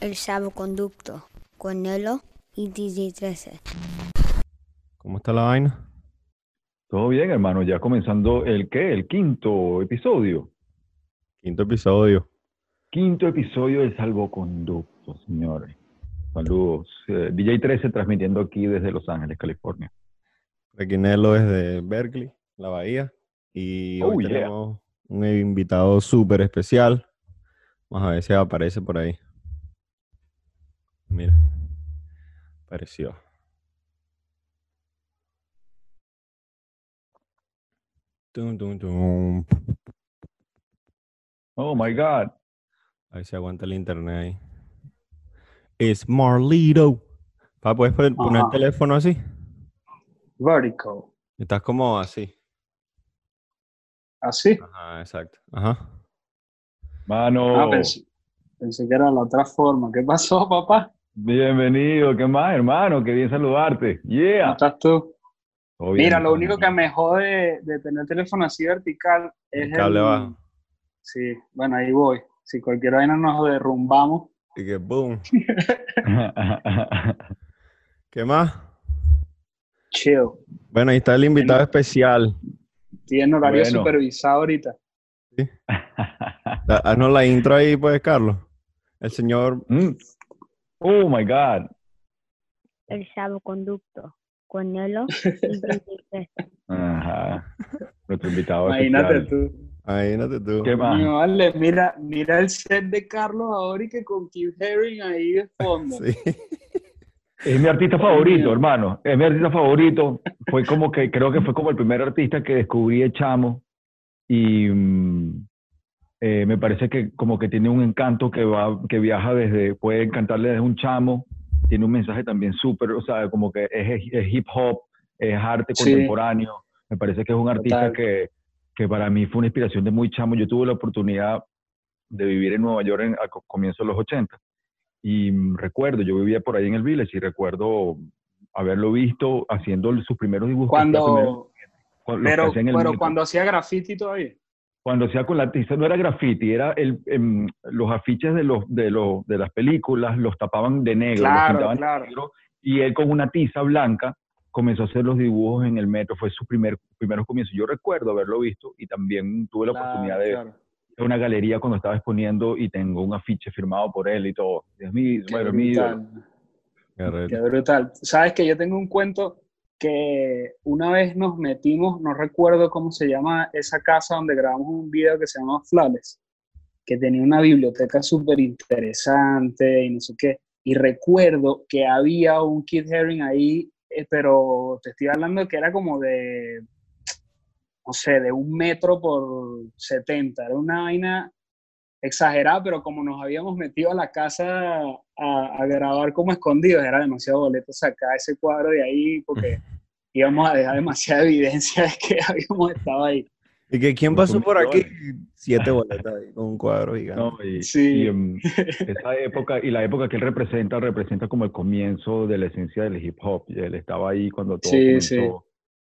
El salvoconducto con Nelo y DJ 13. ¿Cómo está la vaina? Todo bien, hermano. Ya comenzando el qué? El quinto episodio. Quinto episodio. Quinto episodio del salvoconducto, señores. Saludos. Eh, DJ 13 transmitiendo aquí desde Los Ángeles, California. Aquí Nelo desde Berkeley, la Bahía. Y hoy Oh, yeah. tenemos un invitado súper especial. Vamos a ver si aparece por ahí. Mira. Apareció. Tum, tum, tum. Oh my God. A ver si aguanta el internet ahí. Es Marlito. Pa, ¿puedes pon- poner el teléfono así? Vertical. Estás como así. ¿Así? Ajá, exacto. Ajá. Mano, Ah, pensé, pensé que era la otra forma. ¿Qué pasó, papá? Bienvenido. ¿Qué más, hermano? Qué bien saludarte. ¿Cómo Yeah. estás tú? Todo bien, Mira, lo único que me jode de tener el teléfono así vertical es El cable el-. Sí, bueno, ahí voy. Si cualquier vaina nos derrumbamos. Y que boom. ¿Qué más? Chill. Bueno, ahí está el invitado especial. En horario Bueno. supervisado ahorita. Da- Haznos la intro ahí, pues, Carlos. El señor. Mm. Oh my God. El salvoconducto con Nelo y DJ 13. Ajá. Nuestro invitado Imagínate especial. tú. Imagínate tú. ¿Qué más? Coño, vale, mira, mira el set de Carlos ahora y que con Keith Haring ahí de fondo. Sí. Es mi artista favorito, hermano. Es mi artista favorito. Fue como que, creo que fue como el primer artista que descubrí de chamo. Y mm, eh, me parece que como que tiene un encanto que va, que viaja desde, puede encantarle desde un chamo. Tiene un mensaje también súper, o sea, como que es, es hip hop, es arte Sí. contemporáneo. Me parece que es un artista Total. que, que para mí fue una inspiración de muy chamo. Yo tuve la oportunidad de vivir en Nueva York en, a co- comienzos de los 80. Y recuerdo, yo vivía por ahí en el Village y recuerdo haberlo visto haciendo sus primeros dibujos. Cuando, pero, cuando hacía graffiti todavía. Cuando hacía con la tiza, no era graffiti, era el, em, los afiches de, los, de, los, de las películas, los tapaban de negro, los Claro, pintaban de claro. negro, y él con una tiza blanca comenzó a hacer los dibujos en el metro, fue su primer, primeros comienzos. Yo recuerdo haberlo visto y también tuve la Claro, oportunidad de, claro. de una galería cuando estaba exponiendo y tengo un afiche firmado por él y todo. Es mi, Qué bueno, brutal. Qué brutal. Sabes que yo tengo un cuento que una vez nos metimos, no recuerdo cómo se llama esa casa donde grabamos un video que se llama Flawless, que tenía una biblioteca súper interesante y no sé qué. Y recuerdo que había un Kid Haring ahí, eh, pero te estoy hablando que era como de, no sé, de un metro por 70. Era una vaina exagerada, pero como nos habíamos metido a la casa a, a grabar como escondidos, era demasiado boleto sacar ese cuadro de ahí porque íbamos a dejar demasiada evidencia de que habíamos estado ahí. ¿Y que quién pasó por aquí? Siete boletas con un cuadro gigante. No, y, Sí. y, em, esa época y la época que él representa representa como el comienzo de la esencia del hip hop. Y él estaba ahí cuando todo Sí, comenzó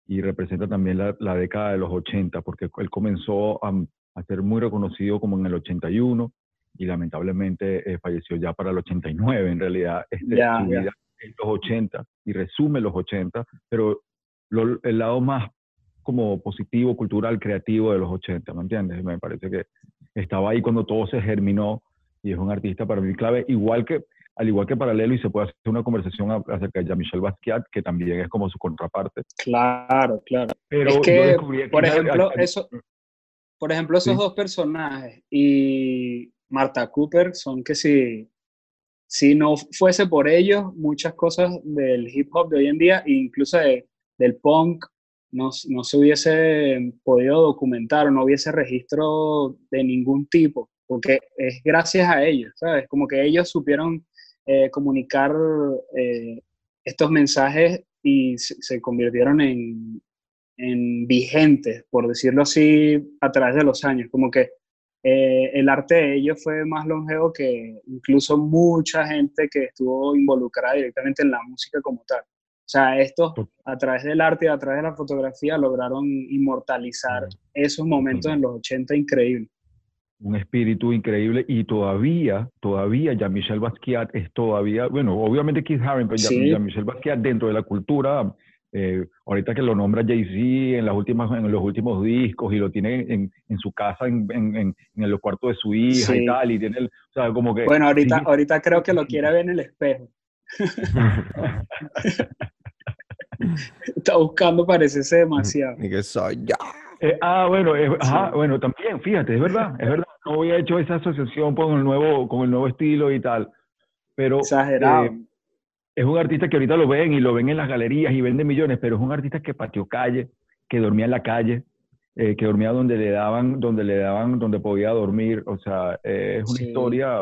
y representa también la, la década de los 80 porque él comenzó a, a ser muy reconocido como en el 81 y lamentablemente eh, falleció ya para el 89 en realidad este, ya. vida en los 80 y resume los 80 pero lo- el lado más como positivo, cultural, creativo de los 80, ¿me entiendes? Me parece que estaba ahí cuando todo se germinó y es un artista para mí clave, igual que, al igual que Paralelo, y se puede hacer una conversación acerca de Jean-Michel Basquiat, que también es como su contraparte. Claro, claro. Pero es que, por ejemplo, eso, por ejemplo, esos Sí. dos personajes y Marta Cooper son que si, si no fuese por ellos, muchas cosas del hip hop de hoy en día, e incluso de- del punk, no, no se hubiese podido documentar o no hubiese registro de ningún tipo, porque es gracias a ellos, ¿sabes? Como que ellos supieron eh, comunicar eh, estos mensajes y se, se convirtieron en, en vigentes, por decirlo así, a través de los años. Como que eh, el arte de ellos fue más longevo que incluso mucha gente que estuvo involucrada directamente en la música como tal. O sea, estos a través del arte y a través de la fotografía lograron inmortalizar esos momentos en los 80 increíbles. un espíritu increíble y todavía, todavía Jean-Michel Basquiat es todavía, bueno, obviamente Keith Haring, pero Sí. Jean-Michel Basquiat dentro de la cultura, eh, ahorita que lo nombra Jay-Z en, las últimas, en los últimos discos y lo tiene en, en su casa, en, en, en, en los cuartos de su hija Sí. y tal, y tiene, el, o sea, como que... Bueno, ahorita, sí, ahorita creo que lo quiere ver en el espejo. Está buscando parecerse demasiado. y que soy yo. Eh, ah, bueno, es- ajá, bueno, también, fíjate, es verdad, es verdad. No había hecho esa asociación con el nuevo, con el nuevo estilo y tal. Pero Exagerado. eh, es un artista que ahorita lo ven y lo ven en las galerías y vende millones, pero es un artista que pateó calle, que dormía en la calle, eh, que dormía donde le daban, donde le daban, donde podía dormir. O sea, eh, es una Sí. historia.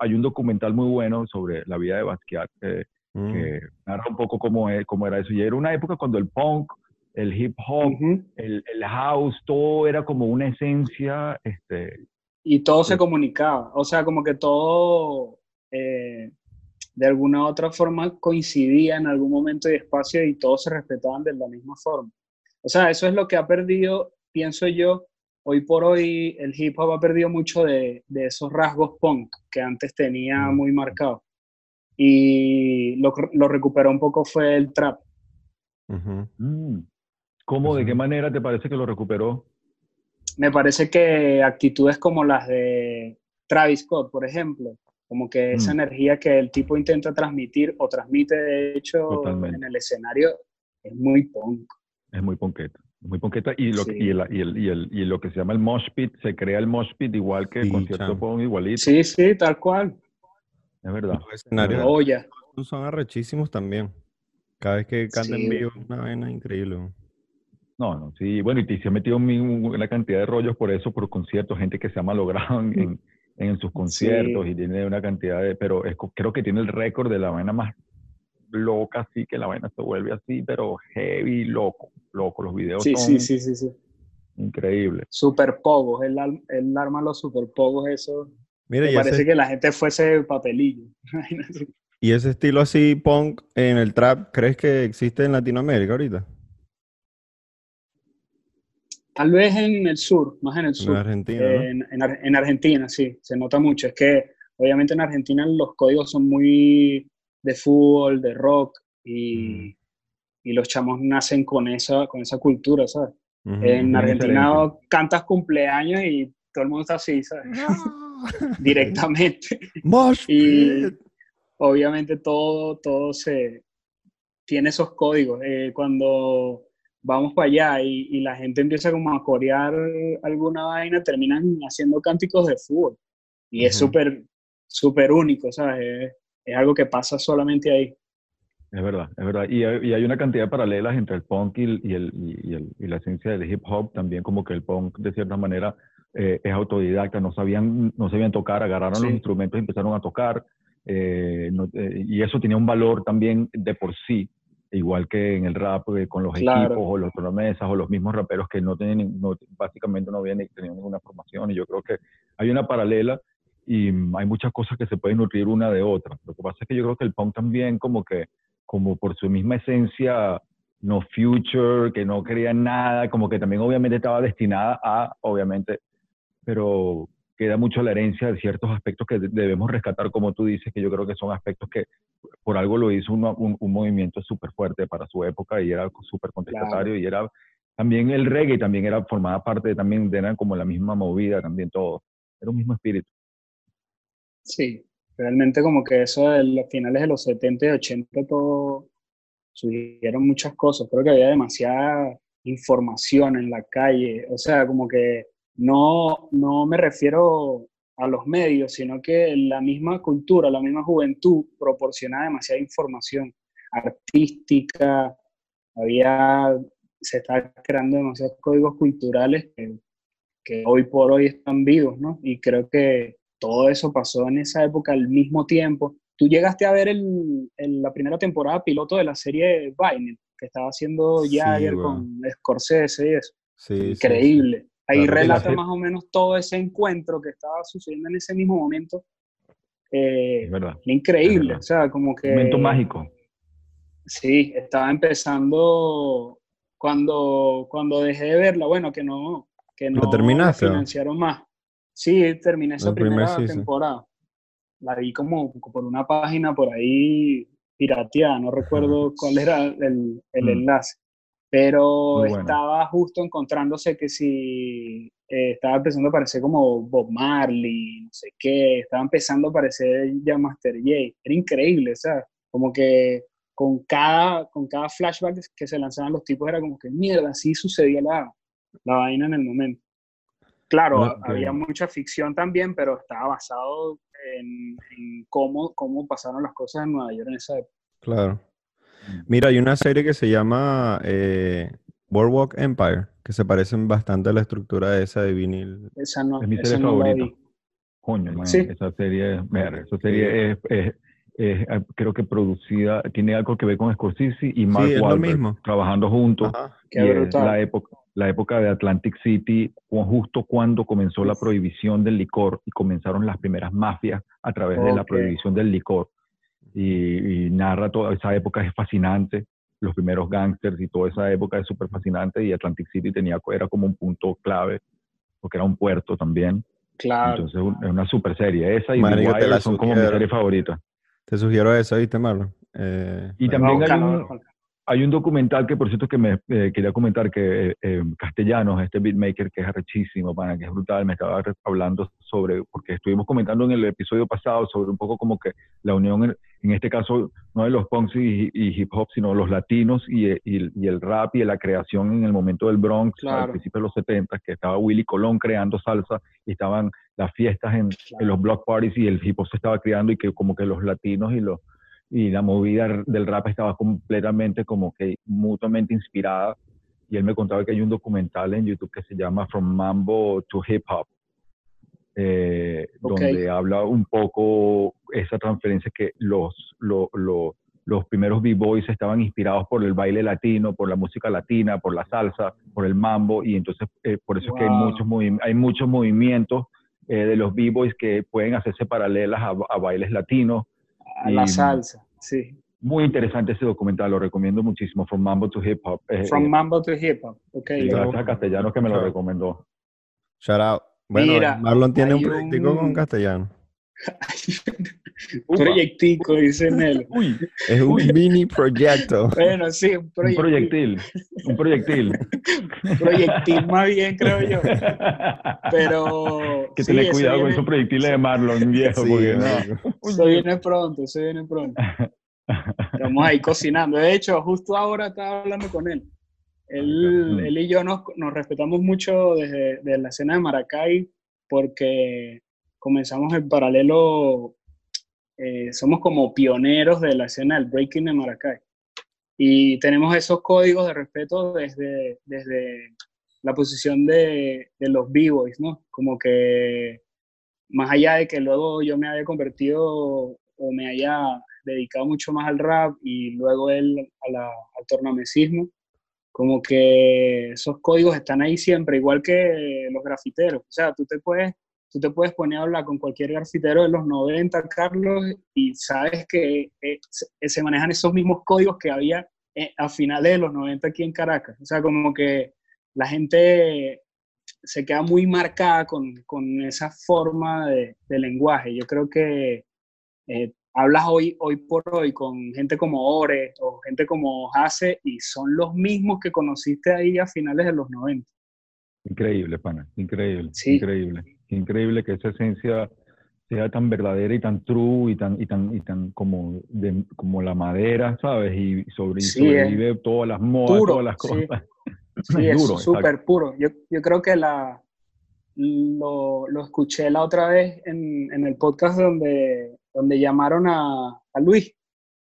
Hay un documental muy bueno sobre la vida de Basquiat eh, Mm. que narra un poco cómo, es, cómo era eso. Y era una época cuando el punk, el hip hop, el, el house, todo era como una esencia, este, Y todo se comunicaba. O sea, como que todo eh, de alguna u otra forma coincidía en algún momento y espacio y todos se respetaban de la misma forma. O sea, eso es lo que ha perdido, pienso yo, hoy por hoy el hip hop ha perdido mucho de, de esos rasgos punk que antes tenía Mm. muy marcados. Y lo, lo recuperó un poco fue el trap. Mm, ¿cómo, de qué manera te parece que lo recuperó? me parece que actitudes como las de Travis Scott, por ejemplo, como que esa Mm. energía que el tipo intenta transmitir o transmite de hecho Totalmente. en el escenario es muy punk. Es muy ponqueta, muy ponqueta. Y lo, Sí. y, el, y, el, y, el, y lo que se llama el mosh pit, se crea el mosh pit igual que el Sí, concierto punk igualito, Sí, sí, tal cual. es verdad. Los escenarios. Olla. son arrechísimos también. Cada vez que canta en Sí. vivo es una vaina increíble. No, no, sí, bueno, y se ha metido una cantidad de rollos por eso, por conciertos, gente que se ha malogrado en, en, en sus conciertos y tiene una cantidad de, pero es creo que tiene el récord de la vaina más loca, así que la vaina se vuelve así, pero heavy, loco, loco, los videos Sí, son sí, sí, sí, sí. increíbles. Super pogos, él, él arma los super pogos, eso. Mira, Me y parece ese, que la gente fuese papelillo. y ese estilo así punk en el trap, ¿crees que existe en Latinoamérica ahorita? Tal vez en el sur, más en el En sur. Argentina, ¿no? Eh, en, en Ar- en Argentina, sí, se nota mucho. Es que obviamente en Argentina los códigos son muy de fútbol, de rock, y, y los chamos nacen con esa, con esa cultura, ¿sabes? Ujú. En Bien Argentina diferente. cantas cumpleaños y todo el mundo está así, ¿sabes? Directamente. Mosh Y obviamente todo, todo se tiene esos códigos. Eh, cuando vamos para allá y, y la gente empieza como a corear alguna vaina, terminan haciendo cánticos de fútbol. Y es súper, súper único, ¿sabes? Es, es algo que pasa solamente ahí. Es verdad, es verdad. Y hay, y hay una cantidad de paralelas entre el punk y, el, y, el, y, el- y la esencia del hip hop, también como que el punk de cierta manera eh, es autodidacta, no sabían, no sabían tocar, agarraron Sí. los instrumentos y empezaron a tocar, eh, no- eh, y eso tenía un valor también de por sí, igual que en el rap, eh, con los Claro. equipos o los promesas o los mismos raperos que no tenían, no, básicamente no habían tenido ninguna formación, y yo creo que hay una paralela y mm, hay muchas cosas que se pueden nutrir una de otra. Lo que pasa es que yo creo que el punk también como que como por su misma esencia no future, que no quería nada, como que también obviamente estaba destinada a, obviamente, pero queda mucho la herencia de ciertos aspectos que de- debemos rescatar, como tú dices, que yo creo que son aspectos que por algo lo hizo una- un, un movimiento súper fuerte para su época y era súper contestatario y era también el reggae, también era formada parte de, también eran como la misma movida, también todo, era un mismo espíritu. Sí, realmente como que eso de los finales de los 70 y 80 todo surgieron muchas cosas. Creo que había demasiada información en la calle. O sea, como que no, no me refiero a los medios, sino que la misma cultura, la misma juventud proporcionaba demasiada información artística. Había, se está creando demasiados códigos culturales que, que hoy por hoy están vivos, ¿no? Y creo que todo eso pasó en esa época al mismo tiempo. Tú llegaste a ver el, el- la primera temporada piloto de la serie Vinyl, que estaba haciendo Sí, Jagger weón. con Scorsese y eso. Sí, sí, sí. Ahí Claro, y la relata más o menos todo ese encuentro que estaba sucediendo en ese mismo momento. Eh, Es verdad. increíble. verdad. O sea, como que... Momento mágico. Sí, estaba empezando cuando, cuando dejé de verla. Bueno, que no, que ¿Lo no terminaste, financiaron más. Sí, terminé esa El primer primera season. temporada. La vi como por una página por ahí pirateada, no recuerdo cuál era el, el Mm. enlace. Pero bueno. estaba justo encontrándose que si eh, estaba empezando a aparecer como Bob Marley, no sé qué, estaba empezando a aparecer ya Master J. Era increíble, ¿sabes? Como que con cada, con cada flashback que se lanzaban los tipos era como que mierda, así sucedía la, la vaina en el momento. Claro, había mucha ficción también, pero estaba basado en, en cómo, cómo pasaron las cosas en Nueva York en esa época. Claro. Mira, hay una serie que se llama eh, Boardwalk Empire, que se parecen bastante a la estructura de esa de vinil. Esa no, Es mi esa serie no favorita. Coño, man, Sí. esa serie, es- ver, esa serie es, es- es, eh, creo que producida, tiene algo que ver con Scorsese y Mark es lo Wahlberg mismo. trabajando juntos. Ajá. Qué y brutal. la época, la época de Atlantic City, justo cuando comenzó la prohibición del licor y comenzaron las primeras mafias a través de la prohibición del licor. Y, y narra toda esa época, es fascinante. Los primeros gangsters y toda esa época es súper fascinante. Y Atlantic City tenía, era como un punto clave, porque era un puerto también. Claro. Entonces un- es una super serie. Esa y Marico, te Wire son como mi serie favorita. Te sugiero esa, ¿viste, Marlon? Eh, Y también hay un, buscarlo. Hay un documental que, por cierto, que me eh, quería comentar que eh, Castellanos, este beatmaker que es arrechísimo, pana, que es brutal, me estaba hablando sobre, porque estuvimos comentando en el episodio pasado sobre un poco como que la unión, en, en este caso, no de los punks y, y hip hop, sino los latinos y, y el- y el rap y la creación en el momento del Bronx, al Claro. principio de los 70, que estaba Willy Colón creando salsa y estaban las fiestas en, en los block parties y el hip hop se estaba creando y que como que los latinos y los y la movida del rap estaba completamente como que mutuamente inspirada y él me contaba que hay un documental en YouTube que se llama From Mambo to Hip Hop eh, Ok. donde habla un poco esa transferencia que los lo- lo- los primeros b-boys estaban inspirados por el baile latino, por la música latina, por la salsa, por el mambo y entonces eh, por eso es que hay Wow. muchos hay muchos movimientos eh, de los b-boys que pueden hacerse paralelas a, a bailes latinos A la y- salsa, sí. muy interesante ese documental, lo recomiendo muchísimo, From Mambo to Hip Hop. Eh, From eh, Mambo to Hip Hop. Ok. y gracias a Castellanos que me lo recomendó. shout out. Bueno, Mira, Marlon tiene un proyectico con un- castellano. Proyectico, dice Nelo. Uy, Es un mini proyecto. Bueno, sí, un un proyectil. proyectil, un proyectil. Proyectil más bien, creo yo. Pero. que sí, tener cuidado con viene- esos proyectiles de Marlon, viejo, Sí, porque no. Eso viene pronto, eso viene pronto. Estamos ahí cocinando. De hecho, justo ahora estaba hablando con él. Él, Mm. él y yo nos, nos respetamos mucho desde de la escena de Maracay porque comenzamos en paralelo, eh, somos como pioneros de la escena del breaking de Maracay. Y tenemos esos códigos de respeto desde, desde la posición de, de los b-boys, ¿no? Como que más allá de que luego yo me haya convertido o me haya dedicado mucho más al rap y luego él a la- al tornamesismo, como que esos códigos están ahí siempre, igual que los grafiteros. O sea, tú te puedes, tú te puedes poner a hablar con cualquier grafitero de los 90, Carlos, y sabes que eh, se, se manejan esos mismos códigos que había eh, a finales de los 90 aquí en Caracas. O sea, como que la gente se queda muy marcada con, con esa forma de, de lenguaje. Yo creo que eh, hablas hoy, hoy por hoy con gente como Ore o gente como Hase y son los mismos que conociste ahí a finales de los 90. Increíble, pana, increíble, Sí. increíble. Increíble que esa esencia sea tan verdadera y tan true y tan, y tan, y tan como, de, como la madera, ¿sabes? Y, sobre, Sí, sobrevive todas las modas, puro, todas las sí. cosas. Sí, es duro, exacto. súper puro. Yo, yo creo que la, lo, lo escuché la otra vez en, en el podcast donde, donde llamaron a, a Luis.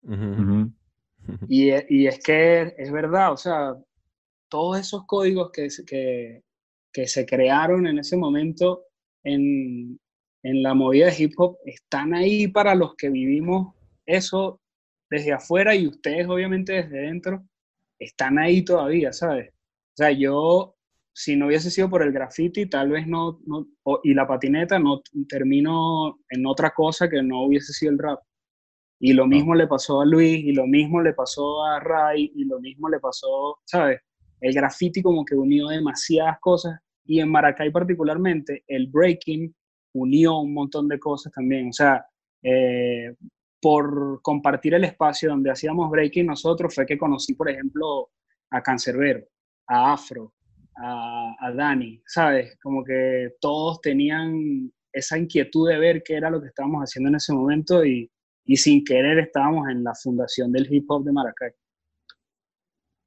Ujú. Ujú. Y, y es que es verdad, o sea, todos esos códigos que, que, que se crearon en ese momento en, en la movida de hip hop están ahí para los que vivimos eso desde afuera y ustedes obviamente desde dentro están ahí todavía, ¿sabes? O sea, yo, si no hubiese sido por el graffiti, tal vez no, no y la patineta, no termino en otra cosa que no hubiese sido el rap. Y lo mismo le pasó a Luis, y lo mismo le pasó a Ray, y lo mismo le pasó, ¿sabes? El graffiti como que unió demasiadas cosas, y en Maracay particularmente, el breaking unió un montón de cosas también. O sea, eh, por compartir el espacio donde hacíamos breaking nosotros fue que conocí, por ejemplo, a Cancerbero, a Afro, a, a Dani, ¿sabes? Como que todos tenían esa inquietud de ver qué era lo que estábamos haciendo en ese momento y, y sin querer estábamos en la fundación del hip hop de Maracay.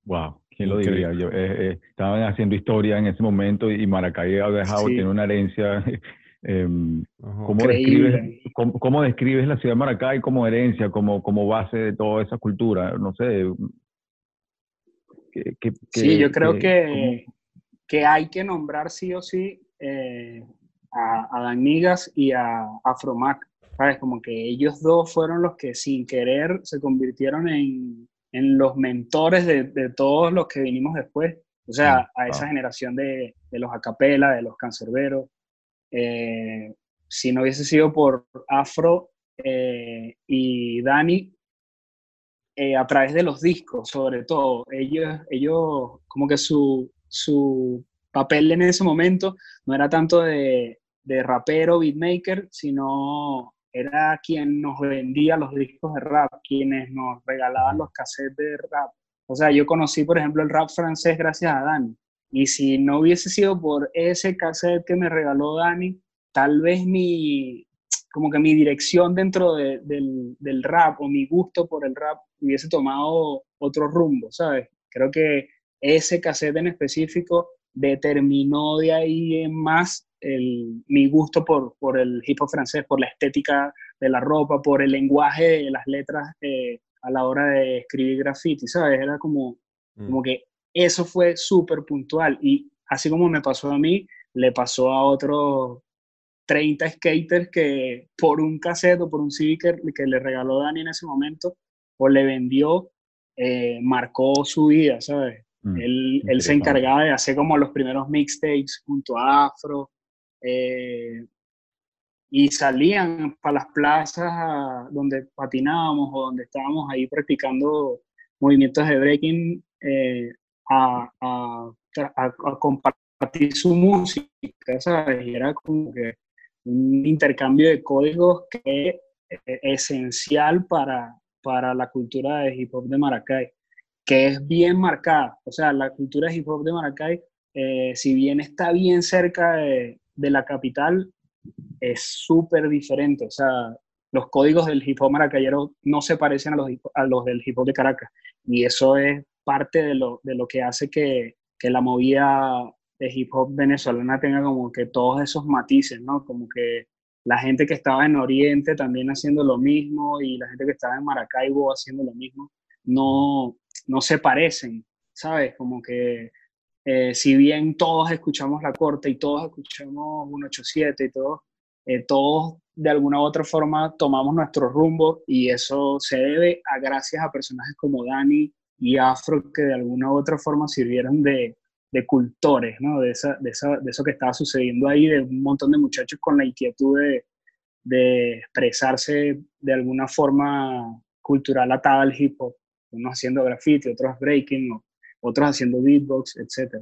Wow, ¿quién lo diría? Yo, eh, eh, estaban haciendo historia en ese momento y Maracay ha dejado, Sí. tiene una herencia. em. ¿cómo, describes, cómo, cómo describes la ciudad de Maracay como herencia, como, como base de toda esa cultura? No sé. Sí, yo creo que- que, que hay que nombrar sí o sí eh, a, a Dan Migas y a Afromac, ¿sabes? Como que ellos dos fueron los que sin querer se convirtieron en, en los mentores de, de todos los que vinimos después. O sea, Mm, a esa generación de, de los acapela, de los cancerberos. Eh, si no hubiese sido por Afro eh, y Dani, eh, a través de los discos, sobre todo. Ellos, ellos como que su, su papel en ese momento no era tanto de, de rapero, beatmaker, sino era quien nos vendía los discos de rap, quienes nos regalaban los cassettes de rap. O sea, yo conocí, por ejemplo, el rap francés gracias a Dani. Y si no hubiese sido por ese cassette que me regaló Dani, tal vez mi, como que mi dirección dentro de- del, del rap o mi gusto por el rap hubiese tomado otro rumbo, ¿sabes? Creo que ese cassette en específico determinó de ahí en más el, mi gusto por, por el hip hop francés, por la estética de la ropa, por el lenguaje de las letras eh, a la hora de escribir graffiti, ¿sabes? Era como, Mm. como que eso fue súper puntual y así como me pasó a mí, le pasó a otros 30 skaters que por un cassette o por un CD que, que le regaló Dani en ese momento o le vendió, eh, marcó su vida, ¿sabes? Mm, Él, él se encargaba de hacer como los primeros mixtapes junto a Afro eh, y salían para las plazas a- donde patinábamos o donde estábamos ahí practicando movimientos de breaking eh, a, a- a- a compartir su música, ¿sabes? Y era como que un intercambio de códigos que es esencial para, para la cultura de hip hop de Maracay, que es bien marcada. O sea, la cultura de hip hop de Maracay, eh, si bien está bien cerca de, de la capital, es súper diferente. O sea, los códigos del hip hop maracayero no se parecen a los, a los del hip hop de Caracas. Y eso es parte de lo, de lo que hace que, que la movida de hip hop venezolana tenga como que todos esos matices, ¿no? Como que la gente que estaba en Oriente también haciendo lo mismo y la gente que estaba en Maracaibo haciendo lo mismo, no, no se parecen, ¿sabes? Como que eh, si bien todos escuchamos La Corte y todos escuchamos 187 y todos, eh, todos de alguna u otra forma tomamos nuestro rumbo y eso se debe a gracias a personajes como Dani y Afro que de alguna u otra forma sirvieron de, de cultores, ¿no? De, esa, de, esa, de eso que estaba sucediendo ahí, de un montón de muchachos con la inquietud de, de expresarse de alguna forma cultural atada al hip hop, unos haciendo graffiti, otros breaking, otros haciendo beatbox, etc.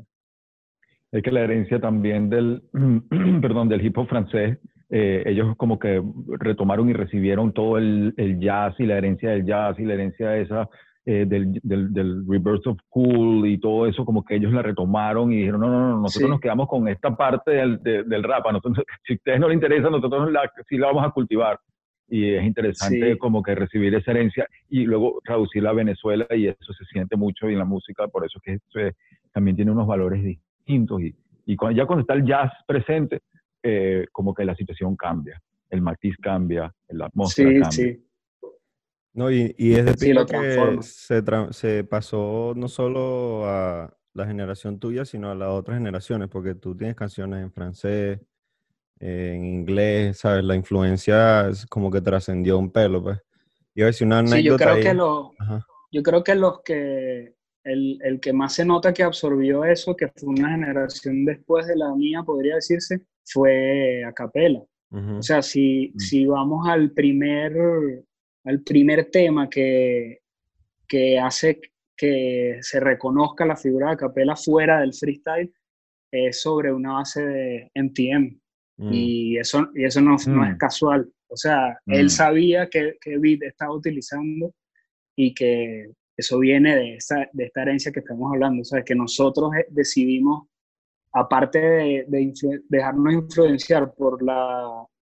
Es que la herencia también del, perdón, del hip hop francés, eh, ellos como que retomaron y recibieron todo el, el jazz y la herencia del jazz y la herencia esa eh, del, del, del reverse of cool y todo eso, como que ellos la retomaron y dijeron, no, no, no, nosotros Sí. nos quedamos con esta parte del, de- del rap, a nosotros, si a ustedes no les interesa, nosotros la, sí la vamos a cultivar. Y es interesante Sí. como que recibir esa herencia y luego traducirla a Venezuela y eso se siente mucho en la música, por eso que eso es- también tiene unos valores distintos y, y cuando, ya cuando está el jazz presente, eh, como que la situación cambia, el matiz cambia, la atmósfera Sí, cambia. sí. No, y, y es de Sí, lo que se, se pasó no solo a la generación tuya, sino a las otras generaciones, porque tú tienes canciones en francés, eh, en inglés, ¿sabes? La influencia es como que trascendió un pelo, pues. Iba a decir una Sí, yo anécdota creo ahí. que lo, yo creo que los que el, el que más se nota que absorbió eso, que fue una generación después de la mía, podría decirse, fue Acapela. Ujú. O sea, si, Mm. si vamos al primer, al primer tema que, que hace que se reconozca la figura de Acapela fuera del freestyle, es sobre una base de NTM. Mm. Y eso, y eso no, no es Mm. casual. O sea, Mm. él sabía que, que beat estaba utilizando y que eso viene de, esa, de esta herencia que estamos hablando. O sea, que nosotros eh, decidimos, aparte de, de influ- dejarnos influenciar por la,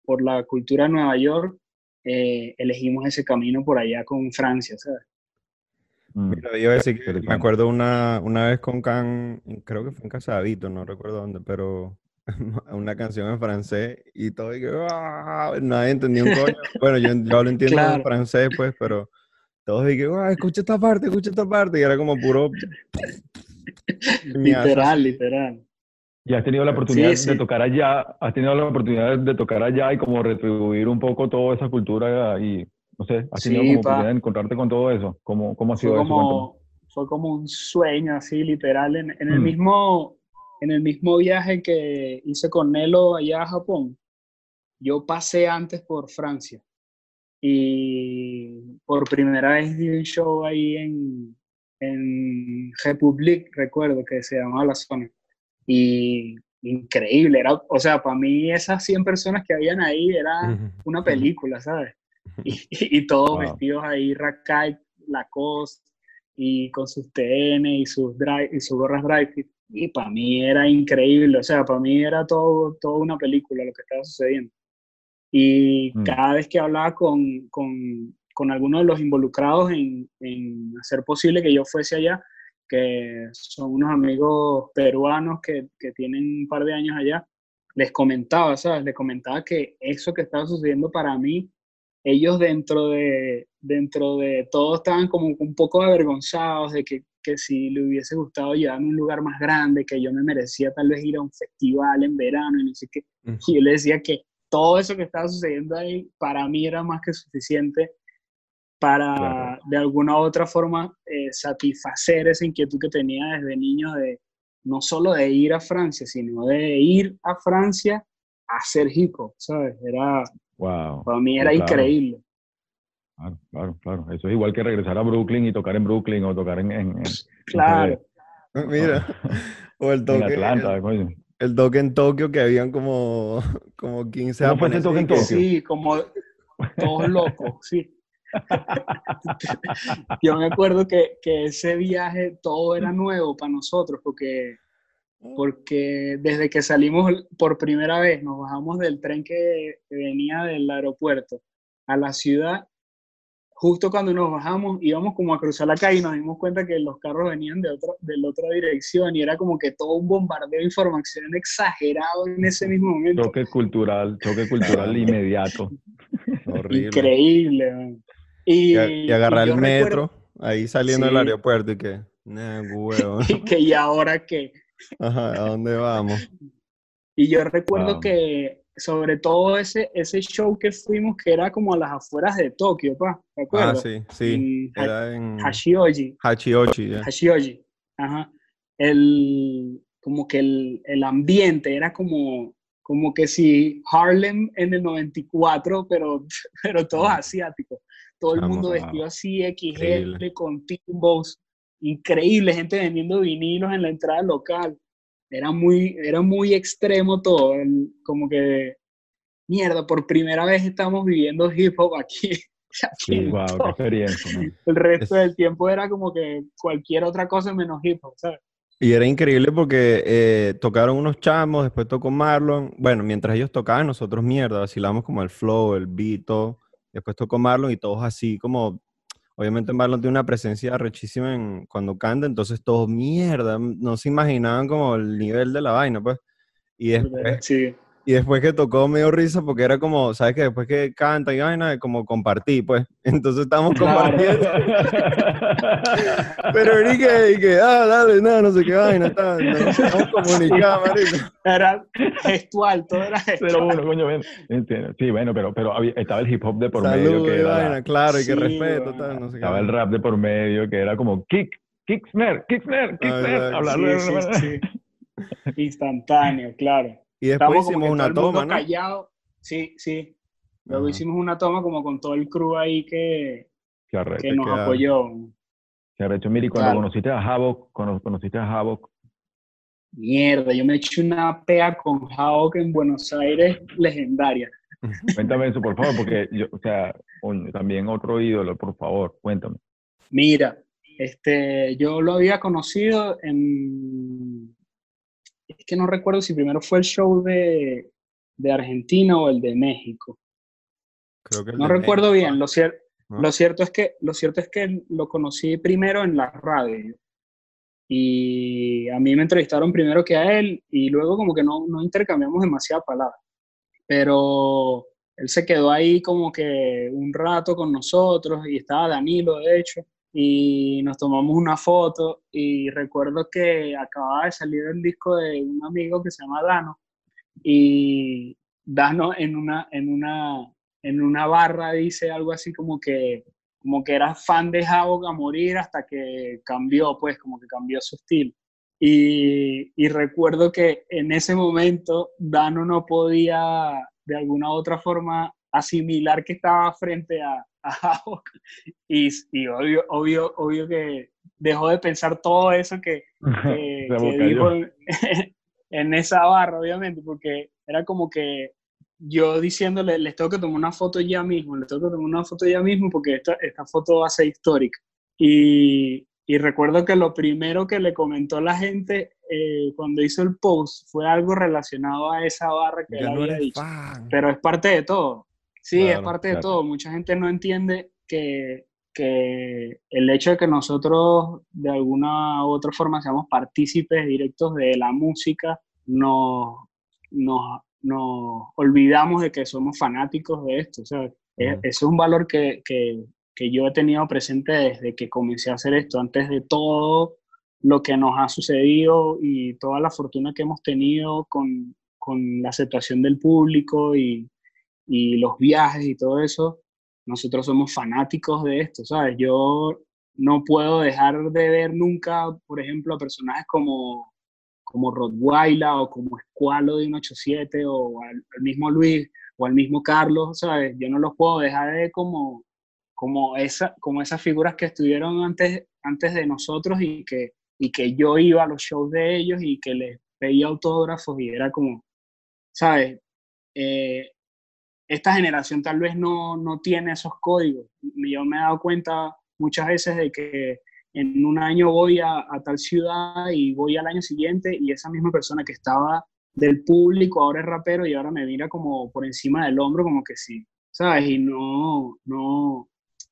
por la cultura de Nueva York, eh, elegimos ese camino por allá con Francia, ¿sabes? Mm. Mira, yo decir que me acuerdo una, una vez con Can, creo que fue en Casa de Vito, no recuerdo dónde, pero una canción en francés y todo, y que, ¡ah! nadie entendía un coño. Bueno, yo, yo lo entiendo en Claro. francés, pues, pero todos dije, ¡ah! escucha esta parte, escucha esta parte, y era como puro... Literal, literal. Y has tenido la oportunidad Sí, de sí. tocar allá, has tenido la oportunidad de tocar allá y como retribuir un poco toda esa cultura y, no sé, has tenido Sí, como oportunidad de encontrarte con todo eso. ¿Cómo, cómo ha fue sido eso? Cuéntame. como, fue como un sueño así literal en, en el Mm. mismo en el mismo viaje que hice con Nelo allá a Japón yo pasé antes por Francia y por primera vez di un show ahí en en Republic recuerdo que se llamaba la zona y increíble era o sea para mí esas 100 personas que habían ahí era una película, ¿sabes? Y, y todos Wow. vestidos ahí, Rakai, Lacoste, y con sus TN y sus, dry, y sus gorras dry fit. Y para mí era increíble, o sea, para mí era todo, toda una película lo que estaba sucediendo. Y Mm. cada vez que hablaba con, con, con alguno de los involucrados en, en hacer posible que yo fuese allá, que son unos amigos peruanos que, que tienen un par de años allá, les comentaba, ¿sabes? Les comentaba que eso que estaba sucediendo para mí, ellos dentro de, dentro de todo estaban como un poco avergonzados de que, que si le hubiese gustado llevarme a un lugar más grande, que yo me merecía tal vez ir a un festival en verano y no sé qué. Y yo le decía que todo eso que estaba sucediendo ahí para mí era más que suficiente para Claro. de alguna u otra forma eh, satisfacer esa inquietud que tenía desde niño de no solo de ir a Francia, sino de ir a Francia a hacer hip hop, ¿sabes? Era, Wow. para mí era Claro. increíble. Claro, claro, claro. Eso es igual que regresar a Brooklyn y tocar en Brooklyn o tocar en, en, en- Claro. Mira, o el en toque, Atlanta. coño. el toque en Tokio que habían como, como 15 ¿Cómo fue ese toque en Tokio? Sí, como todos locos, sí. Yo me acuerdo que, que ese viaje todo era nuevo para nosotros porque, porque desde que salimos por primera vez, nos bajamos del tren que venía del aeropuerto a la ciudad, justo cuando nos bajamos íbamos como a cruzar la calle y nos dimos cuenta que los carros venían de otra, de la otra dirección y era como que todo un bombardeo de información exagerado en ese mismo momento. Choque cultural, choque cultural inmediato. Horrible. Increíble. man. Y, Y, agarrar el recuerdo- metro, ahí saliendo del aeropuerto y que, nah, huevo. y que y ahora qué. Ajá, ¿a dónde vamos? Y yo recuerdo Wow. que sobre todo ese, ese show que fuimos que era como a las afueras de Tokio, pa, ¿te Ah, acuerdas? sí, sí. En Era en Hashioji, Hachiochi, ya. Hashioji. Ajá. El, como que el, el ambiente era como, como que si Harlem en el 94, pero, pero todos asiáticos. Todo el Chamo, mundo wow. vestido así, XL, con timbos. Increíble, gente vendiendo vinilos en la entrada local. Era muy, era muy extremo todo. el- como que, mierda, por primera vez estamos viviendo hip hop aquí. aquí Sí, Wow, qué experiencia. man. El resto Es- del tiempo era como que cualquier otra cosa menos hip hop, ¿sabes? Y era increíble porque eh, tocaron unos chamos, después tocó Marlon. Bueno, mientras ellos tocaban, nosotros mierda, vacilamos como el flow, el beat, todo. Después tocó Marlon y todos así como... Obviamente Marlon tiene una presencia rechísima en, cuando canta, entonces todos mierda, no se imaginaban como el nivel de la vaina, pues. Y después, Sí. Y después que tocó me dio risa porque era como, ¿sabes qué? Después que canta y vaina, como compartí, pues. Entonces estamos Claro. compartiendo. Pero y que, y que, ah, dale, no, no sé qué vaina, está, no, estamos comunicados, marico. Era gestual, todo era Pero gestual. uno, coño, ven. Entiendo. Sí, bueno, pero, pero había- estaba el hip hop de por medio, que y era vaina, claro, y que Sí, respeto, bueno. tal, no sé qué. estaba el rap de por medio, que era como kick, kick snare, kick snare, kick Ah, snare, exacto. hablarlo de Sí, una sí, manera. sí. Instantáneo, claro. Y después hicimos que una toma, ¿no? callado. Sí, sí. Luego Ajá. hicimos una toma como con todo el crew ahí que, que nos apoyó. Qué arrecho. Miri, cuando Claro. conociste a Havoc, cuando conociste a Havoc, Mierda, yo me eché una pea con Hawk en Buenos Aires legendaria. Cuéntame eso, por favor, porque yo, o sea, también otro ídolo, por favor, cuéntame. Mira, este, yo lo había conocido en... Que no recuerdo si primero fue el show de, de Argentina o el de México. Creo que No recuerdo México, bien, lo, cier- ¿no? lo, cierto es que, lo cierto es que lo conocí primero en la radio. Y a mí me entrevistaron primero que a él y luego como que no, no intercambiamos demasiadas palabras. Pero él se quedó ahí como que un rato con nosotros y estaba Danilo, de hecho, y nos tomamos una foto y recuerdo que acababa de salir el disco de un amigo que se llama Dano y Dano en una, en una, en una barra dice algo así como que, como que era fan de Havoc a morir hasta que cambió, pues como que cambió su estilo. Y, y recuerdo que en ese momento Dano no podía de alguna u otra forma asimilar que estaba frente a, a Havoc y, y obvio, obvio, obvio que dejó de pensar todo eso que, que, que dijo en, esa barra, obviamente, porque era como que yo diciéndole, les tengo que tomar una foto ya mismo, les tengo que tomar una foto ya mismo porque esta, esta foto va a ser histórica. Y, y recuerdo que lo primero que le comentó la gente eh, cuando hizo el post fue algo relacionado a esa barra que él Ya no había dicho. fan. Pero es parte de todo. Sí, es Claro, parte de todo. Mucha gente no entiende que, que el hecho de que nosotros de alguna u otra forma seamos partícipes directos de la música, nos, nos, nos olvidamos de que somos fanáticos de esto. O sea, es un valor que, que, que yo he tenido presente desde que comencé a hacer esto, antes de todo lo que nos ha sucedido y toda la fortuna que hemos tenido con, con la aceptación del público y, y los viajes y todo eso, nosotros somos fanáticos de esto, ¿sabes? Yo no puedo dejar de ver nunca, por ejemplo, a personajes como, como Rottweiler o como Escualo de 187 o al, al mismo Luis o al mismo Carlos, ¿sabes? Yo no los puedo dejar de como, como, esa, como esas figuras que estuvieron antes, antes de nosotros y que, y que yo iba a los shows de ellos y que les pedía autógrafos y era como, ¿sabes? Eh, esta generación tal vez no, no tiene esos códigos. Yo me he dado cuenta muchas veces de que en un año voy a, tal ciudad y voy al año siguiente y esa misma persona que estaba del público ahora es rapero y ahora me mira como por encima del hombro como que sí, ¿sabes? Y no, no,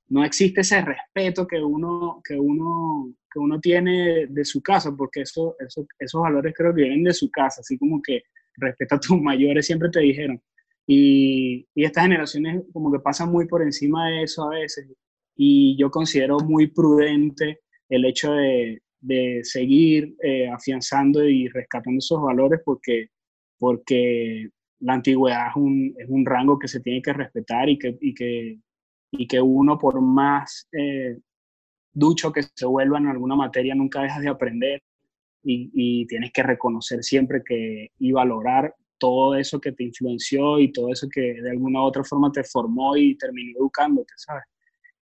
no existe ese respeto que uno, que uno, que uno tiene de su casa, porque eso, eso, esos valores creo que vienen de su casa, así como que respeta a tus mayores, siempre te dijeron. Y, estas generaciones como que pasan muy por encima de eso a veces. Y yo considero muy prudente el hecho de, de seguir eh, afianzando y rescatando esos valores porque, porque la antigüedad es un, es un rango que se tiene que respetar y que, y que, y que uno por más eh, ducho que se vuelva en alguna materia nunca dejas de aprender y, y tienes que reconocer siempre que y valorar todo eso que te influenció y todo eso que de alguna u otra forma te formó y terminó educándote, ¿sabes?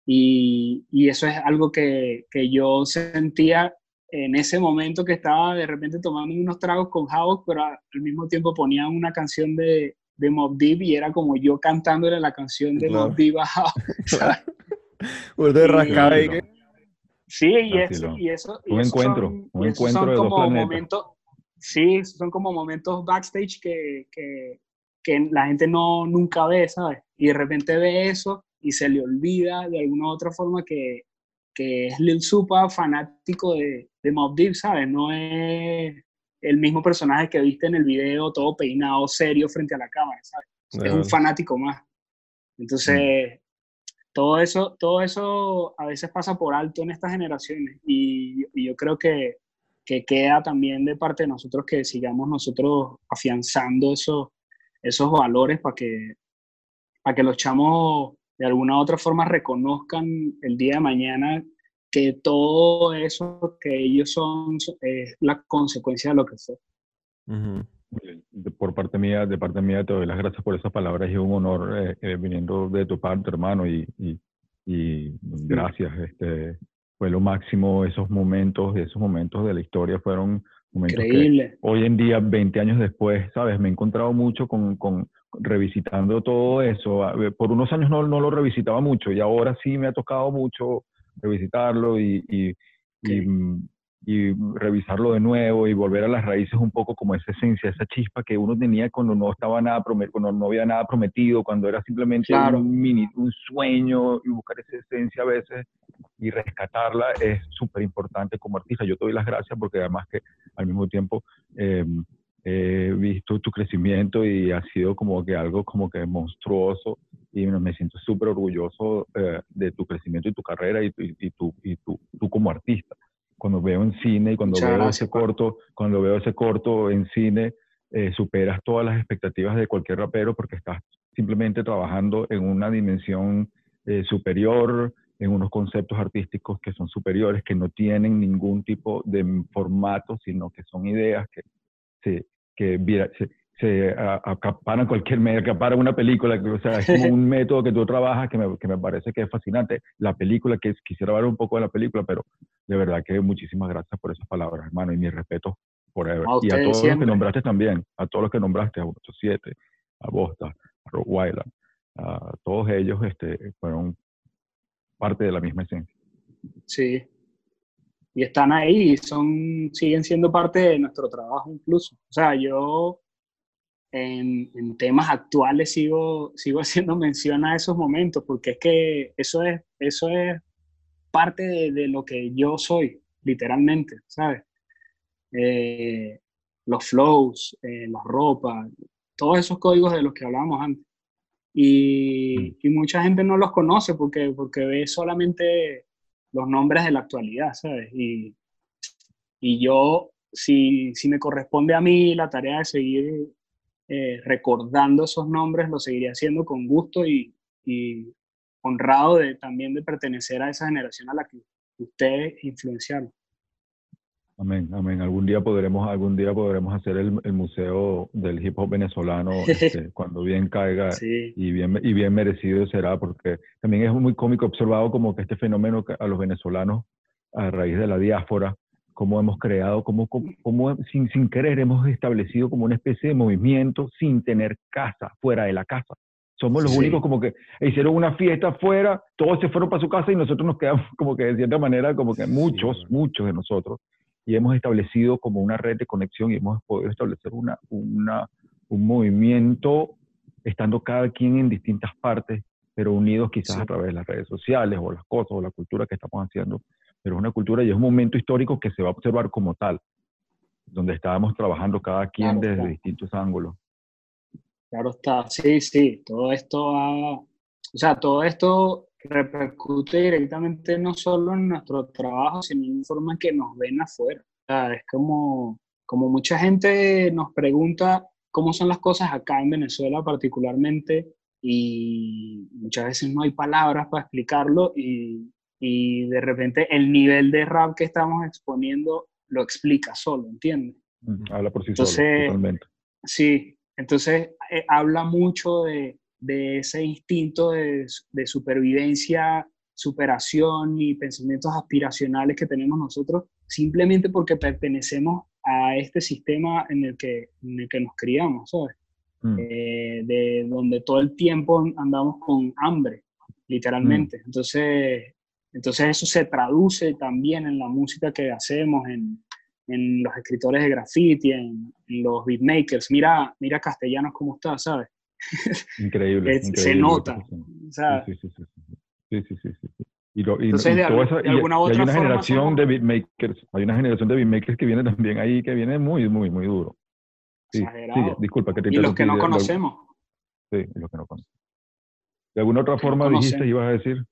Y, y eso es algo que, que, yo sentía en ese momento que estaba de repente tomando unos tragos con Havoc, pero al mismo tiempo ponían una canción de, de Mob Deep y era como yo cantándole la canción de Claro. Mob Deep a Havoc, ¿sabes? Y- rascaba y que- Sí, y eso, y eso, y Un esos encuentro, son- un encuentro son de dos como planetas. momentos, sí, son como momentos backstage que, que, que la gente no nunca ve, ¿sabes? Y de repente ve eso y se le olvida de alguna u otra forma que, que es Lil Supa fanático de, de Mobb Deep, ¿sabes? No es el mismo personaje que viste en el video, todo peinado, serio frente a la cámara, ¿sabes? Es un fanático más. Entonces, todo eso, todo eso a veces pasa por alto en estas generaciones y, y yo creo que, que queda también de parte de nosotros que sigamos nosotros afianzando esos, esos valores para que, para que los chamos de alguna u otra forma reconozcan el día de mañana que todo eso que ellos son es la consecuencia de lo que fue. Por parte mía, de parte mía, te doy las gracias por esas palabras es un honor eh, eh, viniendo de tu parte, hermano, y, y, y gracias. Este, fue lo máximo, esos momentos, esos momentos de la historia fueron Momentos que Increíble. hoy en día, 20 años después, ¿sabes? Me he encontrado mucho con, con revisitando todo eso. Por unos años no, no lo revisitaba mucho y ahora sí me ha tocado mucho revisitarlo y, y, y, mm, y revisarlo de nuevo y volver a las raíces un poco como esa esencia, esa chispa que uno tenía cuando no estaba nada cuando no había nada prometido, cuando era simplemente Claro. un mini, un sueño y buscar esa esencia a veces y rescatarla es súper importante como artista. Yo te doy las gracias porque además que al mismo tiempo eh, he visto tu crecimiento y ha sido como que algo como que monstruoso y me me siento súper orgulloso eh, de tu crecimiento y tu carrera y, tu- y, y tú, y tú, tú como artista. Cuando veo en cine y cuando Muchas veo gracias, ese corto, cuando veo ese corto en cine, eh, superas todas las expectativas de cualquier rapero porque estás simplemente trabajando en una dimensión eh, superior, en unos conceptos artísticos que son superiores, que no tienen ningún tipo de formato, sino que son ideas que se, que vira- se, se acaparan cualquier medio, acaparan una película, o sea, es como un método que tú trabajas que me, que me parece que es fascinante. La película, que quisiera hablar un poco de la película, pero de verdad que muchísimas gracias por esas palabras, hermano, y mi respeto forever. A y a todos los que nombraste también, a todos los que nombraste, a 187, a Bosta, a Rob Wyland, a todos ellos este, fueron parte de la misma esencia. Sí. Y están ahí, son, siguen siendo parte de nuestro trabajo incluso. O sea, yo en, en temas actuales sigo, sigo haciendo mención a esos momentos, porque es que eso es, eso es parte de, de lo que yo soy, literalmente, ¿sabes? Eh, los flows, eh, la ropa, todos esos códigos de los que hablábamos antes. Y, y mucha gente no los conoce porque, porque ve solamente los nombres de la actualidad, ¿sabes? Y, y yo, si, si me corresponde a mí la tarea de seguir eh, recordando esos nombres, lo seguiré haciendo con gusto y, y honrado de, también de pertenecer a esa generación a la que ustedes influenciaron. Amén, amén. Algún día podremos, algún día podremos hacer el, el museo del hip hop venezolano este, cuando bien caiga Sí, y bien, y bien merecido será, porque también es muy cómico observado como que este fenómeno a los venezolanos a raíz de la diáspora, cómo hemos creado, cómo, cómo, cómo sin, sin querer hemos establecido como una especie de movimiento sin tener casa, fuera de la casa. Somos los Sí. únicos como que hicieron una fiesta afuera, todos se fueron para su casa y nosotros nos quedamos como que de cierta manera, como que Sí, muchos, bueno. muchos de nosotros, y hemos establecido como una red de conexión y hemos podido establecer una, una, un movimiento estando cada quien en distintas partes, pero unidos quizás Sí. a través de las redes sociales o las cosas o la cultura que estamos haciendo. Pero es una cultura y es un momento histórico que se va a observar como tal, donde estábamos trabajando cada quien Claro, desde claro. distintos ángulos. claro está. Sí, sí, todo esto ha, o sea, todo esto repercute directamente no solo en nuestro trabajo, sino en la forma en que nos ven afuera. O sea, es como, como mucha gente nos pregunta cómo son las cosas acá en Venezuela particularmente y muchas veces no hay palabras para explicarlo y, y de repente el nivel de rap que estamos exponiendo lo explica solo, ¿entiendes? Mm, Habla por sí Entonces, solo, totalmente. Sí, entonces eh, habla mucho de, de ese instinto de, de supervivencia, superación y pensamientos aspiracionales que tenemos nosotros, simplemente porque pertenecemos a este sistema en el que, en el que nos criamos, ¿sabes? Mm, Eh, de donde todo el tiempo andamos con hambre, literalmente. Entonces, entonces eso se traduce también en la música que hacemos, en, en los escritores de graffiti, en, en los beatmakers. Mira, mira Castellanos cómo está, ¿sabes? Increíble. Es- se increíble nota. Sí, sí, sí, sí, sí. Sí, sí, sí, sí, sí. Y, lo- y- Entonces, y de todo eso- y- hay una forma generación de beatmakers, hay una generación de beatmakers que viene también ahí, que viene muy, muy, muy duro. Sí, sigue, disculpa que te y los que no conocemos. Sí, los que no conocen. ¿De alguna otra que no forma dijiste, ibas a decir?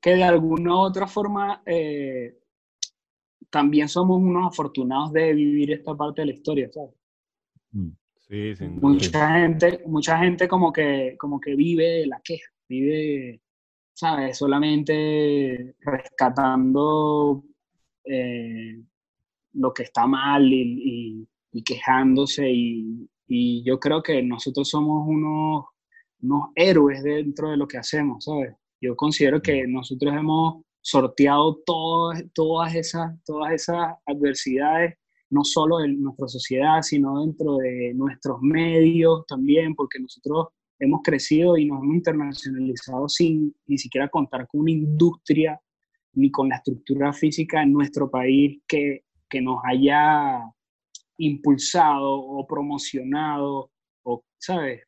Que de alguna u otra forma eh, también somos unos afortunados de vivir esta parte de la historia, ¿sabes? Mm, Sí, duda. Mucha gente, mucha gente como que, como que vive la queja, vive, ¿sabes? Solamente rescatando eh, lo que está mal y, y- y quejándose y, y yo creo que nosotros somos unos, unos héroes dentro de lo que hacemos, ¿sabes? Yo considero que nosotros hemos sorteado todas, todas, esas, todas esas adversidades no solo en nuestra sociedad, sino dentro de nuestros medios también, porque nosotros hemos crecido y nos hemos internacionalizado sin ni siquiera contar con una industria ni con la estructura física en nuestro país que, que nos haya impulsado o promocionado, o, ¿sabes?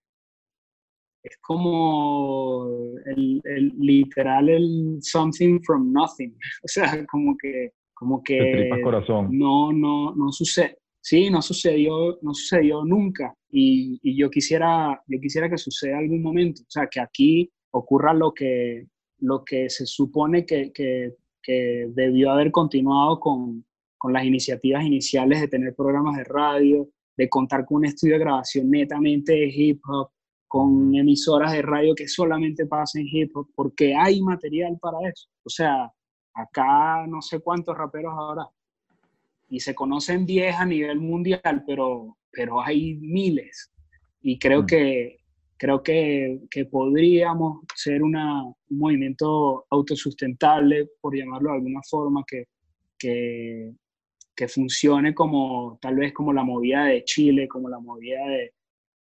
Es como el, el, literal el something from nothing, o sea, como que, como que corazón. no, no, no sucede, sí, no sucedió, no sucedió nunca. Y, y, yo, quisiera, yo quisiera que suceda algún momento, o sea, que aquí ocurra lo que, lo que se supone que, que, que debió haber continuado con, con las iniciativas iniciales de tener programas de radio, de contar con un estudio de grabación netamente de hip hop, con emisoras de radio que solamente pasen hip hop, porque hay material para eso. O sea, acá no sé cuántos raperos ahora, y se conocen 10 a nivel mundial, pero, pero hay miles. Y creo mm. que, creo que, que podríamos ser una, un movimiento autosustentable, por llamarlo de alguna forma, que, que, que funcione como tal vez como la movida de Chile, como la movida de,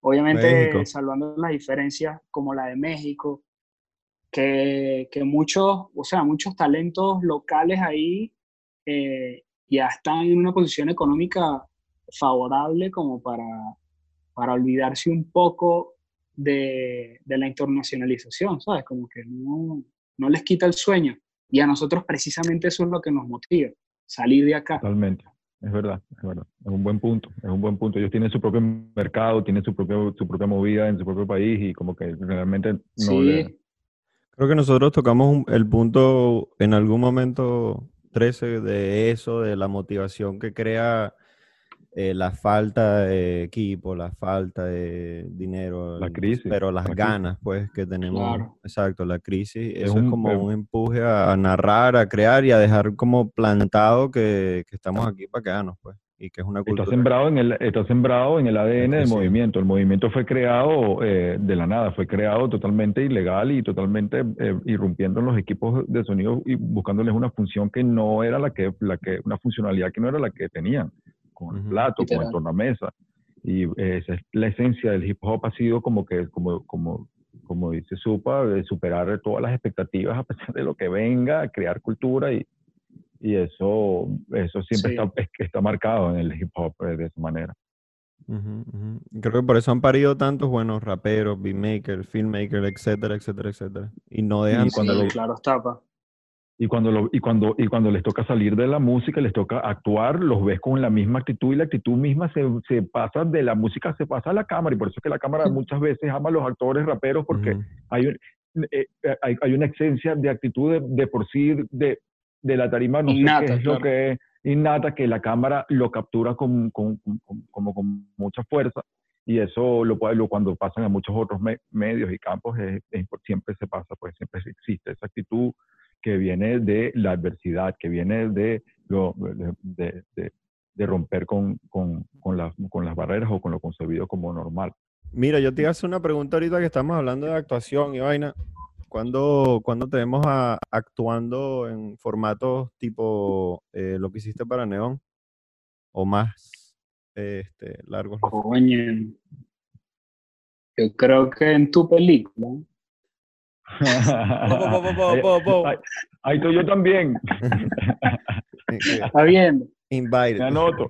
obviamente salvando las diferencias, como la de México, que, que muchos, o sea, muchos talentos locales ahí eh, ya están en una posición económica favorable como para, para olvidarse un poco de, de, la internacionalización, ¿sabes? Como que no, no les quita el sueño. Y a nosotros precisamente eso es lo que nos motiva salir de acá. Totalmente. Es verdad, es verdad. Es un buen punto, es un buen punto. Ellos tienen su propio mercado, tienen su, propio, su propia movida en su propio país y como que realmente no sí. Creo que nosotros tocamos el punto en algún momento 13 de eso, de la motivación que crea eh, la falta de equipo, la falta de dinero. La crisis. Pero las ganas, pues, que tenemos. Exacto, la crisis. eso es como un empuje a, narrar, a crear y a dejar como plantado que, que estamos aquí para quedarnos, pues. Y que es una cultura. Está sembrado en el, está sembrado en el ADN del movimiento. El movimiento fue creado eh, de la nada, fue creado totalmente ilegal y totalmente eh, irrumpiendo en los equipos de sonido y buscándoles una función que no era la que, la que, una funcionalidad que no era la que tenían con el plato, con el tornamesa. Y esa es la esencia del hip hop, ha sido como que, como, como, como dice Supa, de superar todas las expectativas a pesar de lo que venga, crear cultura y, y eso, eso siempre está, está marcado en el hip hop eh, de esa manera. Creo que por eso han parido tantos buenos raperos, beatmakers, filmmakers, etcétera, etcétera, etcétera. Y no dejan cuando lo... claro está, y cuando, lo, y, cuando, y cuando les toca salir de la música, les toca actuar, los ves con la misma actitud y la actitud misma se, se pasa de la música, se pasa a la cámara. Y por eso es que la cámara muchas veces ama a los actores raperos porque hay, eh, hay, hay, una esencia de actitud de, de por sí de, de, la tarima, no innata, sé qué es lo que es innata, que la cámara lo captura con, con, con, como con mucha fuerza. Y eso lo, lo cuando pasan a muchos otros medios y campos es, siempre se pasa, pues siempre existe esa actitud que viene de la adversidad, que viene de, lo, de, de, de romper con, con, con, las, con las barreras o con lo concebido como normal. Mira, yo te iba a hacer una pregunta ahorita que estamos hablando de actuación y vaina. ¿Cuándo, ¿cuándo te vemos a, actuando en formatos tipo eh, lo que hiciste para Neón? ¿O más este, largos? Coño. Yo creo que en tu película ahí, estoy yo también. Está bien. Invited. Me anoto.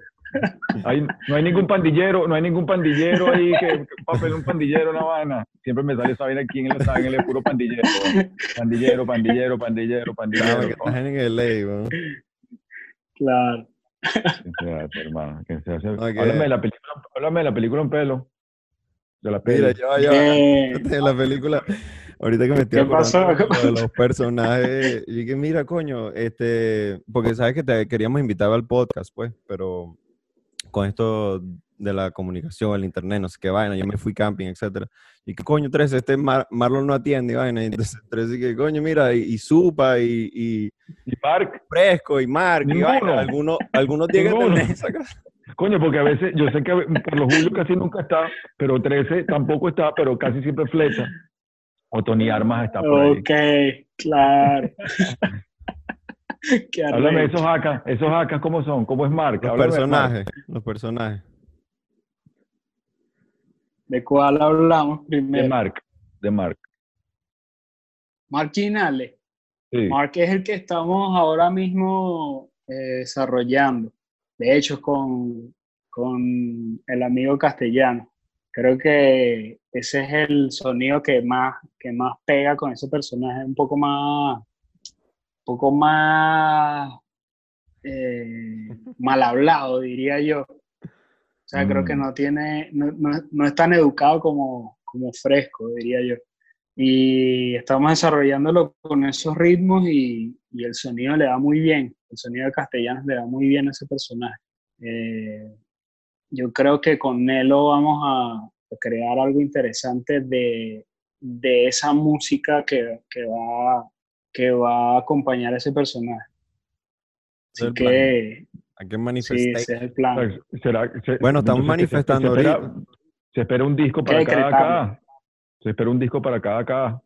no hay ningún pandillero, no hay ningún pandillero ahí que, papel un pandillero, una vaina. Siempre me sale esa vaina aquí en el, en el puro pandillero. Pandillero, pandillero, pandillero, pandillero. Claro, que estás en Claro. hermano. Háblame, de la película, háblame de la película en pelo. De la peli. Mira, yo, yo, de la película. Ahorita que me estoy acordando de los personajes, y que mira, coño, este, porque sabes que te queríamos invitar al podcast, pues, pero con esto de la comunicación, el internet, no sé qué vaina, yo me fui camping, etcétera. Y que coño, tres, este Marlon no atiende, y vaina. Y entonces tres, y que coño, mira, y, Supa, y, y, y Mark. Fresco, y Mark, y vaina. Algunos, algunos tienen que tener esa Coño, porque a veces, yo sé que por los Julio casi nunca está, pero 13 tampoco está, pero casi siempre flecha. O Tony Armas está por ahí. Ok, claro. Qué Háblame de esos hackas, esos hackas, ¿cómo son? ¿Cómo es Mark? Los de personajes, los personajes. ¿De cuál hablamos De primero? Mark, de Mark. Mark Ginale. Sí. Mark es el que estamos ahora mismo eh, desarrollando. De hecho, con, con el amigo castellano. Creo que ese es el sonido que más, que más pega con ese personaje, un poco más, un poco más eh, mal hablado, diría yo. O sea, creo que Mm. no tiene, no, no- no es tan educado como, como fresco, diría yo. Y estamos desarrollándolo con esos ritmos y, y el sonido le da muy bien. El sonido de castellanos le da muy bien a ese personaje. Eh, yo creo que con Nelo vamos a, a crear algo interesante de, de esa música que, que va, que va a acompañar a ese personaje. Así plan. que Hay que sí, manifestar. ese es el plan. será- se- Bueno, estamos manifestando se, se espera, se espera un disco para cada acá. Se espera un disco para cada acá.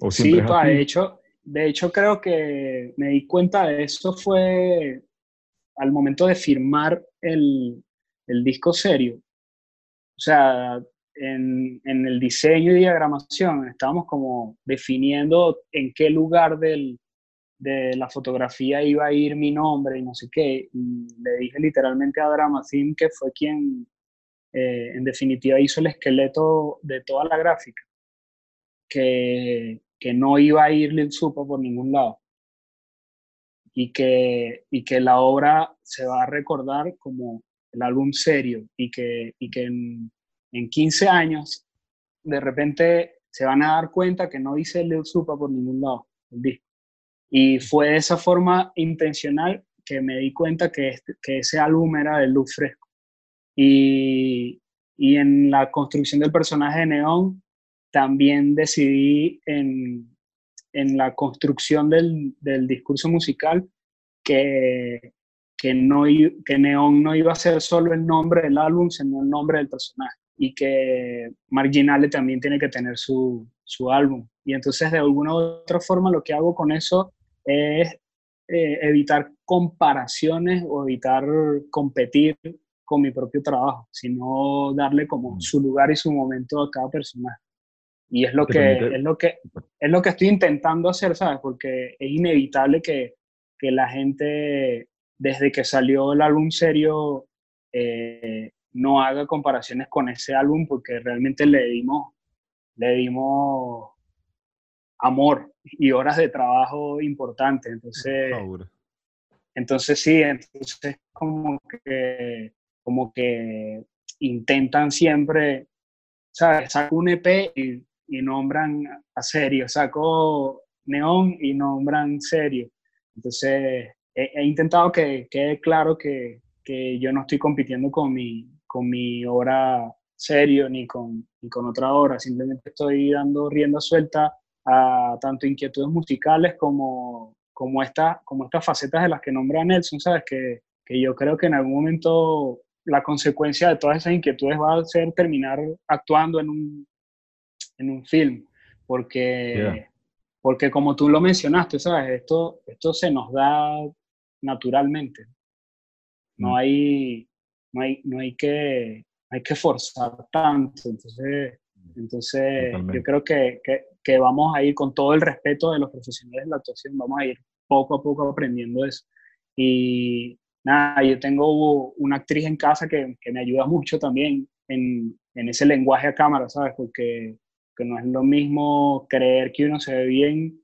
O Sí, es pa, de hecho, de hecho creo que me di cuenta de eso fue al momento de firmar el, el disco serio. O sea, en, en el diseño y diagramación estábamos como definiendo en qué lugar del, de la fotografía iba a ir mi nombre y no sé qué. Y le dije literalmente a Dramacin que fue quien eh, en definitiva hizo el esqueleto de toda la gráfica que, que no iba a ir Lil Supa por ningún lado. Y que, y que la obra se va a recordar como el álbum serio y que, y que en, en 15 años de repente se van a dar cuenta que no dice Lil Supa por ningún lado el disco. Y fue de esa forma intencional que me di cuenta que, este- ese álbum era de luz fresco. Y, y en la construcción del personaje de Neón también decidí en, en la construcción del, del discurso musical que, que, no, que Neón no iba a ser solo el nombre del álbum, sino el nombre del personaje. Y que Marginale también tiene que tener su, su álbum. Y entonces, de alguna u otra forma, lo que hago con eso es eh, evitar comparaciones o evitar competir con mi propio trabajo, sino darle como Mm. su lugar y su momento a cada personaje. Y es lo que, permite- es lo que, es lo que estoy intentando hacer, ¿sabes? Porque es inevitable que, que la gente, desde que salió el álbum serio, eh, no haga comparaciones con ese álbum porque realmente le dimos, le dimos amor y horas de trabajo importantes. Entonces, entonces sí, entonces como que, como que intentan siempre, ¿sabes? Saco un EP y, y nombran a serio, saco neón y nombran serio. Entonces he, he intentado que quede claro que, que yo no estoy compitiendo con mi, con mi obra serio ni con, ni con otra obra, simplemente estoy dando rienda suelta a tanto inquietudes musicales como, como, esta, como estas facetas de las que nombra Nelson, ¿sabes? Que, que yo creo que en algún momento la consecuencia de todas esas inquietudes va a ser terminar actuando en un, en un film, porque, Yeah. porque como tú lo mencionaste, ¿sabes? Esto, esto se nos da naturalmente. No Mm. hay, no hay, no hay que, hay que forzar tanto. Entonces, entonces Totalmente. yo creo que, que, que vamos a ir con todo el respeto de los profesionales de la actuación, vamos a ir poco a poco aprendiendo eso. Y nada, yo tengo una actriz en casa que, que me ayuda mucho también en, en ese lenguaje a cámara, ¿sabes? Porque que no es lo mismo creer que uno se ve bien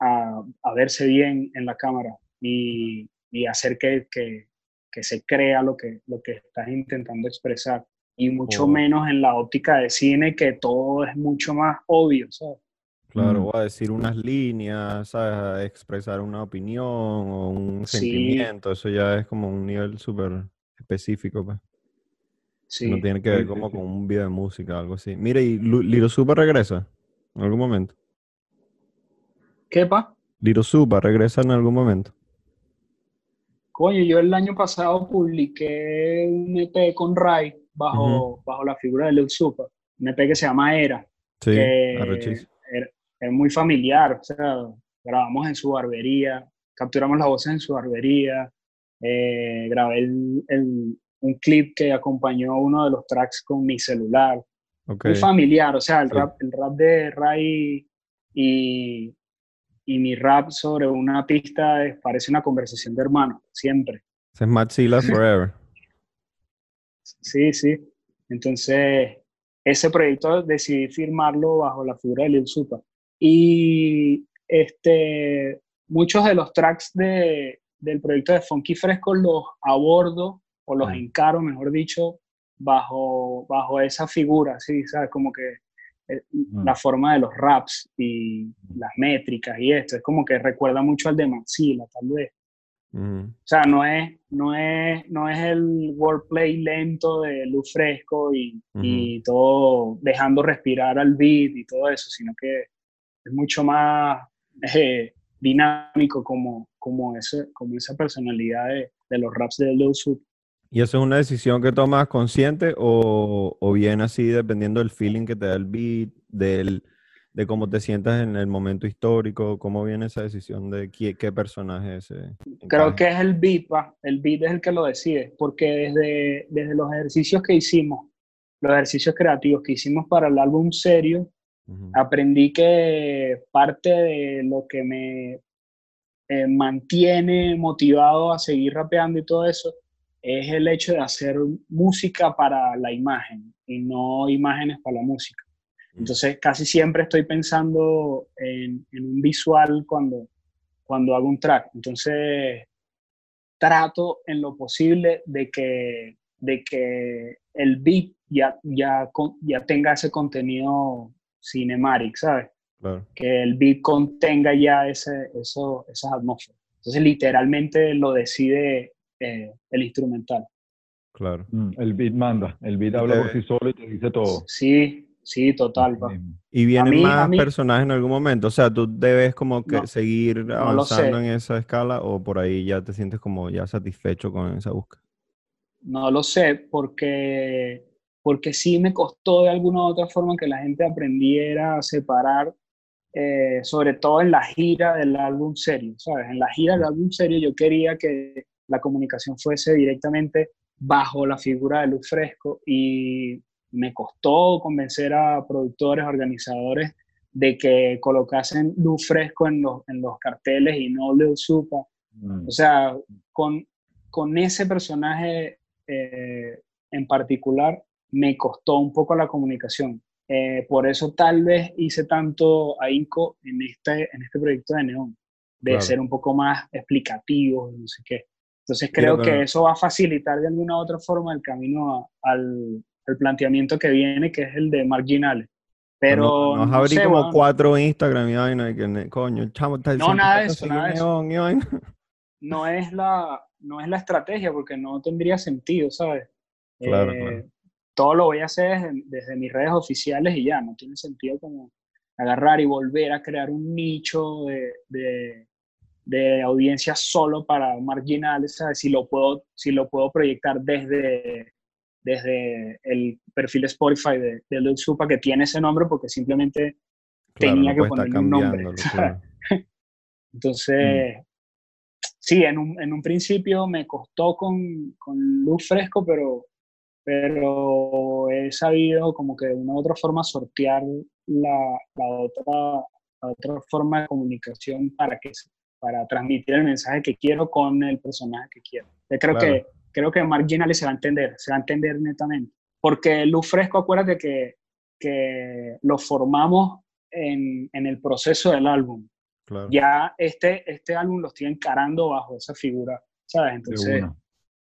a, a verse bien en la cámara y, y hacer que, que, que se crea lo que, lo que estás intentando expresar. Y mucho Oh. menos en la óptica de cine, que todo es mucho más obvio, ¿sabes? Claro, Mm. o a decir unas líneas, ¿sabes? A expresar una opinión o un Sí. sentimiento, eso ya es como un nivel súper específico, pues. Sí. No tiene que ver como con un video de música, algo así. Mire, ¿y Liro Supa regresa en algún momento? ¿Qué pa? Liro Supa regresa en algún momento. Coño, yo el año pasado publiqué un EP con Ray bajo, bajo la figura de Lil Supa, un EP que se llama Era, Sí, que era- es muy familiar, o sea, grabamos en su barbería, capturamos las voces en su barbería, eh, grabé el- el- un clip que acompañó uno de los tracks con mi celular, muy familiar, o sea, el, Sí. rap, el rap de Ray y, y mi rap sobre una pista es- parece una conversación de hermanos, siempre. Es Matzilla Forever. Sí, sí. Entonces, ese proyecto decidí firmarlo bajo la figura de Lil Supa. Y este, muchos de los tracks de, del proyecto de Funky Fresco los abordo o los Mm. encaro, mejor dicho, bajo, bajo esa figura, ¿sí? ¿Sabes? Como que eh, Mm. la forma de los raps y las métricas y esto, es como que recuerda mucho al de Maxila, tal vez. Ujú. O sea, no es, no es, no es el wordplay lento de luz fresco y, y todo dejando respirar al beat y todo eso, sino que es mucho más eh, dinámico como, como, ese, como esa personalidad de, de los raps de Lil Sup. ¿Y eso es una decisión que tomas consciente o, o bien así dependiendo del feeling que te da el beat, del, de cómo te sientas en el momento histórico? ¿Cómo viene esa decisión de qué, qué personaje ese? Creo que es el beat, pa. el beat es el que lo decide, porque desde, desde los ejercicios que hicimos, los ejercicios creativos que hicimos para el álbum serio, aprendí que parte de lo que me eh, mantiene motivado a seguir rapeando y todo eso es el hecho de hacer música para la imagen y no imágenes para la música. Entonces casi siempre estoy pensando en, en un visual cuando, cuando hago un track. Entonces trato en lo posible de que, de que el beat ya, ya, ya tenga ese contenido cinematic, ¿sabes? Claro. que el beat contenga ya ese, eso, esas atmósferas. Entonces, literalmente lo decide eh, el instrumental. Claro. Mm, El beat manda, el beat habla por sí solo y te dice todo. Sí, sí, total. pa. ¿Y vienen mí- a más mí- personajes en algún momento? O sea, ¿tú debes como que No, seguir avanzando en esa escala o por ahí ya te sientes como ya satisfecho con esa búsqueda? No lo sé, porque, porque sí me costó de alguna u otra forma que la gente aprendiera a separar, eh, sobre todo en la gira del álbum serio, ¿sabes? En la gira del álbum serio yo quería que la comunicación fuese directamente bajo la figura de Luz Fresco y me costó convencer a productores, organizadores de que colocasen Luz Fresco en los, en los carteles y no Lil Supa. Mm. O sea, con, con ese personaje eh, en particular me costó un poco la comunicación. Eh, por eso tal vez hice tanto ahínco en este, en este proyecto de Neón, de Claro. ser un poco más explicativo, no sé qué. Entonces creo pero- que eso va a facilitar de alguna u otra forma el camino a- al, al planteamiento que viene, que es el de marginales. Pero no, nos no abrí sé, como cuatro Instagram y vaina y que, coño, el chamo está No, diciendo nada de que eso, nada de eso. neón no es la, no es la estrategia porque no tendría sentido, ¿sabes? Claro, Eh, claro. Todo lo voy a hacer desde, desde mis redes oficiales y ya, no tiene sentido como agarrar y volver a crear un nicho de, de, de audiencia solo para marginales, ¿sabes? Si lo puedo, si lo puedo proyectar desde, desde el perfil Spotify de, de Lil Supa, que tiene ese nombre porque simplemente Claro, tenía no que ponerle un nombre. Entonces, sí, en un, en un principio me costó con, con luz fresco, pero, pero he sabido como que de una u otra forma sortear la, la otra, la otra forma de comunicación para, que, para transmitir el mensaje que quiero con el personaje que quiero. Yo creo, Claro. que, creo que Marginally se va a entender, se va a entender netamente. Porque luz fresco, acuérdate que, que lo formamos en, en el proceso del álbum claro. ya este, este álbum lo estoy encarando bajo esa figura, ¿sabes? Entonces.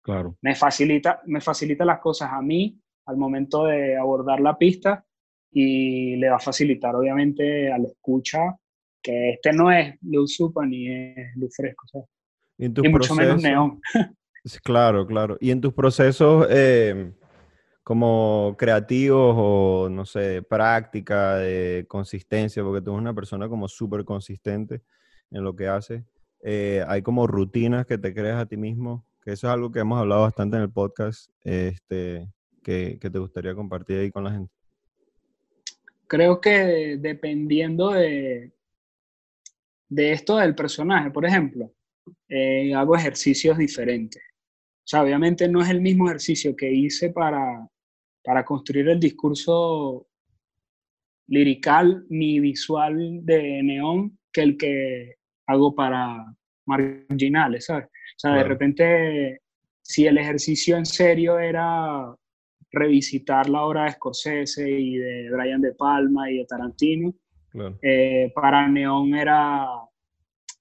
Claro. me facilita, me facilita las cosas a mí al momento de abordar la pista y le va a facilitar, obviamente, al escucha que este no es Luz Supa ni es Luz Fresco, ¿sabes? Y, en tus Y mucho menos Neón. Claro, claro. Y en tus procesos eh, como creativos o, no sé, de práctica, de consistencia, porque tú eres una persona como súper consistente en lo que haces, eh, hay como rutinas que te creas a ti mismo, que eso es algo que hemos hablado bastante en el podcast, este, que, que te gustaría compartir ahí con la gente. Creo que dependiendo de, de esto del personaje, por ejemplo, eh, hago ejercicios diferentes. O sea, obviamente no es el mismo ejercicio que hice para, para construir el discurso lirical ni visual de Neón que el que hago para marginales, ¿sabes? O sea, de repente, si el ejercicio en serio era revisitar la obra de Scorsese y de Brian De Palma y de Tarantino, Claro. eh, para Neón era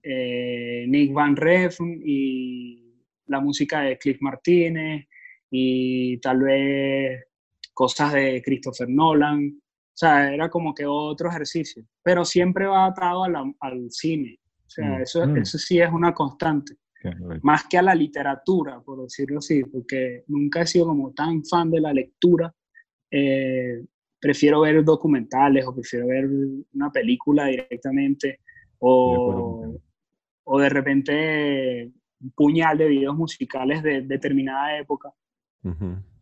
eh, Nick Van Refn y la música de Cliff Martínez y tal vez cosas de Christopher Nolan. O sea, era como que otro ejercicio, pero siempre va atado a la- al cine. O sea, Mm, eso, mm. eso sí es una constante, Ok, right. más que a la literatura, por decirlo así, porque nunca he sido como tan fan de la lectura. Eh, prefiero ver documentales o prefiero ver una película directamente Estoy de o, o de repente un puñal de videos musicales de determinada época.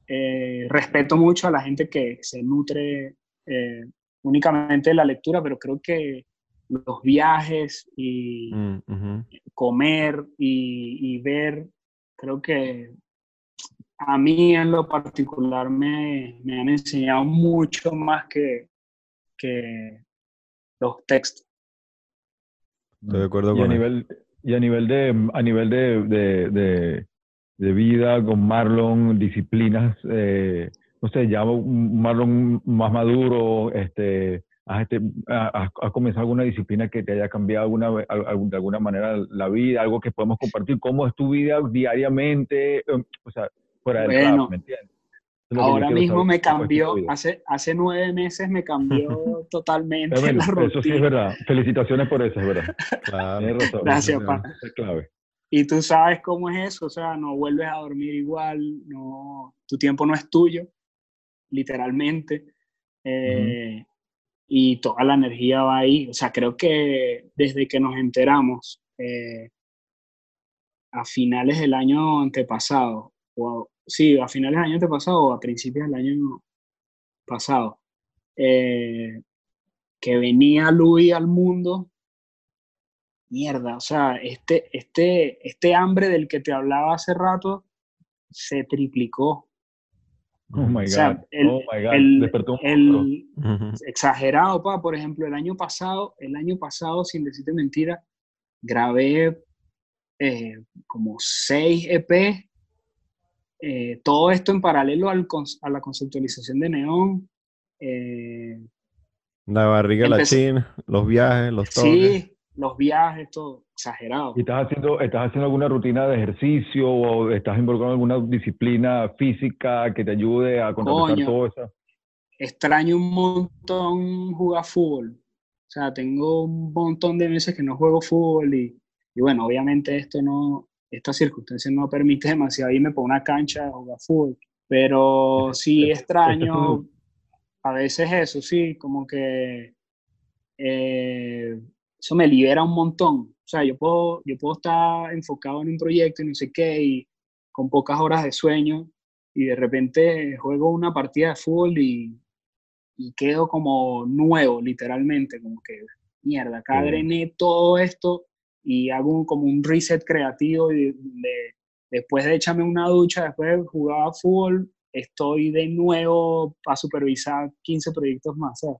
Eh, respeto mucho a la gente que se nutre eh, únicamente de la lectura, pero creo que los viajes y Mm, comer y, y ver, creo que a mí en lo particular me, me han enseñado mucho más que, que los textos. Estoy de acuerdo y a con eso. nivel y a nivel de a nivel de, de, de- de vida con Marlon disciplinas eh, no sé ya un Marlon más maduro este has, este, has, has comenzado alguna disciplina que te haya cambiado alguna de alguna manera la vida algo que podemos compartir cómo es tu vida diariamente o sea fuera del Bueno, rap ¿me entiendes? Ahora mismo me cambió, hace, hace nueve meses me cambió totalmente bueno, la rutina. eso sí es verdad felicitaciones por eso es verdad Claro. razón Gracias, pa. es clave Y tú sabes cómo es eso, o sea, no vuelves a dormir igual, no, tu tiempo no es tuyo, literalmente, eh, y toda la energía va ahí. O sea, creo que desde que nos enteramos eh, a finales del año antepasado, o sí, a finales del año antepasado o a principios del año pasado, eh, que venía Louis al mundo, mierda, o sea, este, este, este hambre del que te hablaba hace rato se triplicó. Oh my O sea, God. el- oh my God. El, Despertó un exagerado, pa, por ejemplo, el año pasado, el año pasado, sin decirte mentira, grabé eh, como seis EP, eh, todo esto en paralelo al a la conceptualización de Neón. eh, La barriga, la Empecé- china, los viajes, los toques. sí, los viajes, todo, exagerado. ¿Y estás haciendo, estás haciendo alguna rutina de ejercicio o estás involucrado en alguna disciplina física que te ayude a contrarrestar Coño. todo eso? extraño un montón jugar fútbol. O sea, tengo un montón de meses que no juego fútbol y, y bueno, obviamente esto no, esta circunstancia no permite demasiado irme por una cancha a jugar fútbol. Pero sí Este- este es extraño a veces eso, sí, como que eh, eso me libera un montón. O sea, yo puedo, yo puedo estar enfocado en un proyecto y no sé qué, y con pocas horas de sueño, y de repente juego una partida de fútbol y, y quedo como nuevo, literalmente, como que, mierda, acá drené todo esto y hago un- como un reset creativo y de- después de echarme una ducha, después de jugar fútbol, estoy de nuevo a supervisar 15 proyectos más, ¿sabes?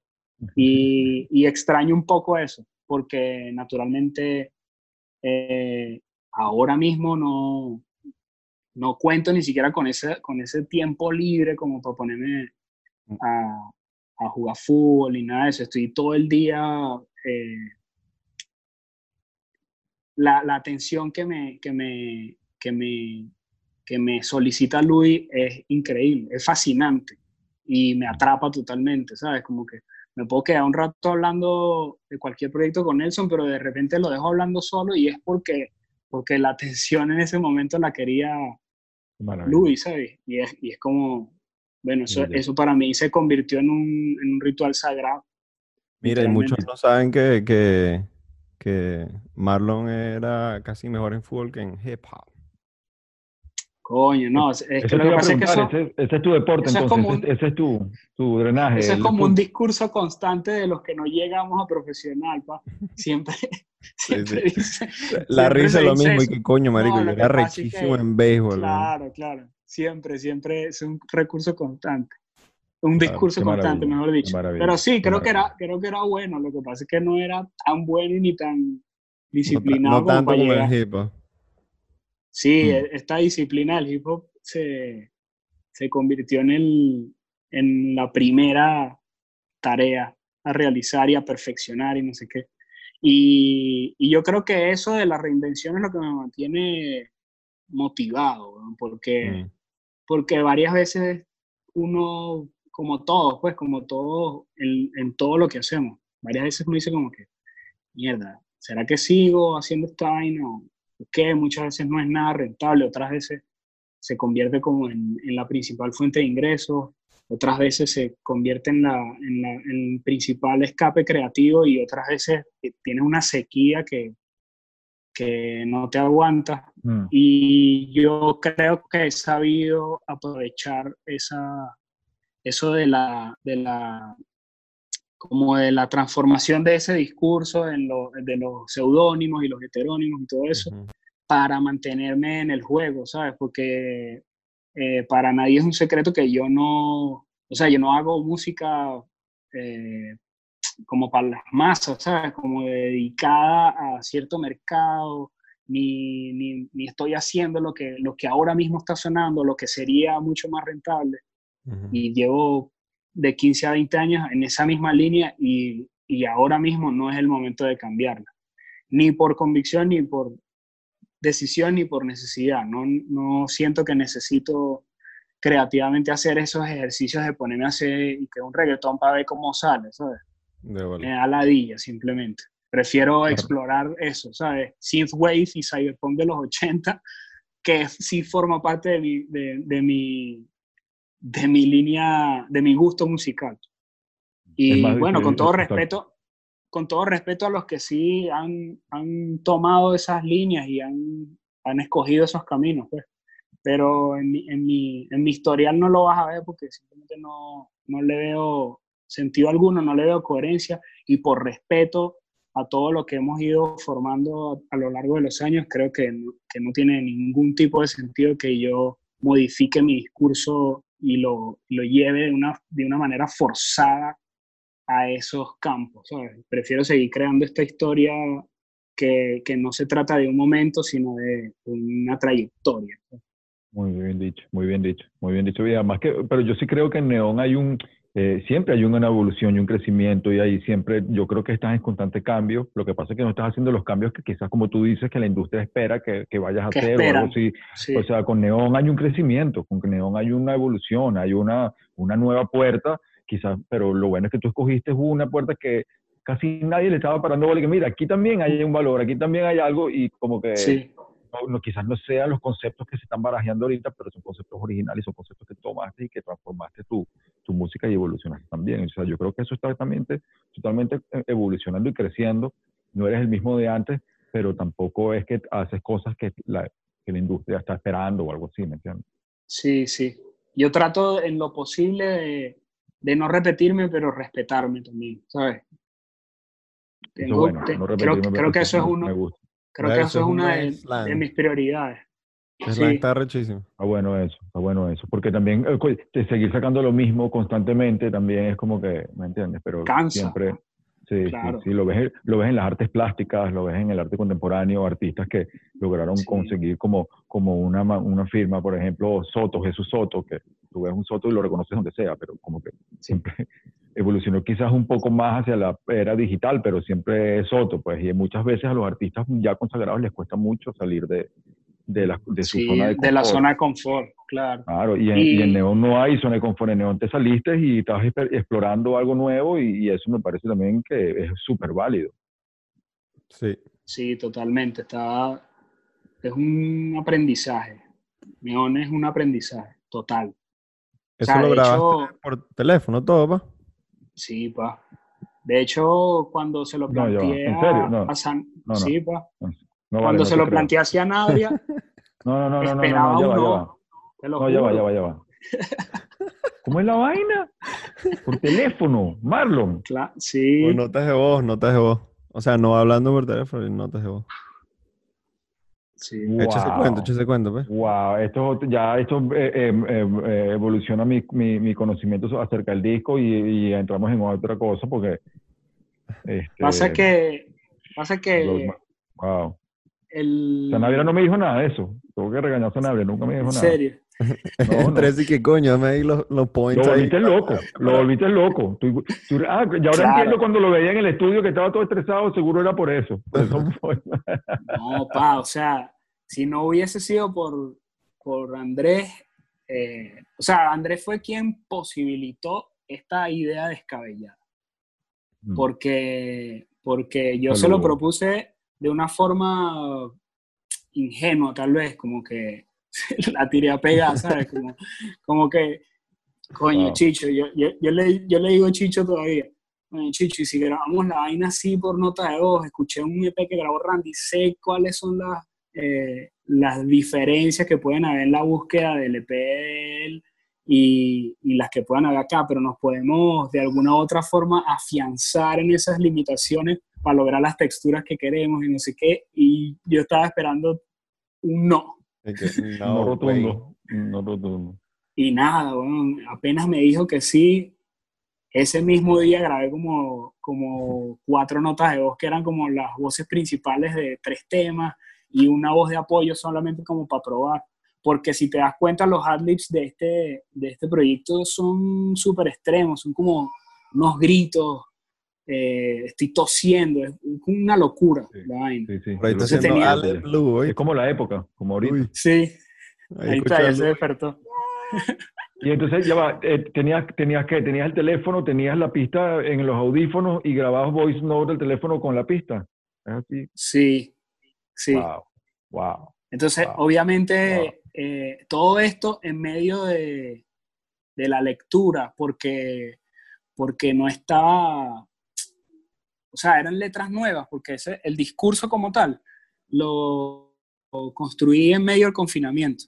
Y, y extraño un poco eso, porque naturalmente eh, ahora mismo no, no cuento ni siquiera con ese, con ese tiempo libre como para ponerme a, a jugar fútbol ni nada de eso. Estoy todo el día... eh, la, la atención que me, que, me, que, me, que me solicita Luis es increíble, es fascinante y me atrapa totalmente, ¿sabes? Como que me puedo quedar un rato hablando de cualquier proyecto con Nelson, pero de repente lo dejo hablando solo y es porque, porque la atención en ese momento la quería Maravilla. Luis, ¿sabes? Y es, y es como, bueno, eso, eso para mí se convirtió en un, en un ritual sagrado. Mira, y muchos no saben que, que, que Marlon era casi mejor en fútbol que en hip hop. Coño, no, es, Eso que lo que iba a pasa es que preguntar, eso, ese, ese es tu deporte, es entonces, como ese, un- ese es tu, tu drenaje. Eso es como un discurso constante de los que no llegamos a profesional, pa. Siempre, Siempre dice- La siempre risa es lo mismo y eso. que coño, marico, No, yo era es rechísimo que- en béisbol. ¿no? Claro, claro. Siempre, siempre es un recurso constante. Un Claro, discurso qué constante, mejor dicho. Pero sí, creo que, era, creo que era bueno. Lo que pasa es que no era tan bueno ni tan disciplinado no como tanto como el hip hop. Sí, Mm. e- esta disciplina del hip hop se, se convirtió en, el, en la primera tarea a realizar y a perfeccionar y no sé qué. Y, y yo creo que eso de la reinvención es lo que me mantiene motivado, porque, Mm. porque varias veces uno, como todos, pues como todos en, en todo lo que hacemos, varias veces uno dice como que, mierda, ¿será que sigo haciendo esta vaina? qué? Muchas veces no es nada rentable, otras veces se convierte como en, en la principal fuente de ingresos, otras veces se convierte en, la, en, la- en el principal escape creativo y otras veces eh, tiene una sequía que, que no te aguanta. Mm. Y yo creo que he sabido aprovechar esa, eso de la, de la, como de la transformación de ese discurso en lo- de los seudónimos y los heterónimos y todo eso Ujú. para mantenerme en el juego, ¿sabes? Porque eh, para nadie es un secreto que yo no, o sea, yo no hago música eh, como para las masas, ¿sabes? Como dedicada a cierto mercado, ni, ni, ni estoy haciendo lo que, lo que ahora mismo está sonando, lo que sería mucho más rentable. Ujú. Y llevo de 15 a 20 años en esa misma línea y, y ahora mismo no es el momento de cambiarla, ni por convicción, ni por decisión, ni por necesidad. No, no siento que necesito creativamente hacer esos ejercicios de ponerme a hacer y que un reggaetón para ver cómo sale, ¿sabes? De. Me da ladilla simplemente. Prefiero explorar eso, ¿sabes? Synthwave y cyberpunk de los 80, que sí forma parte de mi, de, de mi, de mi línea, de mi gusto musical. Y bueno, con todo respeto, con todo respeto a los que sí han, han tomado esas líneas y han, han escogido esos caminos, pues. Pero en mi, en, mi, en mi historial no lo vas a ver porque simplemente no, no le veo sentido alguno, no le veo coherencia y por respeto a todo lo que hemos ido formando a, a lo largo de los años, creo que no, que no tiene ningún tipo de sentido que yo modifique mi discurso y lo, lo lleve de una, de una manera forzada a esos campos. ¿sabes? Prefiero seguir creando esta historia que, que no se trata de un momento, sino de una trayectoria. Muy bien dicho, muy bien dicho, muy bien dicho. Y además que, pero yo sí creo que en Neón hay un, eh, siempre hay una evolución y un crecimiento y ahí siempre, yo creo que estás en constante cambio. Lo que pasa es que no estás haciendo los cambios que quizás como tú dices que la industria espera que, que vayas a Que hacer o algo así. Sí, O sea, con Neón hay un crecimiento, con Neón hay una evolución, hay una, una nueva puerta, quizás, pero lo bueno es que tú escogiste una puerta que casi nadie le estaba parando bola que mira, aquí también hay un valor, aquí también hay algo y como que sí, no, no- quizás no sean los conceptos que se están barajeando ahorita, pero son conceptos originales, son conceptos que tomaste y que transformaste tu, tu música y evolucionaste también. O sea, yo creo que eso está totalmente, totalmente eh, evolucionando y creciendo. No eres el mismo de antes, pero tampoco es que haces cosas que la, que la industria está esperando o algo así, ¿me entiendes? sí, sí. Yo trato en lo posible de, de no repetirme, pero respetarme también, ¿sabes? Tengo- bueno, no creo, repetirme, creo que eso es uno, Creo que Eso es una de, mis prioridades. Sí. está rechísimo. Está bueno eso, está bueno eso. Porque también eh, de seguir sacando lo mismo constantemente también es como que, ¿me entiendes? Pero Cansa. siempre, sí, sí, Claro. sí, lo ves, lo ves en las artes plásticas, lo ves en el arte contemporáneo, artistas que lograron Sí. conseguir como, como una, una firma, por ejemplo, Soto, Jesús Soto, que tú ves un Soto y lo reconoces donde sea, pero como que siempre evolucionó quizás un poco más hacia la era digital, pero siempre es Soto, pues, y muchas veces a los artistas ya consagrados les cuesta mucho salir de, de, la, de su Sí, zona de de la confort. zona de confort, claro. Claro, y en, y... Y- en Neón no hay zona de confort. En Neón te saliste y estás explorando algo nuevo y, y eso me parece también que es súper válido. Sí. Sí, totalmente. Está, es un aprendizaje. Neon es un aprendizaje total. Eso sea, lo grabaste hecho- por teléfono, todo, pa. Sí, pa. De hecho, cuando se lo No, ya va. planteé ¿En serio? No. a San... No, no. Sí, pa. No, Cuando vale, se no lo planteé hacia Nadia, No, no, no, no, no, no, ya va, ya no. va. No, ya va, ya va, ya va. ¿Cómo es la vaina? Por teléfono, Marlon. Cla- sí, O notas de voz, notas de voz. O sea, no hablando por teléfono y notas de voz. Sí. Échese Wow. cuento, échese cuento, pues. Wow, esto ya esto eh, eh, eh, eh, evoluciona mi, mi, mi conocimiento acerca del disco y, y entramos en otra cosa porque este, Pasa que, pasa los- que wow. El... Sanabria no me dijo nada de eso. Tengo que regañar a Sanabria, nunca me dijo En nada. serio. No, no. Así que coño, dame ahí los, los points Lo ahí. volviste loco, lo volviste loco. Tú- tú- ah, y ahora Claro. entiendo cuando lo veía en el estudio que estaba todo estresado, seguro era por eso. Por eso fue. No, pa, o sea, si no hubiese sido por, por Andrés, eh, o sea, Andrés fue quien posibilitó esta idea descabellada, porque, porque yo se lo propuse de una forma ingenua, tal vez, como que la tiré a pegar, ¿sabes? Como, como que, coño, Wow. Chicho, yo, yo, yo le, yo le digo a Chicho todavía, coño, Chicho, y si grabamos la vaina así por nota de voz, escuché un EP que grabó Randy, sé cuáles son las, eh, las diferencias que pueden haber en la búsqueda del EP de él y, y las que puedan haber acá, pero nos podemos de alguna u otra forma afianzar en esas limitaciones para lograr las texturas que queremos y no sé qué. Y yo estaba esperando un no. Y que, No, no, rotundo. No rotundo. Y nada, bueno, apenas me dijo que sí. Ese mismo día grabé como, como cuatro notas de voz que eran como las voces principales de tres temas y una voz de apoyo solamente como para probar. Porque si te das cuenta, los adlibs de este, de este proyecto son súper extremos, son como unos gritos, eh, estoy tosiendo, es una locura Sí. la vaina. Sí, Entonces tenía- Ale Blue, hoy. Es como la época, como ahorita. Uy, Sí, ahí ahí está, ya se despertó. Y entonces ya va, eh, tenías, tenías que, tenías el teléfono, tenías la pista en los audífonos y grababas voice note del teléfono con la pista. Es así. Sí, sí. Wow. Wow. Entonces, Wow. obviamente, Wow. eh, todo esto en medio de, de la lectura, porque, porque no estaba, o sea, eran letras nuevas, porque ese, el discurso como tal lo, lo construí en medio del confinamiento.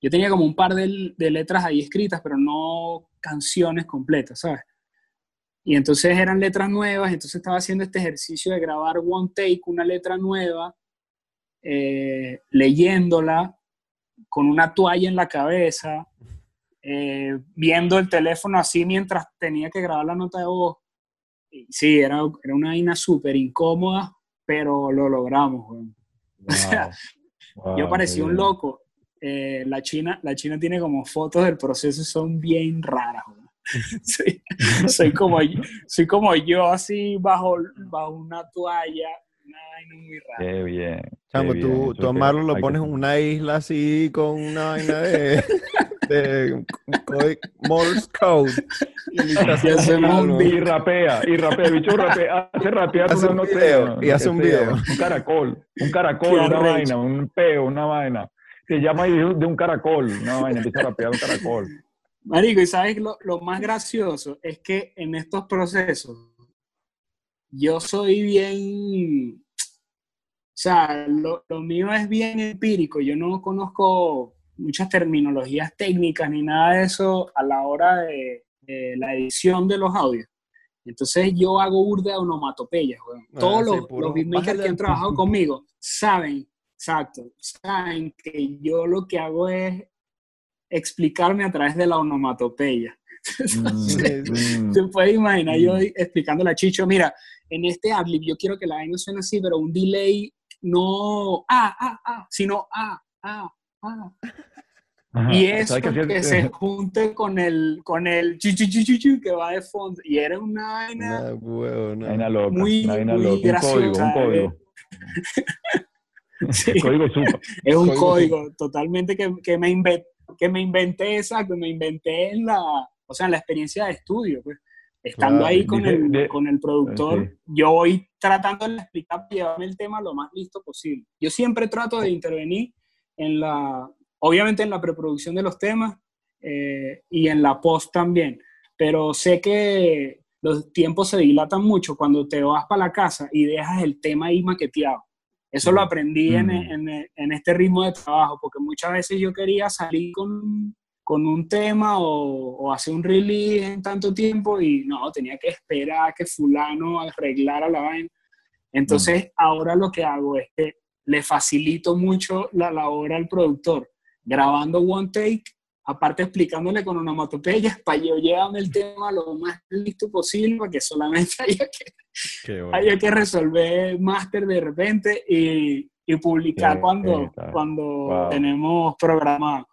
Yo tenía como un par de, de letras ahí escritas, pero no canciones completas, ¿sabes? Y entonces eran letras nuevas, entonces estaba haciendo este ejercicio de grabar one take, una letra nueva, eh, leyéndola con una toalla en la cabeza, eh, viendo el teléfono así mientras tenía que grabar la nota de voz. Sí, era, era una vaina súper incómoda, pero lo logramos. weón. Wow. Wow, Yo parecía un bien. loco. Eh, la, China, la China tiene como fotos del proceso y son bien raras. weón. soy, soy como, soy como yo así bajo, bajo una toalla, una vaina muy rara. Qué bien. Chamo, tú, tú a Marlon lo pones en una isla así con una vaina de, de Morse Code. Y. Y rapea, y rapea, el bicho rapea, hace rapear Hace un video, y hace un video. Un caracol, un caracol, una vaina, un peo, una vaina. Se llama ahí de un de un caracol, una vaina, empieza a rapear un caracol. Marico, y sabes lo, lo más gracioso es que en estos procesos yo soy bien, o sea, lo, lo mío es bien empírico, yo no conozco muchas terminologías técnicas ni nada de eso a la hora de, de la edición de los audios. Entonces yo hago burda de onomatopeyas, weón. Ah, Todos sí, los, puro, los beatmakers que han trabajado conmigo saben, exacto, saben que yo lo que hago es explicarme a través de la onomatopeya. Mm, mm. Te puedes imaginar yo explicándole a Chicho, mira, en este adlib yo quiero que la vaina suene así, pero un delay no ah, ah, ah, sino ah, ah, ah. Ajá, Y eso que se junte con el, con el que va de fondo. Y era una vaina loca, muy- una vaina muy loca, un graciosa, código, un código. Sí. El código super. Es un Código código totalmente que, que, me inventé, que me inventé, exacto, me inventé en la, o sea, en la experiencia de estudio, pues. Estando Claro, ahí con, dice- el, de- con el productor, sí. yo voy tratando de explicar, llevarme el tema lo más listo posible. Yo siempre trato de intervenir en la, obviamente en la preproducción de los temas eh, y en la post también, pero sé que los tiempos se dilatan mucho cuando te vas para la casa y dejas el tema ahí maqueteado. Eso lo aprendí en, Mm. en- en este ritmo de trabajo, porque muchas veces yo quería salir con, con un tema o, o hacer un release en tanto tiempo y no, tenía que esperar a que fulano arreglara la vaina. Entonces, ahora lo que hago es que le facilito mucho la labor al productor, grabando one take, aparte explicándole con una motopella para yo llevarme el tema lo más listo posible, para que solamente haya que, Qué bueno. haya que resolver máster de repente y, y publicar cuando, cuando Wow. tenemos programado.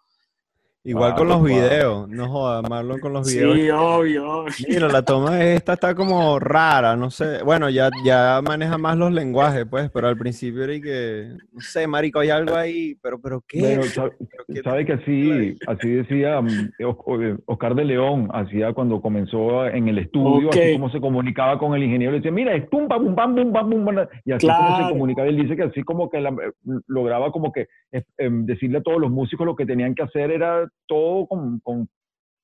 Igual Wow, con los wow. videos, no jodas, Marlon con los videos. Sí, obvio. Mira, la toma esta está como rara, no sé. Bueno, ya, ya maneja más los lenguajes, pues, pero al principio era y que, no sé, marico, hay algo ahí, pero, pero ¿qué? Pero, sa- ¿Pero qué? ¿Sabe que así, así decía mm, Os- Oscar de León, hacía cuando comenzó en el estudio, Ok. así como se comunicaba con el ingeniero, le decía, mira, es pum, pam, pum, pam, pum, pam, pum, pam", y así como se Claro. comunicaba, él dice que así como que la- eh, lograba como que eh, em, decirle a todos los músicos lo que tenían que hacer era todo con, con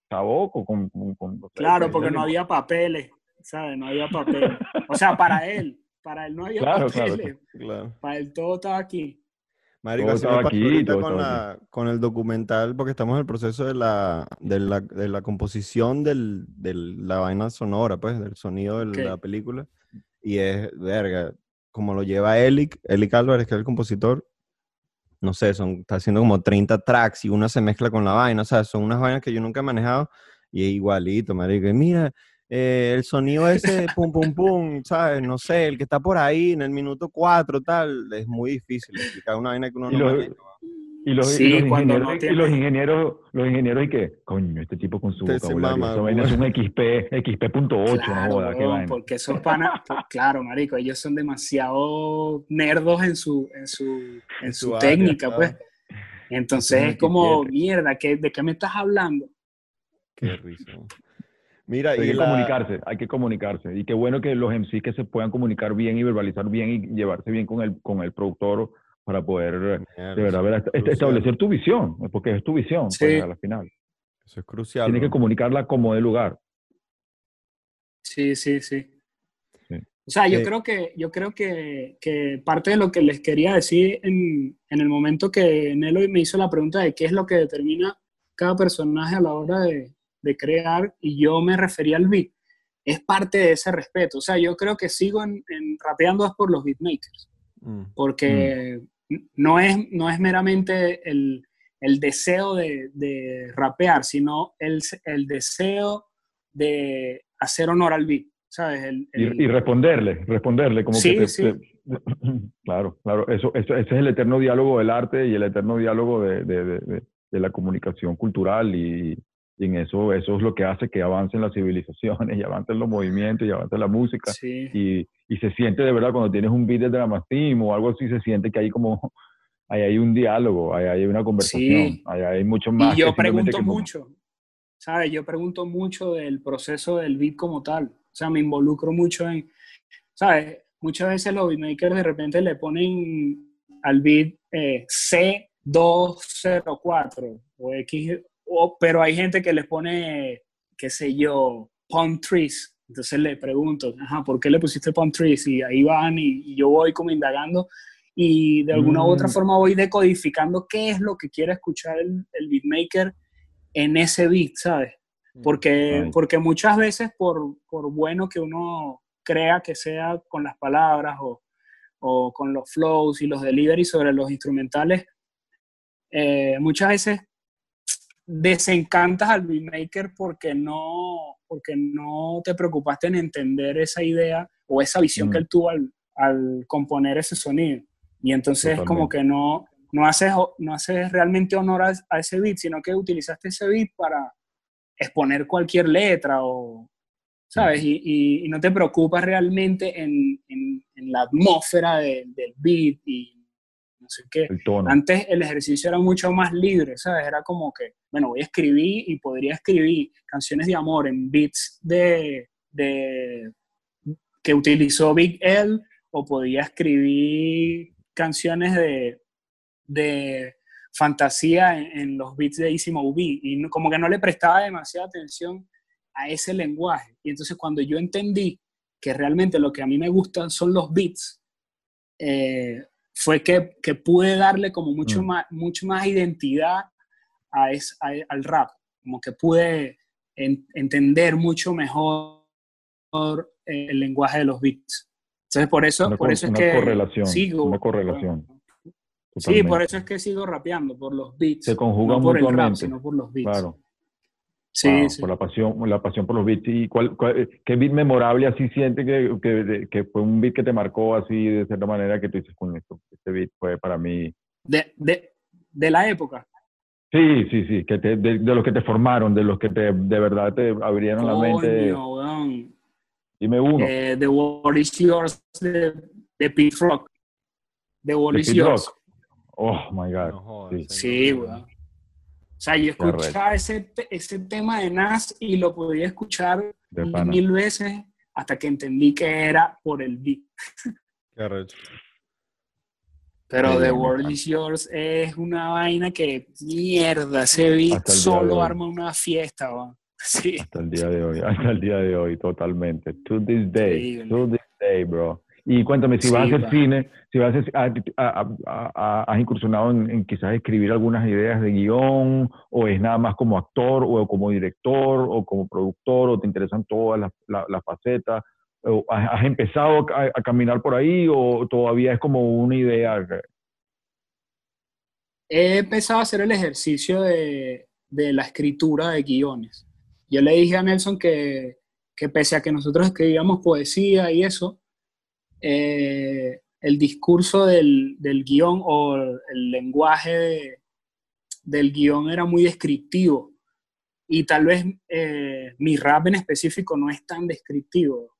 taboco, con, con, con- Claro, porque no había papeles, ¿sabes? No había papeles. O sea, para él, para él no había Claro, claro, papeles. Claro. Para él todo estaba aquí. Marico, Todo así me aquí, con, estaba la, con el documental, porque estamos en el proceso de la, de la, de la composición del, de la vaina sonora, pues, del sonido de Ok. la película. Y es, verga, como lo lleva Elic, Elic Álvarez, que es el compositor, no sé, son, está haciendo como 30 tracks y una se mezcla con la vaina, o sea, son unas vainas que yo nunca he manejado y es igualito, marico. Y mira, eh, el sonido ese, pum, pum, pum, ¿sabes? No sé, el que está por ahí en el minuto 4, tal, es muy difícil explicar una vaina que uno no lo- maneja. Y los, y Sí, los cuando ingenieros, no y los ingenieros, los ingenieros y que, coño, este tipo con su se vocabulario, mama, es un XP, XP.8, Claro, no joda, qué vaina. porque esos panas, pues, claro, marico, ellos son demasiado nerdos en su, en su, en su, su área, técnica, claro. pues. Entonces es como, 27. mierda, ¿qué, ¿de qué me estás hablando? Qué risa. Mira, Hay y que la- comunicarse, hay que comunicarse. Y qué bueno que los MC que se puedan comunicar bien y verbalizar bien y llevarse bien con el, con el productor para poder, eh, Mierda, de verdad, ver- es est- crucial. establecer tu visión, porque es tu visión, Sí. pues, a la final. Eso es crucial. Tienes que ¿no? comunicarla como de lugar. Sí, sí, sí. Sí. O sea, yo Sí. creo que, yo creo que, que parte de lo que les quería decir en, en el momento que Nelo me hizo la pregunta de qué es lo que determina cada personaje a la hora de, de crear, y yo me refería al beat, es parte de ese respeto. O sea, yo creo que sigo en, en rapeando por los beatmakers, Mm. porque no, es, no es meramente el, el deseo de, de rapear, sino el, el deseo de hacer honor al beat. ¿Sabes? El- el- Y, y responderle, responderle, como Sí, que te- sí. te- claro, claro, eso, eso, ese es el eterno diálogo del arte y el eterno diálogo de, de- de- de- de la comunicación cultural y, y en eso, eso es lo que hace que avancen las civilizaciones y avancen los movimientos y avance la música sí. y, y se siente de verdad cuando tienes un beat de Drama Team o algo así, se siente que hay como, ahí hay un diálogo, ahí hay una conversación, Sí. ahí hay mucho más. Y yo pregunto mucho, ¿sabes? Yo pregunto mucho del proceso del beat como tal. O sea, me involucro mucho en, ¿sabes? Muchas veces los beatmakers de repente le ponen al beat eh, C204 o X, o- pero hay gente que le pone, qué sé yo, palm trees. Entonces le pregunto, ajá, ¿por qué le pusiste palm trees? Y ahí van y, y yo voy como indagando y de alguna u otra Mm. forma voy decodificando qué es lo que quiere escuchar el, el beatmaker en ese beat, ¿sabes? Porque, Ay. porque muchas veces por, por bueno que uno crea que sea con las palabras o, o con los flows y los delivery sobre los instrumentales, eh, muchas veces desencantas al beatmaker porque no, porque no te preocupaste en entender esa idea o esa visión Mm. que él tuvo al, al componer ese sonido. Y entonces como que no, no, haces, no haces realmente honor a, a ese beat, sino que utilizaste ese beat para exponer cualquier letra o, ¿sabes? Y, y- y no te preocupas realmente en, en- en la atmósfera de- del beat y no sé qué. El tono. Antes el ejercicio era mucho más libre, ¿sabes? Era como que, bueno, voy a escribir y podría escribir canciones de amor en beats de, de que utilizó Big L o podía escribir canciones de, de fantasía en, en los beats de Easy Mo Bee y no- como que no le prestaba demasiada atención a ese lenguaje. Y entonces cuando yo entendí que realmente lo que a mí me gustan son los beats, eh, fue que, que pude darle como mucho, Mm. más, mucho más identidad a es- a- al rap, como que pude en- entender mucho mejor el lenguaje de los beats. Entonces, por eso, Una por eso es que correlación, sigo. una correlación. Sí, por eso es que sigo rapeando, por los beats. Se conjugan no por el rap, sino por los beats. Claro. Sí, Wow, sí. Por la pasión, la pasión por los beats. ¿Y cuál, cuál- qué beat memorable así siente que, que, que fue un beat que te marcó así de cierta manera que tú dices, con esto, este beat fue para mí? De, de, de la época. Sí, sí, sí, que te, de, de los que te formaron, de los que te, de verdad te abrieron la mente. Weón. Dime uno. Eh, The World is Yours de, de Pete Rock. The World is Pete Yours. Rock. Oh, my God. No Sí. Sí, weón. O sea, yo escuchaba ese, ese tema de Nas y lo podía escuchar mil veces hasta que entendí que era por el beat. Qué. Pero The World is Yours es una vaina que, mierda, ese beat solo arma una fiesta, weón. Sí. Hasta el día de hoy, hasta el día de hoy, totalmente. To this day, Increíble. to this day, bro. Y cuéntame, si vas a Sí, hacer cine, si vas a hacer, a- a- has incursionado en, en quizás escribir algunas ideas de guion, o es nada más como actor, o como director, o como productor, o te interesan todas las, la- las facetas, o has, has empezado a, a caminar por ahí, o todavía es como una idea. he empezado a hacer el ejercicio de, de la escritura de guiones. Yo le dije a Nelson que, que pese a que nosotros escribíamos poesía y eso, eh, el discurso del, del guion o el lenguaje de- del guion era muy descriptivo. Y tal vez eh, mi rap en específico no es tan descriptivo,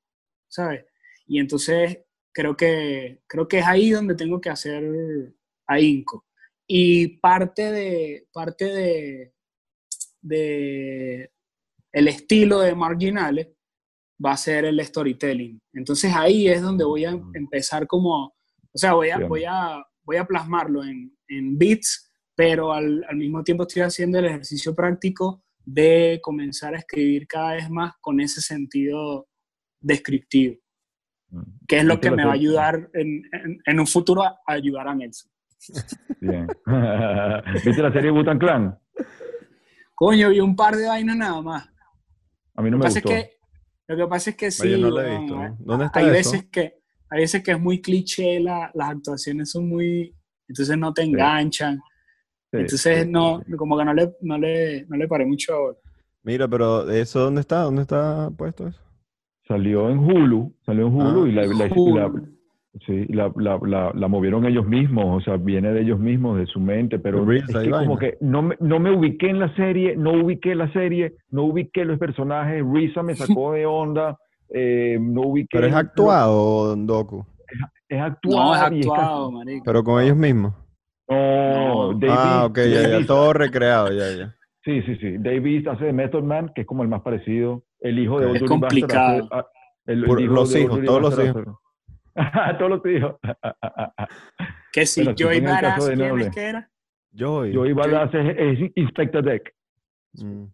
¿sabes? Y entonces creo que, creo que es ahí donde tengo que hacer ahínco. Y parte de, parte de, de el estilo de Marginales va a ser el storytelling. Entonces ahí es donde voy a empezar como, o sea, voy a, Bien. voy a, voy a plasmarlo en, en beats, pero al, al mismo tiempo estoy haciendo el ejercicio práctico de comenzar a escribir cada vez más con ese sentido descriptivo, que es lo ¿Viste que me va a ayudar en, en- en un futuro a ayudar a Nelson. Bien. ¿Viste la serie Butan Clan? Coño, vi un par de vainas nada más. A mí no Lo me que, pasa es gustó. que, lo que pasa es que sí, Yo no la he weón, visto. hay- ¿no? ¿Dónde está hay eso? veces que hay veces que es muy cliché, la- las actuaciones son muy, entonces no te enganchan, Sí, entonces sí, no, sí. como que no le, no le, no le paré mucho ahora. Mira, pero ¿eso dónde está? ¿Dónde está puesto eso? Salió en Hulu, salió en Hulu Ah. y la, la- Cool. La- sí, la, la, la, la movieron ellos mismos, o sea, viene de ellos mismos, de su mente, pero Reels, es que como que no me, no me ubiqué en la serie, no ubiqué la serie, no ubiqué los personajes, Risa me sacó de onda, eh, no ubiqué... ¿Pero es actuado, Doku? Es actuado. No, es casi- actuado, marico. Pero con ellos mismos. No, No. David, ah, ok, ya, ya, todo recreado, ya, ya. Sí, sí, sí. David hace de Method Man, que es como el más parecido. El hijo de. Old Es complicado. hace- el- el Por hijo los de hijos, todos los hace- todos los hijos. Que si caso Badass, de ¿quién es que era? Joey. Joey Badass es, es Inspector Deck. Mm.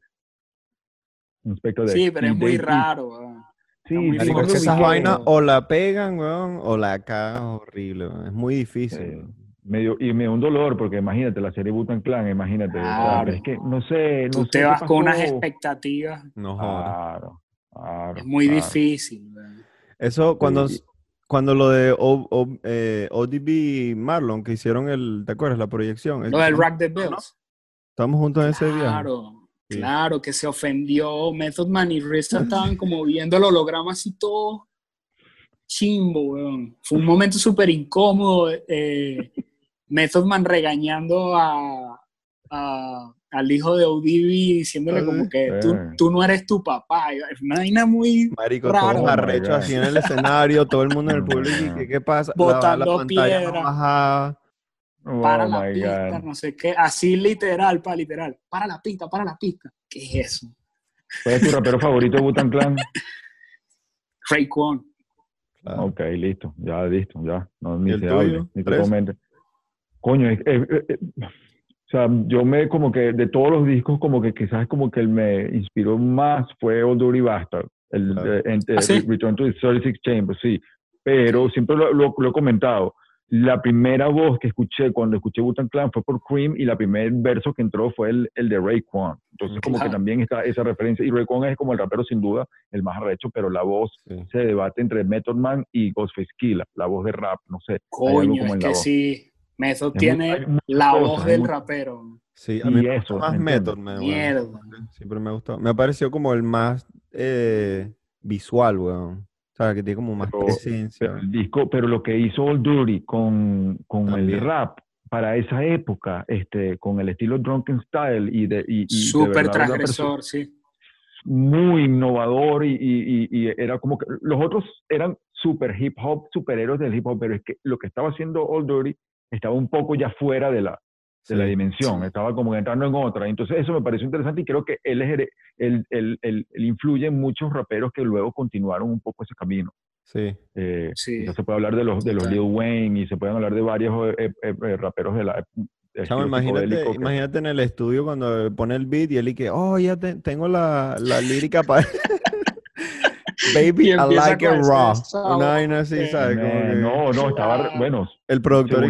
Inspector Deck. Sí, pero es muy raro. weón. Sí, muy Marico, es que esas vainas o la pegan, weón, o la cagan horrible, weón. Es muy difícil. Eh, medio, y me dio un dolor, porque imagínate, la serie Butan Clan, imagínate. Claro. es que no sé, no Tú sé te qué vas con unas expectativas. No. Claro, claro, Es muy claro. difícil. weón. Eso cuando, Sí. Cuando lo de O- O- eh, ODB Marlon, que hicieron el, ¿te acuerdas? La proyección. Lo del Estamos- Rack the Bells. Estamos juntos en ese viaje. Claro, Sí. claro, que se ofendió. Method Man y Risa estaban como viendo el holograma así todo chimbo, weón. Fue un momento súper incómodo. eh, Method Man regañando a, a- al hijo de ODB, diciéndole como que tú, Eh. tú no eres tu papá. Es una vaina muy Marico, todos Oh arrechos God. así en el escenario, todo el mundo en el Oh público. y ¿Qué pasa? Botando la, no bajaba. para Oh la pista, God. no sé qué. Así literal, para literal. Para la pista, para la pista. ¿Qué es eso? ¿Cuál es tu rapero favorito de Butan Clan? Raekwon. Claro. Ok, listo, ya listo, ya. No, ni ¿Y el se hable, ni te ¿Tres? comente. Coño, es- es- o sea, yo me como que de todos los discos como que quizás como que el me inspiró más fue Old Dirty Bastard, el Claro. eh, ¿Ah, sí? Return to the 36 Chambers, sí. Pero siempre lo, lo- lo he comentado. la primera voz que escuché cuando escuché Wu-Tang Clan fue por Cream y la primer verso que entró fue el, el de Raekwon. Entonces como que Claro. también está esa referencia. Y Raekwon es como el rapero sin duda, el más arrecho, pero la voz Sí. se debate entre Method Man y Ghostface Killah, la voz de rap, no sé. Coño, es que sí. Method muy- tiene la voz del rapero. Sí, a mí Y me eso, gusta más ¿me? Method weón. Mierda. Siempre me ha gustado. Me ha parecido como el más eh, visual, weón. O sea, que tiene como más Pero- presencia. Pero el disco, pero lo que hizo Old Dirty con, con el rap para esa época, este, con el estilo Drunken Style y de, y, y Súper transgresor, sí. muy innovador y, y- y- y era como que los otros eran super hip hop, superhéroes del hip hop, pero es que lo que estaba haciendo Old Dirty estaba un poco ya fuera de la, de la Sí, dimensión, sí. estaba como entrando en otra. Entonces eso me pareció interesante y creo que él, es, él, él- él- él influye en muchos raperos que luego continuaron un poco ese camino. Sí. Eh, Sí. ya se puede hablar de los, de los. Lil Wayne y se pueden hablar de varios eh, eh, eh, raperos de la Chamo, imagínate, que- imagínate en el estudio cuando pone el beat y él y que, oh, ya te- tengo la, la lírica para... Baby, I like it raw. Una vaina así, ¿sabes? Como que no, no, estaba, bueno, el productor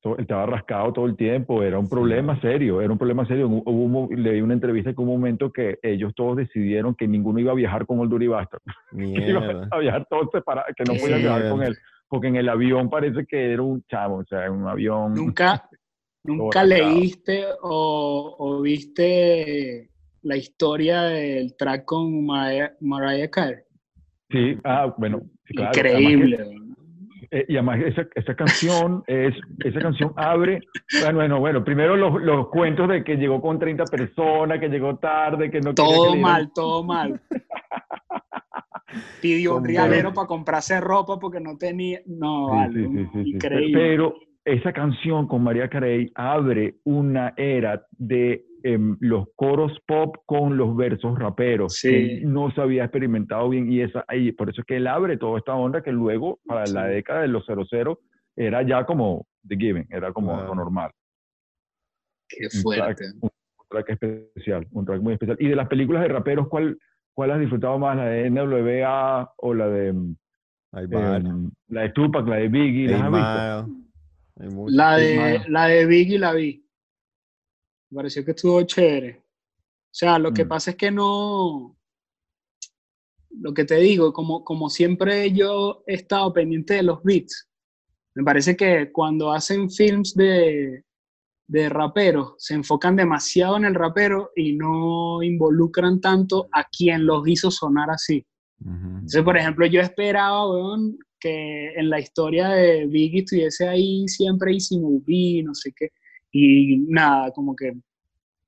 to- estaba rascado todo el tiempo, era un problema serio, era un problema serio. Hubo, leí una entrevista hubo un momento que ellos todos decidieron que ninguno iba a viajar con Old Dirty Bastard, que iba a viajar todos separados, que no podían viajar con él, porque en el avión parece que era un chavo, o sea, un avión... Nunca, nunca rascado. leíste o, o viste la historia del track con Mariah, Mariah Carey. Sí, ah, bueno, además que- Increíble. Eh, y además esa, esa canción es esa canción abre bueno bueno bueno primero los, los cuentos de que llegó con 30 personas que llegó tarde que no que Todo mal, todo mal. Pidió un ver- para comprarse ropa porque no tenía. No, Sí, sí. increíble. pero esa canción con María Carey abre una era de em, los coros pop con los versos raperos Sí. que no se había experimentado bien y esa y por eso es que él abre toda esta onda que luego para la década de los 00 era ya como The Given era como lo normal Qué un track, fuerte. un track especial, un track muy especial. Y de las películas de raperos, ¿cuál, cuál has disfrutado más? ¿La de NWA o la de, em, la de Tupac, la de Biggie? ¿Las Eight has visto? Mile. Hay muchos. La de, la de Biggie la vi. Me pareció que estuvo chévere. O sea, lo que Mm. pasa es que no. Lo que te digo, como, como siempre yo he estado pendiente de los beats. Me parece que cuando hacen films de, de raperos, se enfocan demasiado en el rapero y no involucran tanto a quien los hizo sonar así. Ujú. Entonces, por ejemplo, yo esperaba, weón, que en la historia de Biggie estuviese ahí siempre Easy Movie, no sé qué. Y nada, como que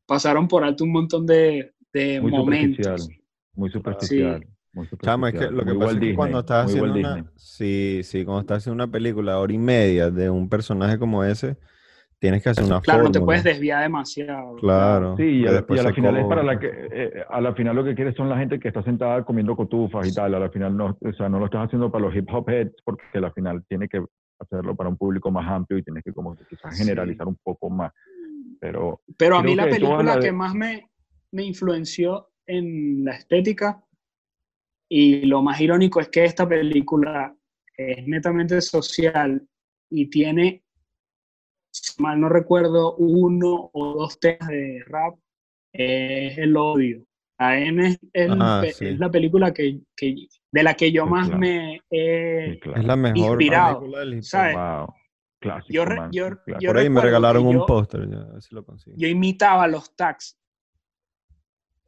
pasaron por alto un montón de, de Muy momentos. superficial. Muy superficial. muy Chamo, es que lo que muy pasa es que Disney, cuando estás haciendo una, sí, sí, cuando estás haciendo una película hora y media de un personaje como ese, tienes que hacer una Claro, no te puedes desviar demasiado. Claro. Sí, y a, la- y después a la se final es para la que, eh, a la final lo que quieres son la gente que está sentada comiendo cotufas y tal, a la final no, o sea, no lo estás haciendo para los hip hop heads porque a la final tiene que hacerlo para un público más amplio y tienes que como que quizás Sí. generalizar un poco más, pero Pero a mí la película de- que más me, me influenció en la estética y lo más irónico es que esta película es netamente social y tiene, si mal no recuerdo, uno o dos temas de rap, es el odio. La N es, el- Ah, es la película que, que- de la que yo Sí, más claro. me he... sí, claro. Es la mejor Inspirado, película del hip hop. ¿sabes? Wow, clásico, Yo re- man, yo- clásico. yo Por ahí me regalaron un póster, ya, a ver si lo consigo. yo imitaba los tags.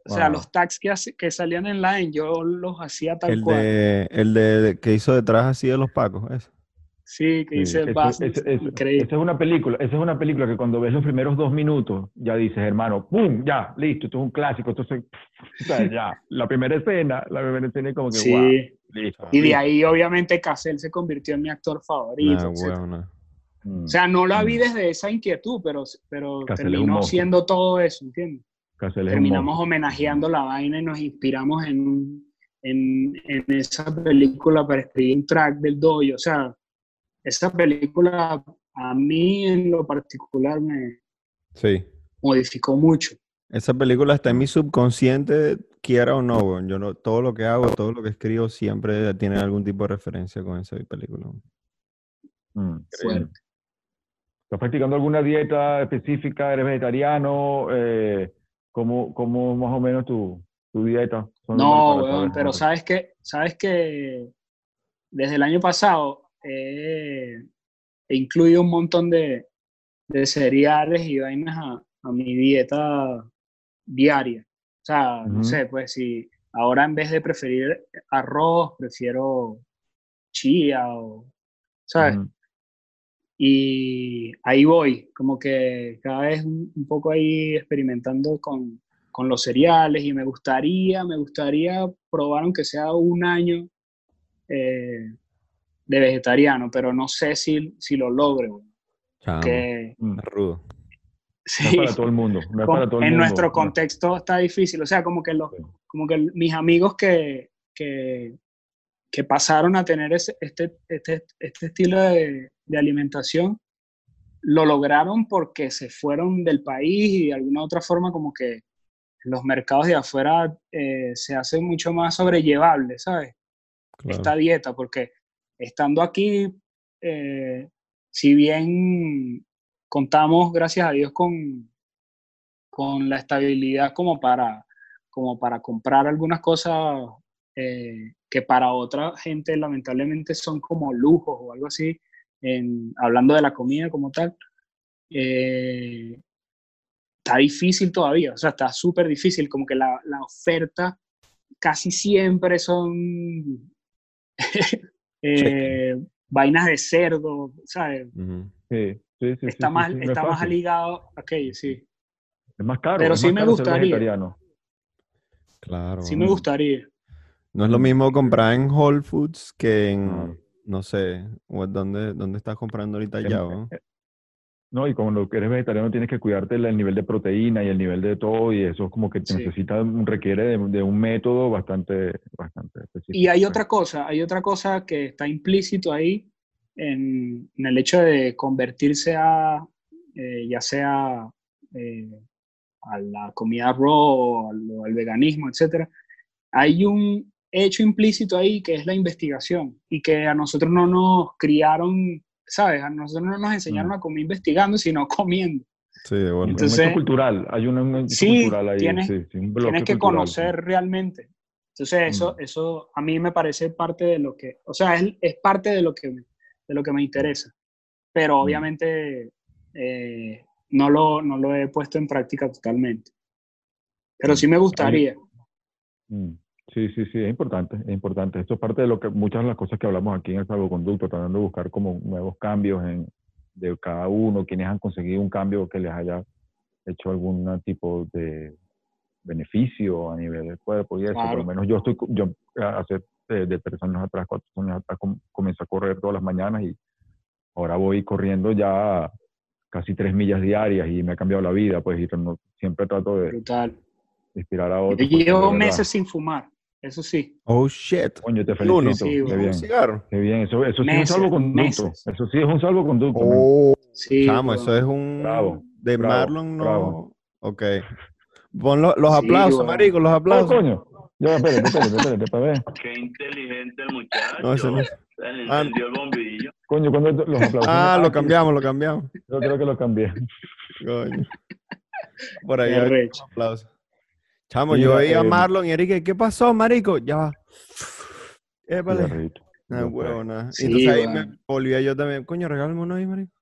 O sea, los tags que, hace- que salían en line, yo los hacía tal El cual. de, el de que hizo detrás así de los pacos, ese. Sí, que Sí, dice Bass, eso- eso- increíble. Esa es una película, esa es una película que cuando ves los primeros dos minutos ya dices, hermano, ¡pum! Ya, listo, esto es un clásico, entonces, o sea, ya, la primera escena, la primera escena es como que, Sí. wow, listo. Y de ahí, obviamente, Cassell se convirtió en mi actor favorito. Nah. Mm, O sea, no la vi Mm. desde esa inquietud, pero, pero terminó siendo todo eso, ¿entiendes? Cassell es un Terminamos homenajeando la vaina y nos inspiramos en, en, en esa película para escribir un track del dojo. O sea, esa película a mí en lo particular me Sí. modificó mucho. Esa película está en mi subconsciente, quiera o no. Yo no, todo lo que hago, todo lo que escribo siempre tiene algún tipo de referencia con esa película. Mm, fuerte. ¿Estás practicando alguna dieta específica? ¿Eres vegetariano? Eh, ¿cómo, ¿Cómo más o menos tu, tu dieta? Son No, pero sabes que, sabes que desde el año pasado eh, he incluido un montón de, de cereales y vainas a, a mi dieta diaria. O sea, no sé, pues si ahora en vez de preferir arroz, prefiero chía o, ¿sabes? Y ahí voy, como que cada vez un, un poco ahí experimentando con, con los cereales y me gustaría, me gustaría probar aunque sea un año eh, de vegetariano, pero no sé si, si lo logre. que- Mm. es rudo. No sí, es para todo el mundo. No es con- para todo el en mundo. nuestro No. contexto está difícil, o sea, como que, los, como que mis amigos que, que, que pasaron a tener ese- este, este, este estilo de, de alimentación, lo lograron porque se fueron del país y de alguna otra forma como que los mercados de afuera eh, se hacen mucho más sobrellevables, ¿sabes? Claro. Esta dieta, porque estando aquí, eh, si bien contamos, gracias a Dios, con, con la estabilidad como para, como para comprar algunas cosas eh, que para otra gente lamentablemente son como lujos o algo así, hablando de la comida como tal, eh, está difícil todavía, o sea, está súper difícil, como que la, la oferta casi siempre son eh, vainas de cerdo, ¿sabes? Sí, sí, sí, sí, Está sí, más, está más ligado a aquello, sí. Es más caro. Pero es sí más me gustaría. Claro. Sí me gustaría. No es lo mismo comprar en Whole Foods que en, Claro. no sé, o ¿dónde, dónde estás comprando ahorita ya, ¿no? No, y cuando eres vegetariano tienes que cuidarte el nivel de proteína y el nivel de todo, y eso es como que te Sí. necesita, requiere de, de un método bastante, bastante específico. Y hay pues. otra cosa, hay otra cosa que está implícito ahí en, en el hecho de convertirse a, eh, ya sea eh, a la comida raw o al, o al veganismo, etcétera. Hay un hecho implícito ahí que es la investigación y que a nosotros no nos criaron, ¿sabes? A nosotros no nos enseñaron Mm. a comer investigando, sino comiendo. Sí. Un Entonces- hecho cultural, hay un, un hecho Sí, cultural ahí, tienes- sí, sí, un tienes que cultural, conocer realmente. Entonces, eso, Mm. eso a mí me parece parte de lo que, o sea, es, es parte de lo que, de lo que me interesa. Pero Mm. obviamente eh, no, lo, no lo he puesto en práctica totalmente. Pero sí me gustaría. Mm, Sí, sí, sí, es importante, es importante. Esto es parte de lo que muchas de las cosas que hablamos aquí en el salvoconducto, tratando de buscar como nuevos cambios en, de cada uno, quienes han conseguido un cambio que les haya hecho algún tipo de beneficio a nivel del cuerpo y eso. Por lo menos yo estoy, yo eh, hace de, de tres años atrás, cuatro años atrás, com- comencé a correr todas las mañanas y ahora voy corriendo ya casi tres millas diarias y me ha cambiado la vida, pues y no- siempre trato de Brutal. inspirar a otros. de llevo meses sin fumar, eso sí. Oh, shit. Coño, te Uno. felicito. Sí, qué bueno. ¿Un bien. cigarro? Qué bien, eso, eso sí Meses, es un salvoconducto. meses. Eso sí es un salvoconducto. man. Oh, Sí, chamo, eso es un... Bravo, De bravo, Marlon no... bravo. Ok. Pon lo- los Sí, aplausos, marico, los Oh, aplausos. coño. Ya, espérate, espérate, espérate, para ver. Qué inteligente el muchacho. No, ese no es. Se le Ah, encendió el bombillo. Coño, cuando los aplausos. Ah, lo cambiamos, lo cambiamos. Yo creo que lo cambié. Coño. Por ahí aplausos. Chamo, Mira, yo veía a eh, Marlon y Eric, ¿qué pasó, marico? Ya va. Épale. Ah, No, huevo, nada. Y Sí, entonces ahí me volvía yo también. Coño, regálame uno ahí, marico.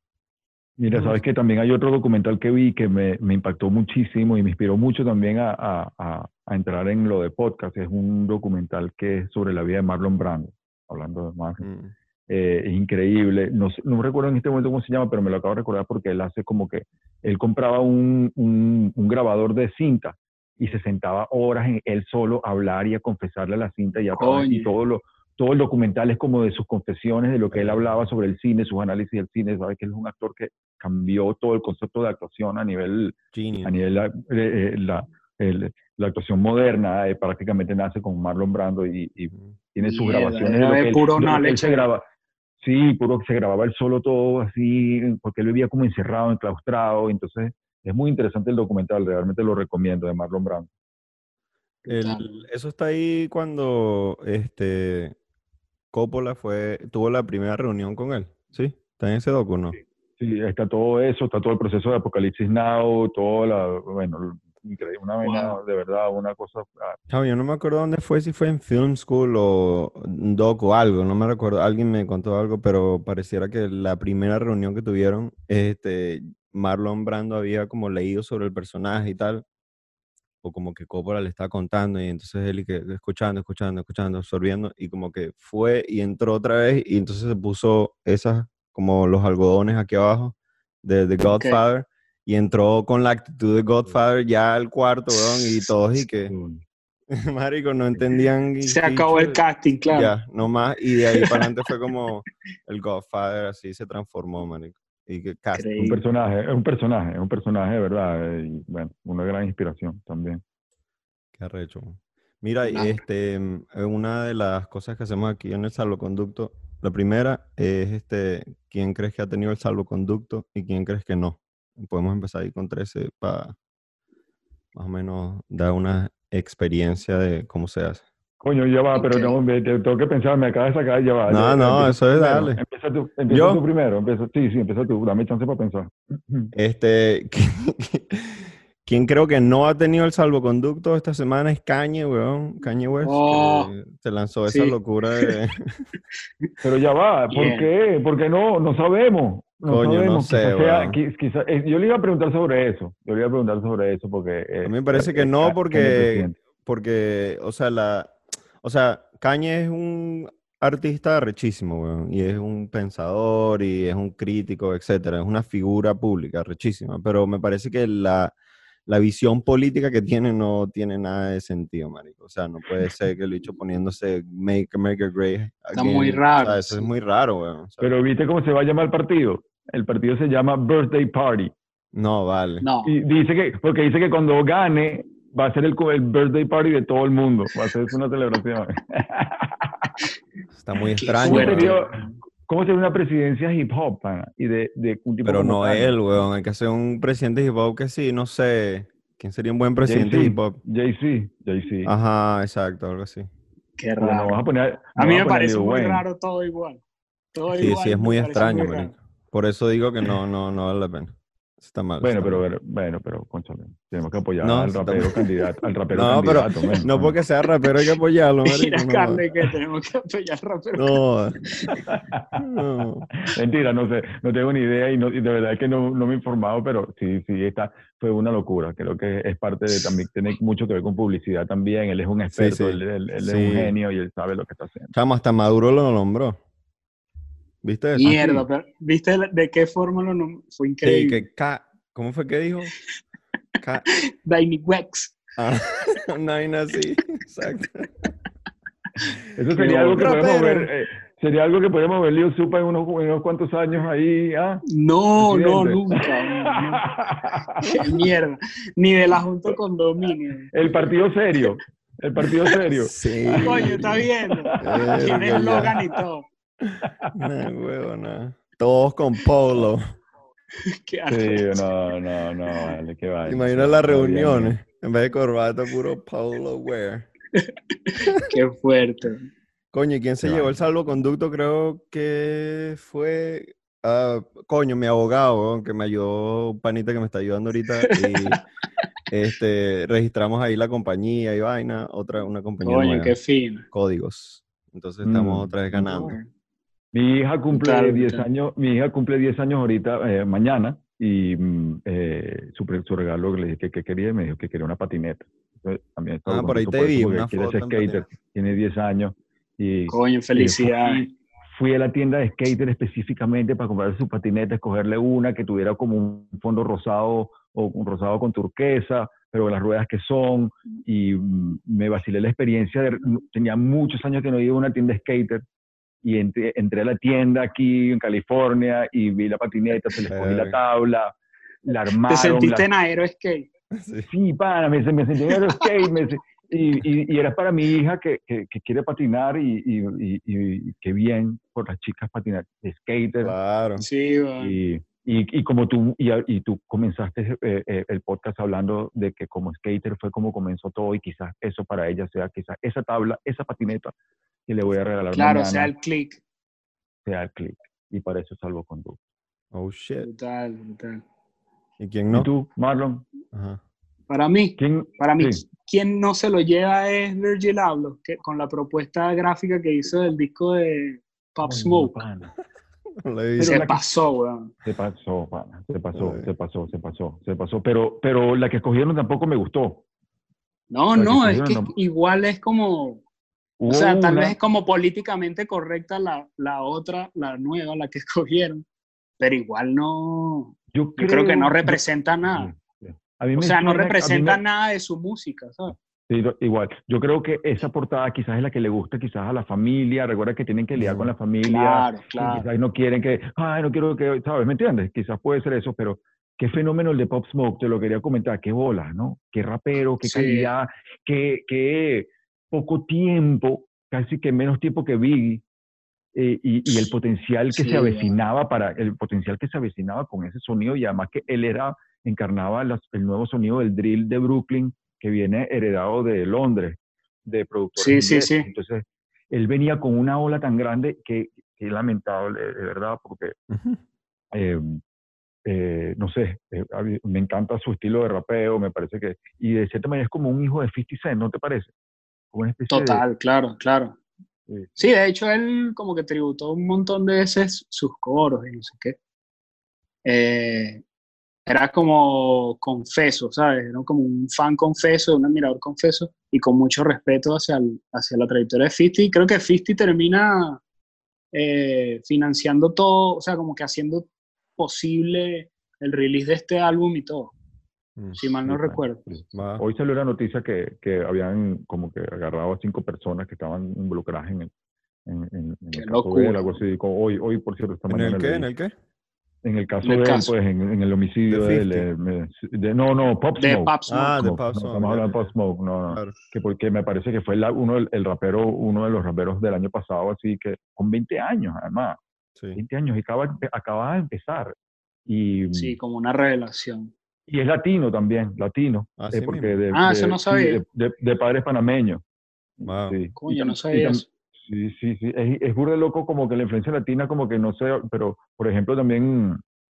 Mira, sabes que también hay otro documental que vi que me, me impactó muchísimo y me inspiró mucho también a, a- a- a entrar en lo de podcast. Es un documental que es sobre la vida de Marlon Brando, hablando de Marlon. Mm. Eh, es increíble. No, no recuerdo en este momento cómo se llama, pero me lo acabo de recordar porque él hace como que él compraba un, un- un grabador de cinta y se sentaba horas en él solo a hablar y a confesarle a la cinta y, a, y Coño. todo lo todo el documental es como de sus confesiones, de lo que él hablaba sobre el cine, sus análisis del cine. Sabes que él es un actor que cambió todo el concepto de actuación a nivel Genius. a nivel la, eh, eh, la, el- la actuación moderna eh, prácticamente nace con Marlon Brando y, y tiene sus grabaciones de debe lo haber que él, puro de lo que él knowledge se graba. Sí, puro se grababa él solo todo así, porque él vivía como encerrado, enclaustrado, entonces es muy interesante el documental, realmente lo recomiendo de Marlon Brando. El- eso está ahí cuando este Coppola fue, tuvo la primera reunión con él, ¿sí? ¿Está en ese docu, no? Sí, está todo eso, está todo el proceso de Apocalipsis Now, todo la, bueno, increíble, una vaina Wow. de verdad, una cosa, ah, Chavo, yo no me acuerdo dónde fue, si fue en Film School o un doc o algo, no me recuerdo. Alguien me contó algo, pero pareciera que la primera reunión que tuvieron, este, Marlon Brando había como leído sobre el personaje y tal, o como que Coppola le estaba contando y entonces él y que escuchando, escuchando, escuchando, absorbiendo y como que fue y entró otra vez y entonces se puso esas como los algodones aquí abajo de The Godfather y entró con la actitud de Godfather ya al cuarto, weón, y todos y que Marico, no entendían. y Se acabó el casting, claro. Ya, no más. Y de ahí para adelante fue como el Godfather, así se transformó, marico. Y que cast. un personaje, es un personaje, es un personaje de verdad, eh, y bueno, una gran inspiración también. Qué arrecho. Mira, y Nah. este, mm, eh, una de las cosas que hacemos aquí en el salvoconducto, la primera es este, ¿quién crees que ha tenido el salvoconducto y quién crees que no? Podemos empezar ahí con 13 para más o menos dar una experiencia de cómo se hace. Coño, ya va, pero no, me- te- tengo que pensar, me acabas de sacar, ya va. No, ya- no, empieza eso es primero, dale. Empieza tú, empieza ¿Yo? tú primero, empieza, sí, sí, empieza tú, dame chance para pensar. Este, ¿quién creo que no ha tenido el salvoconducto esta semana es Kanye, weón. Kanye West, Oh, que se lanzó esa sí. locura de... Pero ya va, ¿por Bien. qué? Porque no, no sabemos. No Coño, no sé, sea- weón. qui- quizás- eh, yo le iba a preguntar sobre eso. Yo le iba a preguntar sobre eso porque. eh, A mí me parece eh, que no, porque, porque, o sea, la, o sea, Kanye es un artista rechísimo, weón, y es un pensador y es un crítico, etcétera, es una figura pública rechísima, pero me parece que la, la visión política que tiene no tiene nada de sentido, marico. O sea, no puede ser que el bicho poniéndose Make America Great Está muy Again, o raro, sea, eso es muy raro, weón. o sea, Pero ¿viste cómo se va a llamar el partido? El partido se llama Birthday Party. no, vale. no. Y dice que, porque dice que cuando gane va a ser el, el birthday party de todo el mundo. Va a ser una celebración. Está muy extraño. ¿Cómo sería, ¿Cómo sería una presidencia hip hop, pana? Y de, de un tipo Pero no él, weón. Hay que hacer un presidente hip hop que sí, no sé. ¿Quién sería un buen presidente hip hop? Jay-Z, Jay-Z. Ajá, exacto, algo así. Qué raro. vas a poner, A no mí me parece muy Wayne. raro todo igual. Todo Sí, igual sí, es muy extraño, marico. Por eso digo que no, no, no vale la pena. Está mal. Bueno, está pero, mal. bueno, pero, conchale, tenemos que apoyar No, al sí, rapero candidato, al rapero No, pero no porque sea rapero hay que apoyarlo, marico. Mira, no. Que tenemos que apoyar rapero. No. Mentira, no sé, no tengo ni idea y, de verdad que no, no me he informado, pero sí, sí, esta fue una locura. Creo que es parte de también, tiene mucho que ver con publicidad también. Él es un experto, sí. él, él- él es Sí. un genio y él sabe lo que está haciendo. Chamo, hasta Maduro lo nombró. ¿Viste eso? Mierda, pero ¿viste de qué forma lo nom- Fue Sí, increíble. que K, ¿cómo fue que dijo? K, Danny Wex. ah, así, exacto. Eso sería algo que podemos ver, eh, sería algo que podemos ver Leo Supa en unos, en unos cuantos años ahí, ¿ah? No, no, nunca. no. Qué mierda. Ni de la Junta de Condominio. El partido serio, el partido serio. Sí. Coño, está viendo. Tiene eslogan y todo. Nah, huevo. Todos con polo. Qué asco. Sí, no, no, no, vale, qué vale. Imagina las reuniones. En vez de corbata, puro polo wear. Qué fuerte. Coño, ¿y quién se Qué llevó el salvoconducto? Creo que fue. ah, coño, mi abogado, que me ayudó, un panita que me está ayudando ahorita. Y este, registramos ahí la compañía y vaina. Otra, una compañía Coño, nueva. qué fino. Códigos. Entonces estamos Mm. otra vez ganando. Mi hija cumple Brutal, 10 brutal. años, mi hija cumple 10 años ahorita, eh, mañana, y mm, eh, su, su regalo le dije que, que quería, y me dijo que quería una patineta. Entonces, también estaba Ah, por ahí te vi, una foto en skater, tiene 10 años, y Coño, felicidades. fui, fui a la tienda de skater específicamente para comprar su patineta, escogerle una que tuviera como un fondo rosado o un rosado con turquesa, pero las ruedas que son, y mm, me vacilé la experiencia. De, tenía muchos años que no iba a una tienda de skater, y entré, entré a la tienda aquí en California y vi la patineta, se le escogí la tabla, la armaron. ¿Te sentiste la- en aeroskate? Sí. Sí, pana, me, me sentí en el skate, me y, y, y era para mi hija que, que, que quiere patinar y, y, y, y qué bien por las chicas patinar, de skater. Claro. Sí, va. Y, y, y como tú, y, y tú comenzaste eh, eh, el podcast hablando de que como skater fue como comenzó todo y quizás eso para ella sea quizás esa tabla, esa patineta que le voy a regalar Claro, mañana sea, el click. sea el click. y para eso es salvoconducto. Oh, shit. Brutal, brutal. ¿Y quién ¿Y no? tú, Marlon? Ajá. Para mí, ¿Quién? para mí, Sí. quien no se lo lleva es Virgil Abloh, que con la propuesta gráfica que hizo del disco de Pop Smoke. Se la que- pasó, weón. Se pasó, pana, se pasó, Ay. se pasó, se pasó, se pasó. Pero, pero la que escogieron tampoco me gustó. No, La que no, es escogieron que no- igual es como, Hubo o sea, tal una- vez es como políticamente correcta la, la otra, la nueva, la que escogieron, pero igual no, yo yo creo que no representa nada. A mí O me sea, no representa me- nada de su música, ¿sabes? Sí, igual. Yo creo que esa portada quizás es la que le gusta quizás a la familia. Recuerda que tienen que lidiar con la familia. Claro, claro. Quizás no quieren que, ay, no quiero que, ¿sabes? ¿Me entiendes? Quizás puede ser eso, pero qué fenómeno el de Pop Smoke, te lo quería comentar. Qué bolas, ¿no? Qué rapero, qué Sí. calidad, qué, qué poco tiempo, casi que menos tiempo que Biggie. eh, y, y el potencial que Sí, se avecinaba para el potencial que se avecinaba con ese sonido y además que él era encarnaba las- el nuevo sonido del drill de Brooklyn que viene heredado de Londres de productores Sí, sí, ingleses. sí. entonces él venía con una ola tan grande que, que es lamentable de verdad porque eh, eh, no sé, eh, me encanta su estilo de rapeo, me parece que, y de cierta manera es como un hijo de 50 Cent, ¿no te parece? Como una especie de- Total, claro, claro. Sí. Sí, de hecho él como que tributó un montón de veces sus coros y no sé qué. Eh, era como confeso, ¿sabes? Era como un fan confeso, un admirador confeso y con mucho respeto hacia, el- hacia la trayectoria de 50. Y creo que 50 termina eh, financiando todo, o sea, como que haciendo posible el release de este álbum y todo, Mm. si mal no Sí, recuerdo. Sí. Hoy salió la noticia que, que habían como que agarrado a cinco personas que estaban involucradas en el, en, en- en Qué el caso de él, locura. algo así. como hoy, hoy, por cierto, esta ¿En mañana el qué? ¿En el qué? En el caso En el de él, pues, en, en el homicidio De de él. 50. eh, me- de- no, no, Pop De Smoke. Pop Smoke. Ah, de No, Pop no, Smoke, Estamos hablando de. Pop Smoke, no, no. Claro. Que porque me parece que fue la- uno el rapero, uno de los raperos del año pasado, así que con 20 años, además. Sí. 20 años y acaba, acababa de empezar. Y, Sí, como una revelación. y es latino también, latino. Así eh, porque de, Ah, eso no sí, sabía. de, de- de padres panameños. Wow. Sí. Y Coño, no y sabía eso. Sí, sí, sí. Es, es burda de loco como que la influencia latina, como que no sé, pero por ejemplo también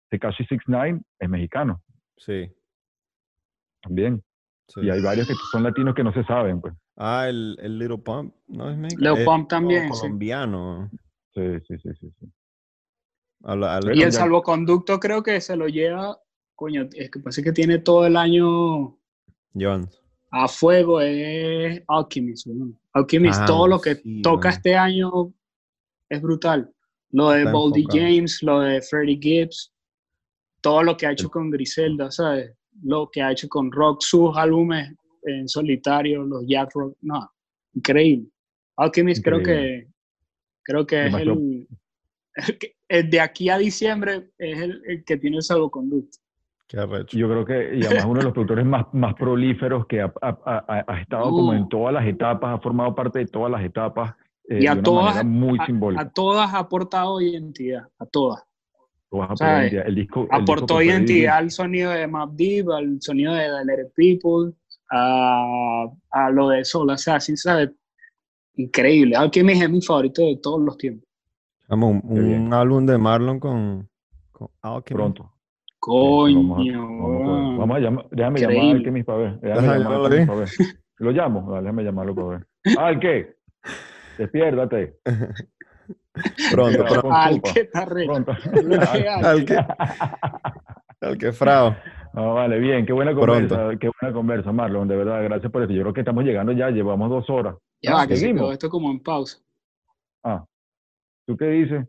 Tekashi 69 es mexicano, Sí. también. sí. Y hay varios que son latinos que no se saben, pues. Ah, el, el Little Pump, ¿no es mexicano? Lil Es Pump también, colombiano. Sí, sí, sí, sí. sí. Y el ya- salvoconducto creo que se lo lleva, coño, es que parece que tiene todo el año Jones. A fuego, es Alchemist. Alchemist, Ah, todo lo que sí, toca este año es brutal. Lo de Boldy. James, lo de Freddie Gibbs, todo lo que ha hecho con Griselda, ¿sabes? Lo que ha hecho con Rock, sus álbumes en solitario, los Jazz Rock, no, increíble. Alchemist creo que creo que es el, el que- el de aquí a diciembre es el, el que tiene el salvoconducto. Qué arrecho. Yo creo que, y además uno de los productores más, más prolíferos que ha, ha- ha- ha estado como en todas las etapas, ha formado parte de todas las etapas eh, Y a de una todas- muy simbólica. a todas ha aportado identidad, a todas. Todas aportan ¿sabes? identidad. El disco, el disco Aportó identidad al sonido de Map Deep, al sonido de The Letter People, a, a lo de Soul Assassin, ¿sabes? Increíble. Alchemist es mi favorito de todos los tiempos. Vamos, un, álbum de Marlon con, con Alchemy. pronto. Coño, Vamos a, vamos a- weón. vamos a llamar, déjame llamar Increíble. a Alchemist para ver. Déjame Ajá, llamar a llámalo Alchemist ahí. para ver. Lo llamo, dale, déjame llamarlo para ver. Alque, despiértate. Pronto, Mira, pronto. con Al que está re- Pronto. Lo que. Alque. Alque Frao. No, vale, bien, qué buena Pronto. conversa, qué buena conversa, Marlon, de verdad, gracias por eso. Yo creo que estamos llegando ya, llevamos dos horas. Ya va, Ah, que se seguimos. quedó esto como en pausa. Ah, ¿tú qué dices?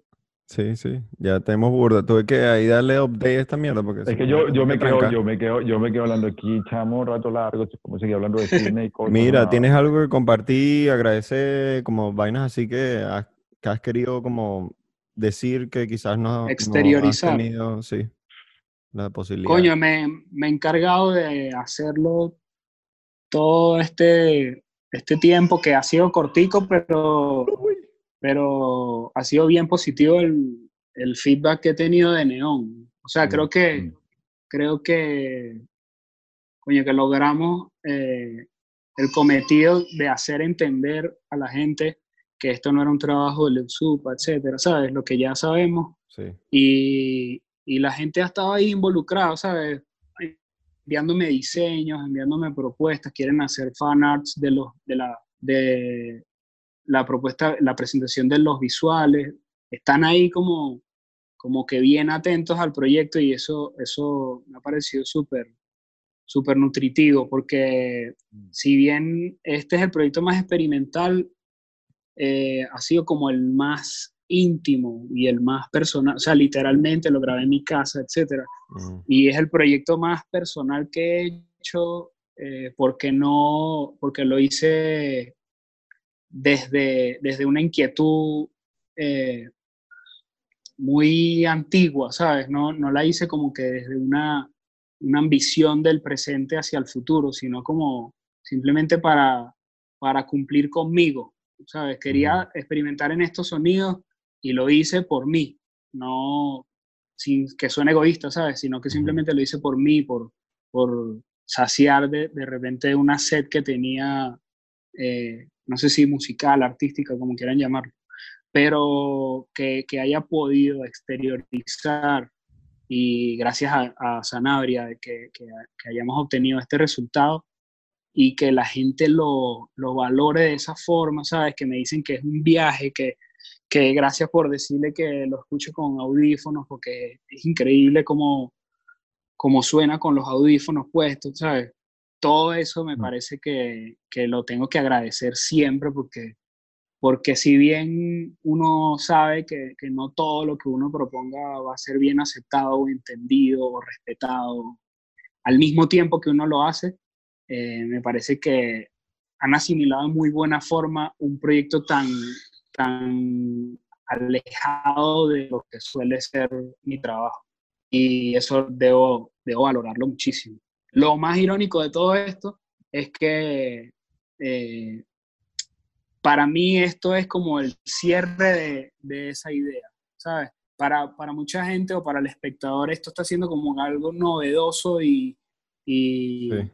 Sí, sí. Ya tenemos burda. Tuve que ahí darle update a esta mierda porque Es que no, yo, yo me que quedo, yo me quedo, yo me quedo hablando aquí, chamo, un rato largo, como seguir hablando de cine y cosas. Mira, no. ¿tienes algo que compartir, agradecer, como vainas así que has, que has querido como decir que quizás no, no has Exteriorizar. tenido, sí, la posibilidad? Coño, me, me he encargado de hacerlo todo este, este tiempo que ha sido cortico, pero, pero ha sido bien positivo el, el feedback que he tenido de Neón. O sea, creo que, Mm. creo que, coño, que logramos eh, el cometido de hacer entender a la gente que esto no era un trabajo de Leusupa, etcétera, ¿sabes? Lo que ya sabemos. Sí. Y, y la gente ha estado ahí involucrada, ¿sabes? Enviándome diseños, enviándome propuestas, quieren hacer fan arts de, los, de, la, de la propuesta, la presentación de los visuales. Están ahí como, como que bien atentos al proyecto y eso, eso me ha parecido súper súper nutritivo, porque si bien este es el proyecto más experimental, eh, ha sido como el más íntimo y el más personal, o sea, literalmente lo grabé en mi casa, etc. Mm. Y es el proyecto más personal que he hecho eh, porque no, porque lo hice desde, desde una inquietud eh, muy antigua, ¿sabes? No, no la hice como que desde una, una ambición del presente hacia el futuro, sino como simplemente para, para cumplir conmigo, ¿sabes? Quería experimentar en estos sonidos y lo hice por mí, no sin que suene egoísta, ¿sabes? Sino que simplemente lo hice por mí, por, por saciar de, de repente una sed que tenía, eh, no sé si musical, artística, como quieran llamarlo, pero que, que haya podido exteriorizar y gracias a, a Sanabria que, que, hayamos obtenido este resultado y que la gente lo, lo, valore de esa forma, ¿sabes? Que me dicen que es un viaje, que, que gracias por decirle que lo escuche con audífonos, porque es increíble cómo, cómo suena con los audífonos puestos, ¿sabes? Todo eso me parece que, que lo tengo que agradecer siempre porque, porque si bien uno sabe que, que no todo lo que uno proponga va a ser bien aceptado o entendido o respetado, al mismo tiempo que uno lo hace, eh, me parece que han asimilado en muy buena forma un proyecto tan, tan alejado de lo que suele ser mi trabajo. Y eso debo, debo valorarlo muchísimo. Lo más irónico de todo esto es que eh, para mí esto es como el cierre de, de esa idea, ¿sabes? Para, para, mucha gente o para el espectador esto está siendo como algo novedoso y, y sí.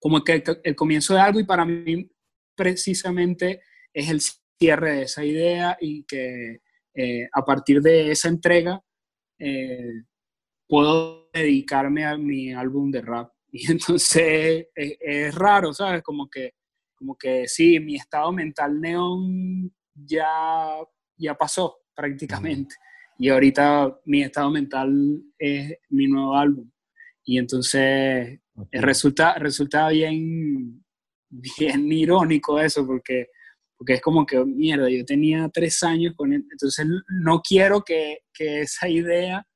como que el, el, comienzo de algo y para mí precisamente es el cierre de esa idea y que eh, a partir de esa entrega eh, puedo dedicarme a mi álbum de rap. Y entonces es, es, raro, ¿sabes? Como que, como que sí, mi estado mental neón ya, ya pasó prácticamente. Y ahorita mi estado mental es mi nuevo álbum. Y entonces okay. resulta, resulta bien, bien irónico eso, porque porque es como que, mierda, yo tenía tres años con él, entonces no quiero que, que esa idea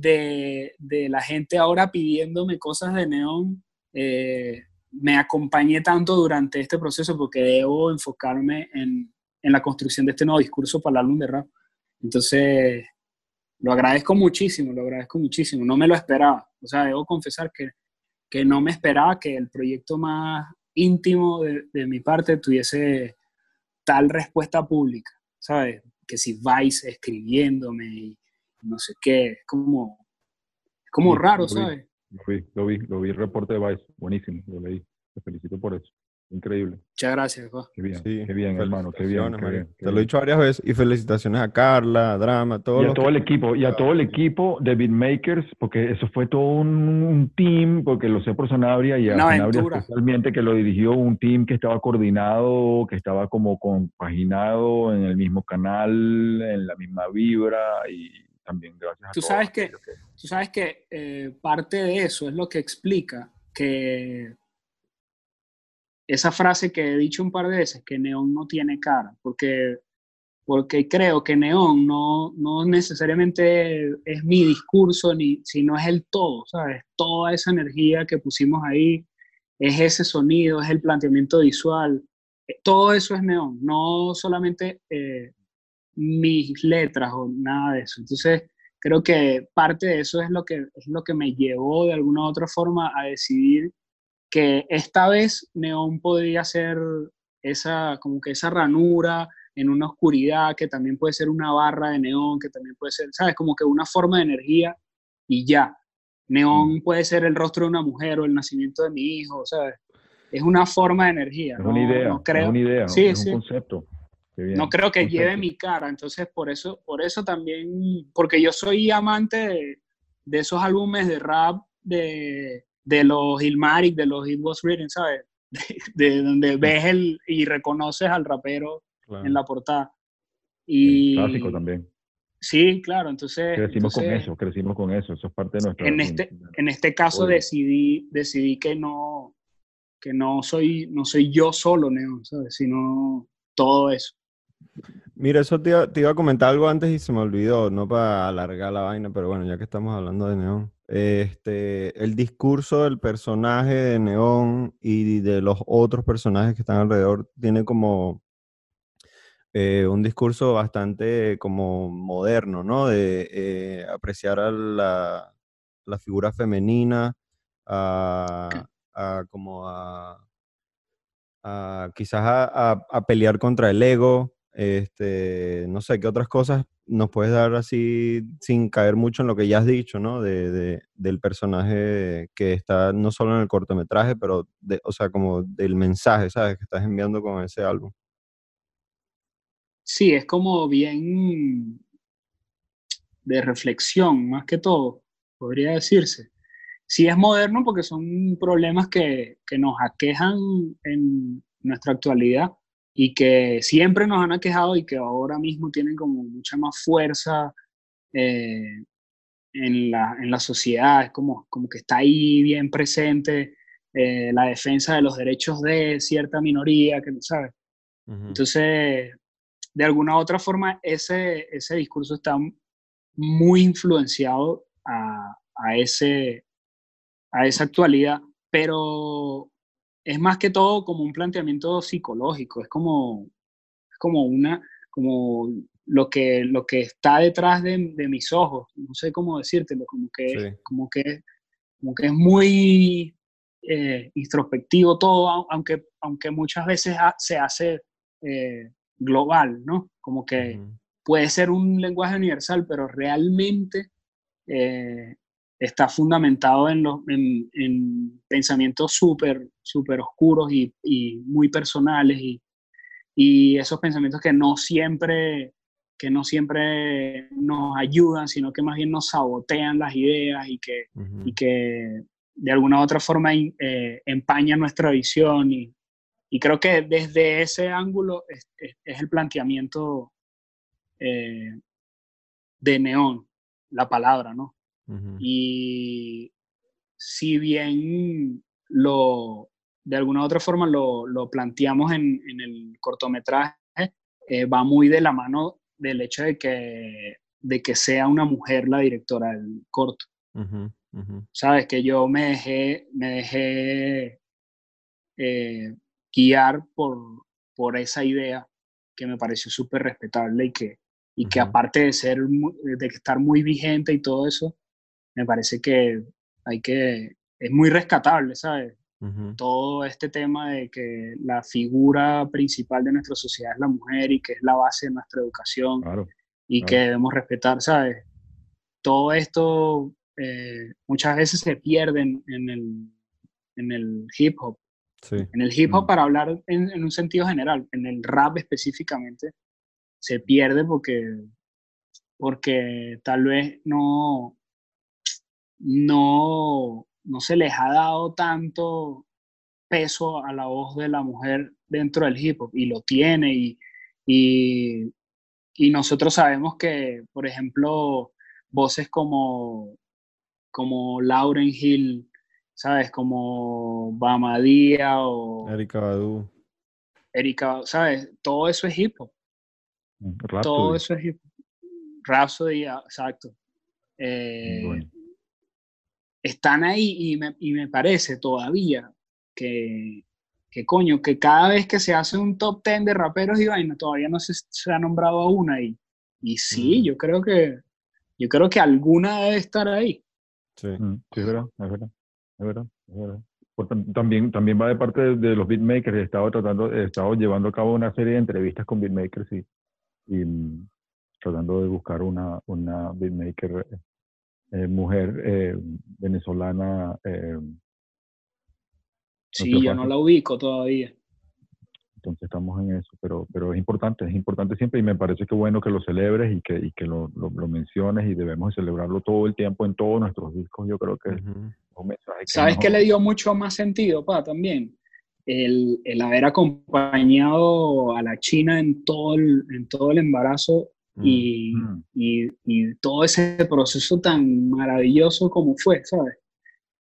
de, de, la gente ahora pidiéndome cosas de neón eh, me acompañe tanto durante este proceso, porque debo enfocarme en, en, la construcción de este nuevo discurso para el álbum de rap. Entonces, lo agradezco muchísimo, lo agradezco muchísimo, no me lo esperaba, o sea, debo confesar que, que no me esperaba que el proyecto más íntimo de, de mi parte tuviese tal respuesta pública, ¿sabes? Que si vais escribiéndome y no sé qué, es como, es como sí, raro, lo ¿sabes? Lo vi, lo vi, lo vi, el reporte de Vice, buenísimo, lo leí, te felicito por eso. Increíble. Muchas gracias, Juan. Qué bien, sí, qué bien, hermano, qué bien, qué bien, Te lo he dicho varias veces y felicitaciones a Carla, a Drama, a todo, y a todo que... el equipo, y a todo el equipo de Beatmakers, porque eso fue todo un, un team, porque lo sé por Sanabria y a Una Sanabria aventura. especialmente que lo dirigió un team que estaba coordinado, que estaba como compaginado en el mismo canal, en la misma vibra y también gracias a tú sabes que, que, Tú sabes que eh, parte de eso es lo que explica que esa frase que he dicho un par de veces, que Neón no tiene cara, porque, porque creo que Neón no, no necesariamente es mi discurso, ni, sino es el todo, ¿sabes? Toda esa energía que pusimos ahí, es ese sonido, es el planteamiento visual, todo eso es Neón, no solamente eh, mis letras o nada de eso. Entonces, creo que parte de eso es lo que, es lo que me llevó de alguna u otra forma a decidir que esta vez Neón podría ser esa, como que esa ranura en una oscuridad, que también puede ser una barra de neón, que también puede ser, ¿sabes? Como que una forma de energía y ya. Neón puede ser el rostro de una mujer o el nacimiento de mi hijo, ¿sabes? Es una forma de energía. Es no, una idea, no creo. es una idea, sí, es sí. un concepto. No creo que Concepto. lleve mi cara, entonces por eso, por eso también, porque yo soy amante de, de esos álbumes de rap de, de los Ilmatic, de los It Was Written, ¿sabes? De, de donde ves el y reconoces al rapero Claro. en la portada. Y Clásico también. Sí, claro, entonces, Crecimos con entonces, eso, crecimos con eso. Eso es parte de nuestra. en este, en este caso Oye. decidí, decidí que no, que no soy, no soy yo solo, Neon, ¿sabes? Sino todo eso. Mira, eso te iba, te iba a comentar algo antes y se me olvidó, no para alargar la vaina, pero bueno, ya que estamos hablando de Neón. Este, el discurso del personaje de Neón y de los otros personajes que están alrededor tiene como eh, un discurso bastante como moderno, ¿no? De eh, apreciar a la, la figura femenina, a, a como a, a quizás a, a- a pelear contra el ego, este, no sé, qué otras cosas nos puedes dar así sin caer mucho en lo que ya has dicho, ¿no? De, de- del personaje que está no solo en el cortometraje, pero, o sea, como del mensaje, ¿sabes? Que estás enviando con ese álbum. Sí, es como bien de reflexión, más que todo, podría decirse. Sí es moderno porque son problemas que, que nos aquejan en nuestra actualidad y que siempre nos han aquejado y que ahora mismo tienen como mucha más fuerza eh, en, la, en la sociedad, es como, como que está ahí bien presente eh, la defensa de los derechos de cierta minoría, que no sabes. Ujú. Entonces, de alguna u otra forma, ese, ese discurso está muy influenciado a, a, ese, a esa actualidad, pero es más que todo como un planteamiento psicológico, es como, es como una, como lo que, lo que está detrás de, de mis ojos, no sé cómo decírtelo, como que, Sí. como que, como que es muy eh, introspectivo todo, au- aunque, aunque muchas veces ha- se hace eh, global, ¿no? Como que puede ser un lenguaje universal, pero realmente eh, está fundamentado en, los, en, en pensamientos súper, súper oscuros y, y muy personales y, y esos pensamientos que no siempre que no siempre nos ayudan, sino que más bien nos sabotean las ideas y que, y que de alguna u otra forma in- eh, empaña nuestra visión. Y, y creo que desde ese ángulo es, es- es el planteamiento eh, de neón, la palabra, ¿no? Y si bien lo, de alguna u otra forma lo, lo planteamos en, en el cortometraje, eh, va muy de la mano del hecho de que, de que sea una mujer la directora del corto. Sabes que yo me dejé, me dejé eh, guiar por, por esa idea que me pareció súper respetable y que, y que aparte de ser de estar muy vigente y todo eso, me parece que hay que es muy rescatable, ¿sabes? Ujú. Todo este tema de que la figura principal de nuestra sociedad es la mujer y que es la base de nuestra educación Claro. y claro. que debemos respetar, ¿sabes? Todo esto eh, muchas veces se pierde en, en el, en el hip hop. Sí. En el hip hop, Mm. para hablar en, en un sentido general, en el rap específicamente, se pierde porque, porque tal vez no, no, no se les ha dado tanto peso a la voz de la mujer dentro del hip hop y lo tiene y, y, y nosotros sabemos que, por ejemplo, voces como, como Lauren Hill, ¿sabes? Como Bamadía o Erika Badu. Erika, ¿sabes? Todo eso es hip hop. Rhapsody. Todo eso es hip hop. Rhapsody, ah, exacto. Eh, Bueno. Están ahí y me, y me parece todavía que, que coño, que cada vez que se hace un top 10 de raperos y vaina, todavía no se, se ha nombrado a una y, y sí, Mm. yo creo que yo creo que alguna debe estar ahí. Sí. Mm, Sí, es verdad, es verdad, es verdad, es también, también va de parte de, de los beatmakers. He estado tratando, he estado llevando a cabo una serie de entrevistas con beatmakers y, y mm, tratando de buscar una, una beatmaker eh, mujer eh, venezolana. eh, Sí, yo no la ubico todavía. Entonces estamos en eso, pero, pero es importante, es importante siempre y me parece que bueno que lo celebres y que, y que lo, lo, lo menciones y debemos de celebrarlo todo el tiempo en todos nuestros discos. Yo creo que es Ujú. un mensaje que ¿Sabes qué le dio mucho más sentido, pa, también? El, el haber acompañado a la China en todo el, en todo el embarazo y, Mm. y, y todo ese proceso tan maravilloso como fue, ¿sabes?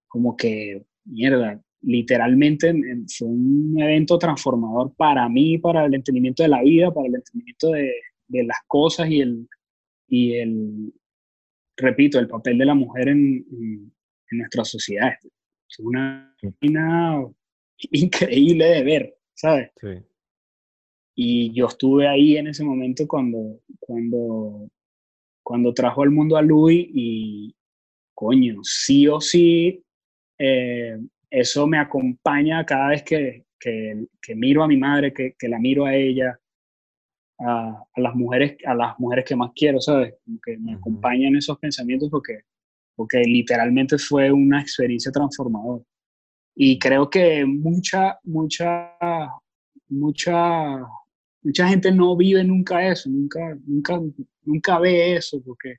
Como que, mierda, literalmente en- en- fue un evento transformador para mí, para el entendimiento de la vida, para el entendimiento de, de las cosas y el, y el, repito, el papel de la mujer en, en, en nuestra sociedad. Es una vaina increíble de ver, ¿sabes? Sí. Y yo estuve ahí en ese momento cuando, cuando, cuando trajo al mundo a Louis y, coño, sí o sí, eh, eso me acompaña cada vez que, que, que miro a mi madre, que, que la miro a ella, a, a las mujeres, a las mujeres que más quiero, ¿sabes? Como que me acompañan esos pensamientos porque, porque literalmente fue una experiencia transformadora. Y creo que mucha, mucha, mucha, mucha gente no vive nunca eso, nunca, nunca, nunca ve eso, porque,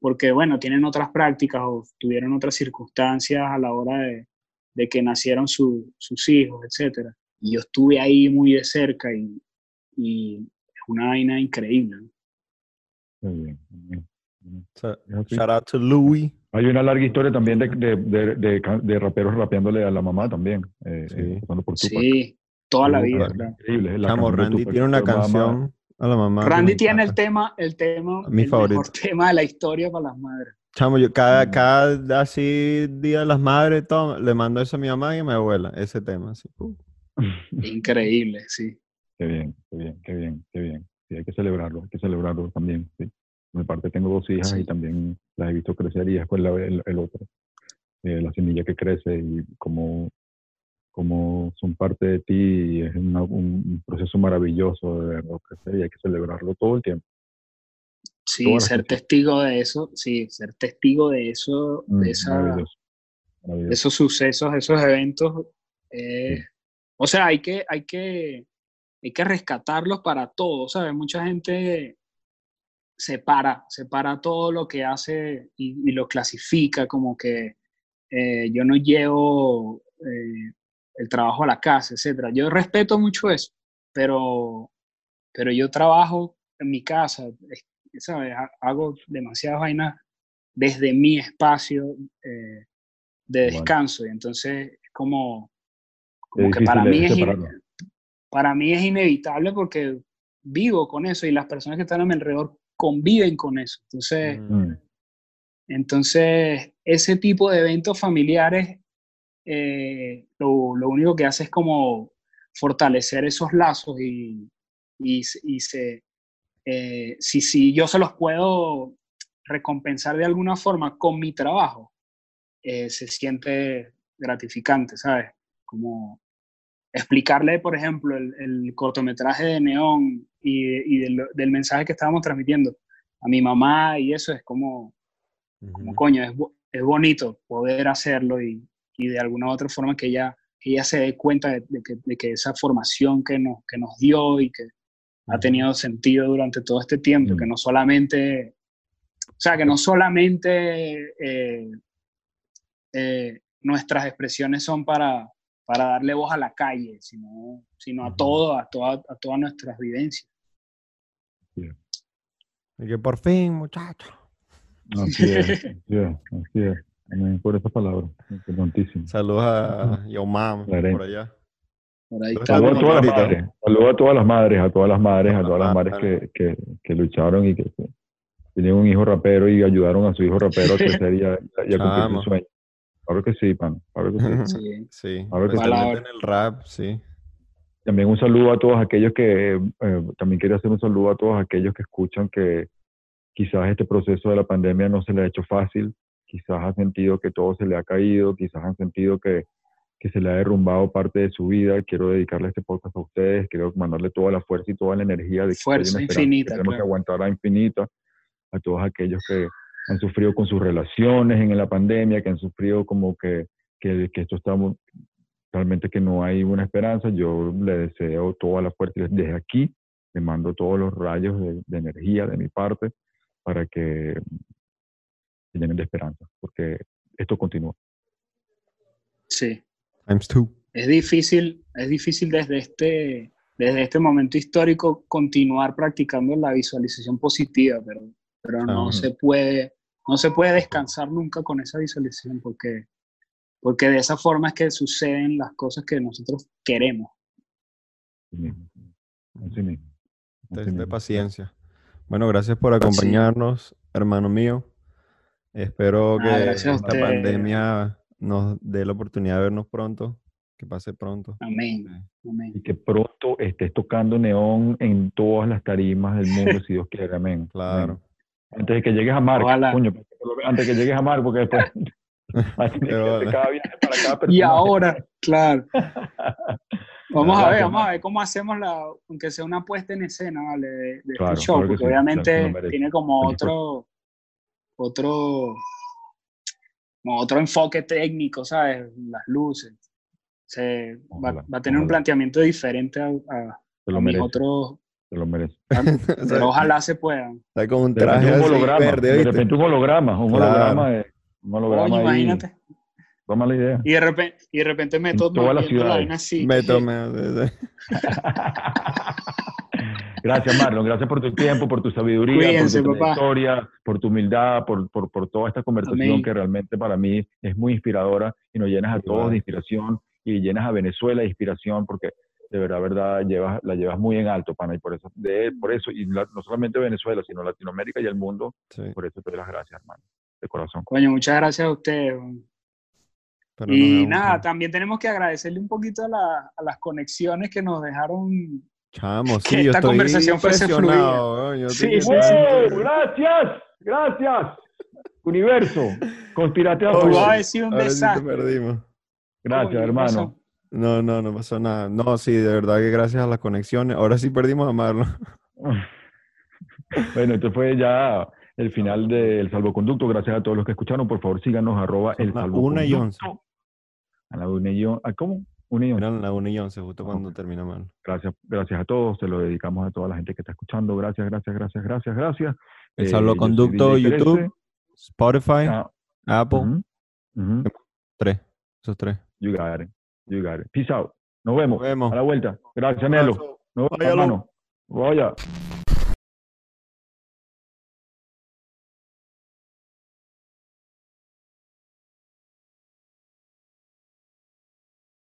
porque bueno, tienen otras prácticas o tuvieron otras circunstancias a la hora de, de que nacieron su- sus hijos, etc. Y yo estuve ahí muy de cerca y, y es una vaina increíble. ¿no? Muy bien, muy bien. So, shout out to Louis. Hay una larga historia también de, de, de, de raperos rapeándole a la mamá también, eh, Sí. eh, por Tupac. Sí, toda la vida, claro. Increíble. la Chamo, Randy tiene una Mamá, canción a la mamá. Randy tiene el tema, el tema, Mi el favorito. mejor tema de la historia para las madres. Chamo, yo cada, Mm. cada así día de las madres, todo, le mando eso a mi mamá y a mi abuela, ese tema. Así. uh. Increíble, sí. Qué bien, qué bien, qué bien, qué bien. Sí, hay que celebrarlo, hay que celebrarlo también. Sí. Por mi parte tengo dos hijas Sí. y también las he visto crecer y después la, el, el otro. Eh, la semilla que crece y como, como son parte de ti y es una- un, proceso maravilloso de verlo crecer y hay que celebrarlo todo el tiempo. Sí, Todas ser testigo de eso, sí, ser testigo de eso, Mm, de, esa, maravilloso, maravilloso. esos sucesos, esos eventos. eh, O sea, hay que, hay, que, hay que rescatarlos para todo, ¿sabes? Mucha gente separa, separa todo lo que hace y, y lo clasifica como que eh, yo no llevo eh, el trabajo a la casa, etcétera. Yo respeto mucho eso, pero, pero yo trabajo en mi casa, es- ¿sabes? Ha- Hago demasiadas vainas desde mi espacio eh, de descanso y entonces es como, Es como que para mí, es para mí es inevitable porque vivo con eso y las personas que están a mi alrededor conviven con eso. Entonces. Mm, entonces, ese tipo de eventos familiares, eh, lo, lo único que hace es como fortalecer esos lazos y, y, y se, eh, si, si yo se los puedo recompensar de alguna forma con mi trabajo, eh, se siente gratificante, ¿sabes? Como explicarle, por ejemplo, el, el cortometraje de Neón y, y del, del mensaje que estábamos transmitiendo a mi mamá y eso es como, como Ujú. coño, es, es bonito poder hacerlo y, y de alguna u otra forma que ella, que ella se dé cuenta de, de que, de que esa formación que nos, que nos dio y que ha tenido sentido durante todo este tiempo, que no solamente, o sea, que no solamente eh, eh, nuestras expresiones son para, para darle voz a la calle, sino, sino a todo, a, toda, a todas nuestras vivencias. Y que por fin, muchacho. Así es, así es, así es. Amén por esa palabra, importantísimo. Saludos a herencia. por allá. Por ahí Saludos a todas las madres, saludos a todas las madres, a todas las madres, a todas las madres que, que, que lucharon y que que tenían un hijo rapero y ayudaron a su hijo rapero a crecer y a, y a cumplir su sueño. Claro que sí, pan, claro que sí. Sí. Sí, Ahora que Palabra. en el rap, sí. También un saludo a todos aquellos que, eh, también quería hacer un saludo a todos aquellos que escuchan que quizás este proceso de la pandemia no se le ha hecho fácil, quizás han sentido que todo se le ha caído, quizás han sentido que, que se le ha derrumbado parte de su vida. Quiero dedicarle este podcast a ustedes, quiero mandarle toda la fuerza y toda la energía de Fuerza infinita, que tenemos claro. que aguantar a infinita, a todos aquellos que han sufrido con sus relaciones en la pandemia, que han sufrido como que, que, que esto está, realmente que no hay una esperanza. Yo le deseo toda la fuerza desde aquí le mando todos los rayos de, de energía de mi parte para que se llenen de esperanza, porque esto continúa. Sí. Times two. Es difícil, es difícil desde este, desde este momento histórico continuar practicando la visualización positiva, pero, pero no se puede, no se puede descansar nunca con esa visualización porque, porque de esa forma es que suceden las cosas que nosotros queremos. Así mismo. Mismo. De, paciencia. Bueno, gracias por acompañarnos, hermano mío. Espero Ah, que esta pandemia nos dé la oportunidad de vernos pronto, que pase pronto. Amén. Amén. Y que pronto estés tocando neón en todas las tarimas del mundo, si Dios quiere. Amén. Claro. Amén. Antes de que llegues a Mar, coño, antes de que llegues a Mar, porque después que Pero cada viaje para cada Y personaje. ahora, claro. Vamos a ver, vamos a ver cómo hacemos la, aunque sea una puesta en escena, ¿vale? De, de Claro, este show, porque sí, obviamente tiene como fue. otro, otro, otro enfoque técnico, ¿sabes? Las luces. Se, va, Ojalá, va a tener un ojalá. planteamiento diferente a, a- Te a mis otros, te lo mereces. pero ojalá se puedan. Está con un De repente traje un holograma, verde, de repente un holograma, un Claro. holograma, de- un holograma Oye, ahí. imagínate. Toma la idea. Y de repente, y de repente las moviendo la ciudades. vaina así. Me tomé. gracias, Marlon. Gracias por tu tiempo, por tu sabiduría, Cuídense, por tu papá. trayectoria, por tu humildad, por, por, por toda esta conversación Amén. que realmente para mí es muy inspiradora y nos llenas a todos de inspiración y llenas a Venezuela de inspiración porque de verdad, verdad, llevas, la llevas muy en alto, pana, y por eso, de, por eso y la- no solamente Venezuela, sino Latinoamérica y el mundo, Sí, por eso te doy las gracias, hermano, de corazón. Coño, muchas gracias a ustedes. Pero Y nada, también tenemos que agradecerle un poquito a, la- a las conexiones que nos dejaron. Chamo, que yo esta estoy conversación fuese yo Sí, sí. ¡Gracias! ¡Gracias! Universo, conspirate a favor. haber sido un desastre. perdimos. Gracias, Coño, ¿qué hermano. pasó? No, no, no pasó nada. No, sí, de verdad que gracias a las conexiones. Ahora sí perdimos a Marlon. Bueno, esto fue ya el final del salvoconducto. Gracias a todos los que escucharon. Por favor, síganos arroba el salvoconducto. una y once. A la una y on- ¿a ¿Cómo? Una y once. Eran las 1 y 11, justo cuando Ok. termina Marlon. Gracias, gracias a todos. Se lo dedicamos a toda la gente que está escuchando. Gracias, gracias, gracias, gracias, gracias. El Eh, salvoconducto, YouTube. Spotify, Ah, Apple, tres. Esos tres. You got it. You got it. Peace out. Nos vemos. Nos vemos. A la vuelta. Gracias, Nelo. Nos vemos, Váyalo. hermano. Vaya.